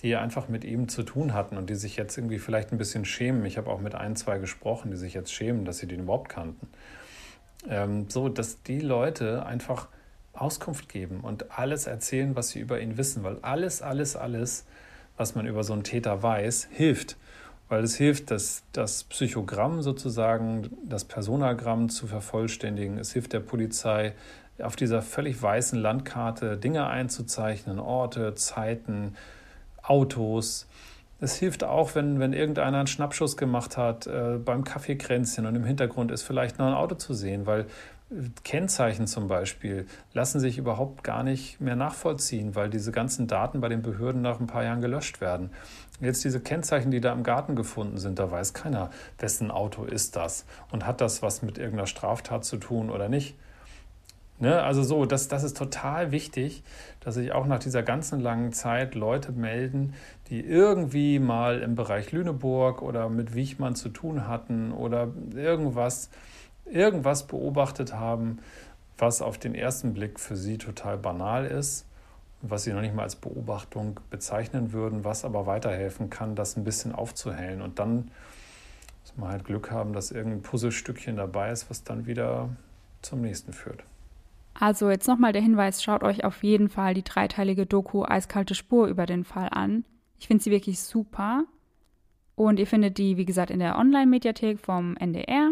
die einfach mit ihm zu tun hatten und die sich jetzt irgendwie vielleicht ein bisschen schämen. Ich habe auch mit ein, zwei gesprochen, die sich jetzt schämen, dass sie den überhaupt kannten. Ähm, so, dass die Leute einfach Auskunft geben und alles erzählen, was sie über ihn wissen, weil alles, alles, alles, was man über so einen Täter weiß, hilft. Weil es hilft, das, das Psychogramm sozusagen, das Personagramm zu vervollständigen. Es hilft der Polizei, auf dieser völlig weißen Landkarte Dinge einzuzeichnen, Orte, Zeiten, Autos. Es hilft auch, wenn, wenn irgendeiner einen Schnappschuss gemacht hat äh, beim Kaffeekränzchen und im Hintergrund ist vielleicht noch ein Auto zu sehen, weil äh, Kennzeichen zum Beispiel lassen sich überhaupt gar nicht mehr nachvollziehen, weil diese ganzen Daten bei den Behörden nach ein paar Jahren gelöscht werden. Jetzt diese Kennzeichen, die da im Garten gefunden sind, da weiß keiner, wessen Auto ist das und hat das was mit irgendeiner Straftat zu tun oder nicht. Ne? Also so, das, das ist total wichtig, dass sich auch nach dieser ganzen langen Zeit Leute melden, die irgendwie mal im Bereich Lüneburg oder mit Wichmann zu tun hatten oder irgendwas, irgendwas beobachtet haben, was auf den ersten Blick für sie total banal ist, was sie noch nicht mal als Beobachtung bezeichnen würden, was aber weiterhelfen kann, das ein bisschen aufzuhellen. Und dann muss man halt Glück haben, dass irgendein Puzzlestückchen dabei ist, was dann wieder zum nächsten führt. Also jetzt nochmal der Hinweis, schaut euch auf jeden Fall die dreiteilige Doku Eiskalte Spur über den Fall an. Ich finde sie wirklich super. Und ihr findet die, wie gesagt, in der Online-Mediathek vom NDR.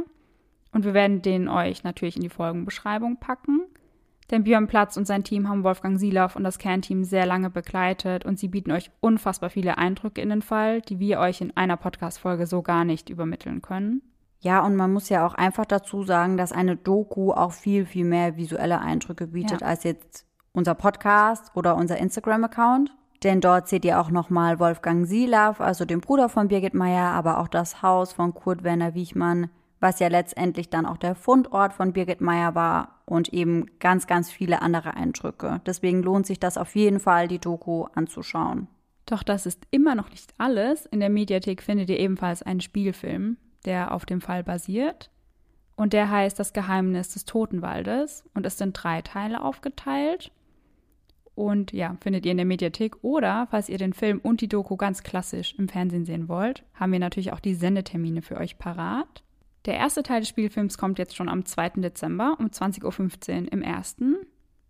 Und wir werden den euch natürlich in die Folgenbeschreibung packen. Denn Björn Platz und sein Team haben Wolfgang Silauf und das Kernteam sehr lange begleitet und sie bieten euch unfassbar viele Eindrücke in den Fall, die wir euch in einer Podcast-Folge so gar nicht übermitteln können. Ja, und man muss ja auch einfach dazu sagen, dass eine Doku auch viel, viel mehr visuelle Eindrücke bietet Ja. als jetzt unser Podcast oder unser Instagram-Account. Denn dort seht ihr auch nochmal Wolfgang Silav, also den Bruder von Birgit Meyer, aber auch das Haus von Kurt Werner Wiechmann, was ja letztendlich dann auch der Fundort von Birgit Meyer war und eben ganz, ganz viele andere Eindrücke. Deswegen lohnt sich das auf jeden Fall, die Doku anzuschauen. Doch das ist immer noch nicht alles. In der Mediathek findet ihr ebenfalls einen Spielfilm, der auf dem Fall basiert. Und der heißt Das Geheimnis des Totenwaldes und ist in drei Teile aufgeteilt. Und ja, findet ihr in der Mediathek. Oder, falls ihr den Film und die Doku ganz klassisch im Fernsehen sehen wollt, haben wir natürlich auch die Sendetermine für euch parat. Der erste Teil des Spielfilms kommt jetzt schon am 2. Dezember um 20.15 Uhr im ersten.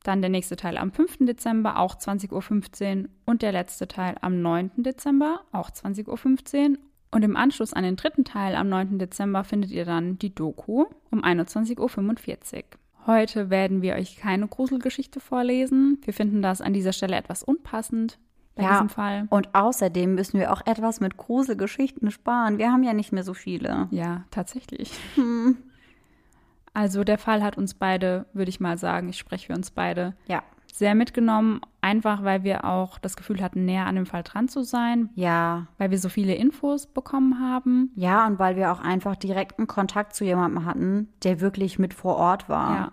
Dann der nächste Teil am 5. Dezember, auch 20.15 Uhr. Und der letzte Teil am 9. Dezember, auch 20.15 Uhr. Und im Anschluss an den dritten Teil am 9. Dezember findet ihr dann die Doku um 21.45 Uhr. Heute werden wir euch keine Gruselgeschichte vorlesen. Wir finden das an dieser Stelle etwas unpassend bei Ja. diesem Fall. Und außerdem müssen wir auch etwas mit Gruselgeschichten sparen. Wir haben ja nicht mehr so viele. Ja, tatsächlich. Also der Fall hat uns beide, würde ich mal sagen, ich spreche für uns beide, Ja. Sehr mitgenommen, einfach weil wir auch das Gefühl hatten, näher an dem Fall dran zu sein, Ja. weil wir so viele Infos bekommen haben. Ja, und weil wir auch einfach direkten Kontakt zu jemandem hatten, der wirklich mit vor Ort war. Ja.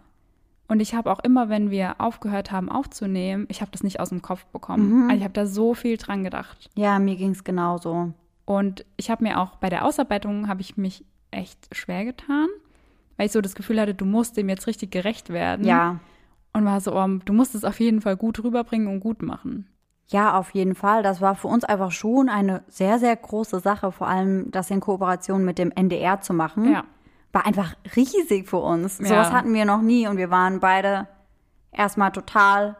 Und ich habe auch immer, wenn wir aufgehört haben aufzunehmen, ich habe das nicht aus dem Kopf bekommen. Also ich habe da so viel dran gedacht. Ja, mir ging's genauso. Und ich habe mir auch bei der Ausarbeitung habe ich mich echt schwer getan, weil ich so das Gefühl hatte, du musst dem jetzt richtig gerecht werden. Ja. Und war so, oh, du musst es auf jeden Fall gut rüberbringen und gut machen. Ja, auf jeden Fall. Das war für uns einfach schon eine sehr, sehr große Sache, vor allem das in Kooperation mit dem NDR zu machen. Ja. War einfach riesig für uns. Ja. Sowas hatten wir noch nie und wir waren beide erstmal total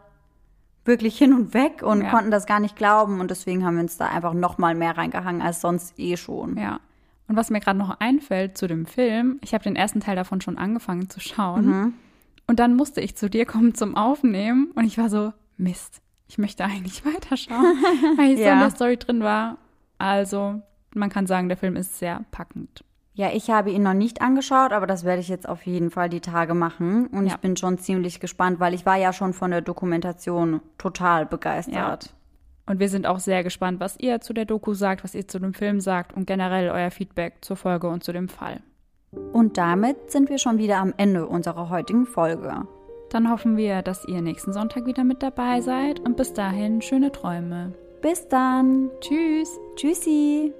wirklich hin und weg und Ja. konnten das gar nicht glauben und deswegen haben wir uns da einfach noch mal mehr reingehangen als sonst eh schon. Ja. Und was mir gerade noch einfällt zu dem Film, ich habe den ersten Teil davon schon angefangen zu schauen. Und dann musste ich zu dir kommen zum Aufnehmen und ich war so, Mist, ich möchte eigentlich weiterschauen, weil ich so Ja. in der Story drin war. Also, man kann sagen, der Film ist sehr packend. Ja, ich habe ihn noch nicht angeschaut, aber das werde ich jetzt auf jeden Fall die Tage machen. Und Ja. ich bin schon ziemlich gespannt, weil ich war ja schon von der Dokumentation total begeistert. Und wir sind auch sehr gespannt, was ihr zu der Doku sagt, was ihr zu dem Film sagt und generell euer Feedback zur Folge und zu dem Fall. Und damit sind wir schon wieder am Ende unserer heutigen Folge. Dann hoffen wir, dass ihr nächsten Sonntag wieder mit dabei seid und bis dahin schöne Träume. Bis dann. Tschüss! Tschüssi.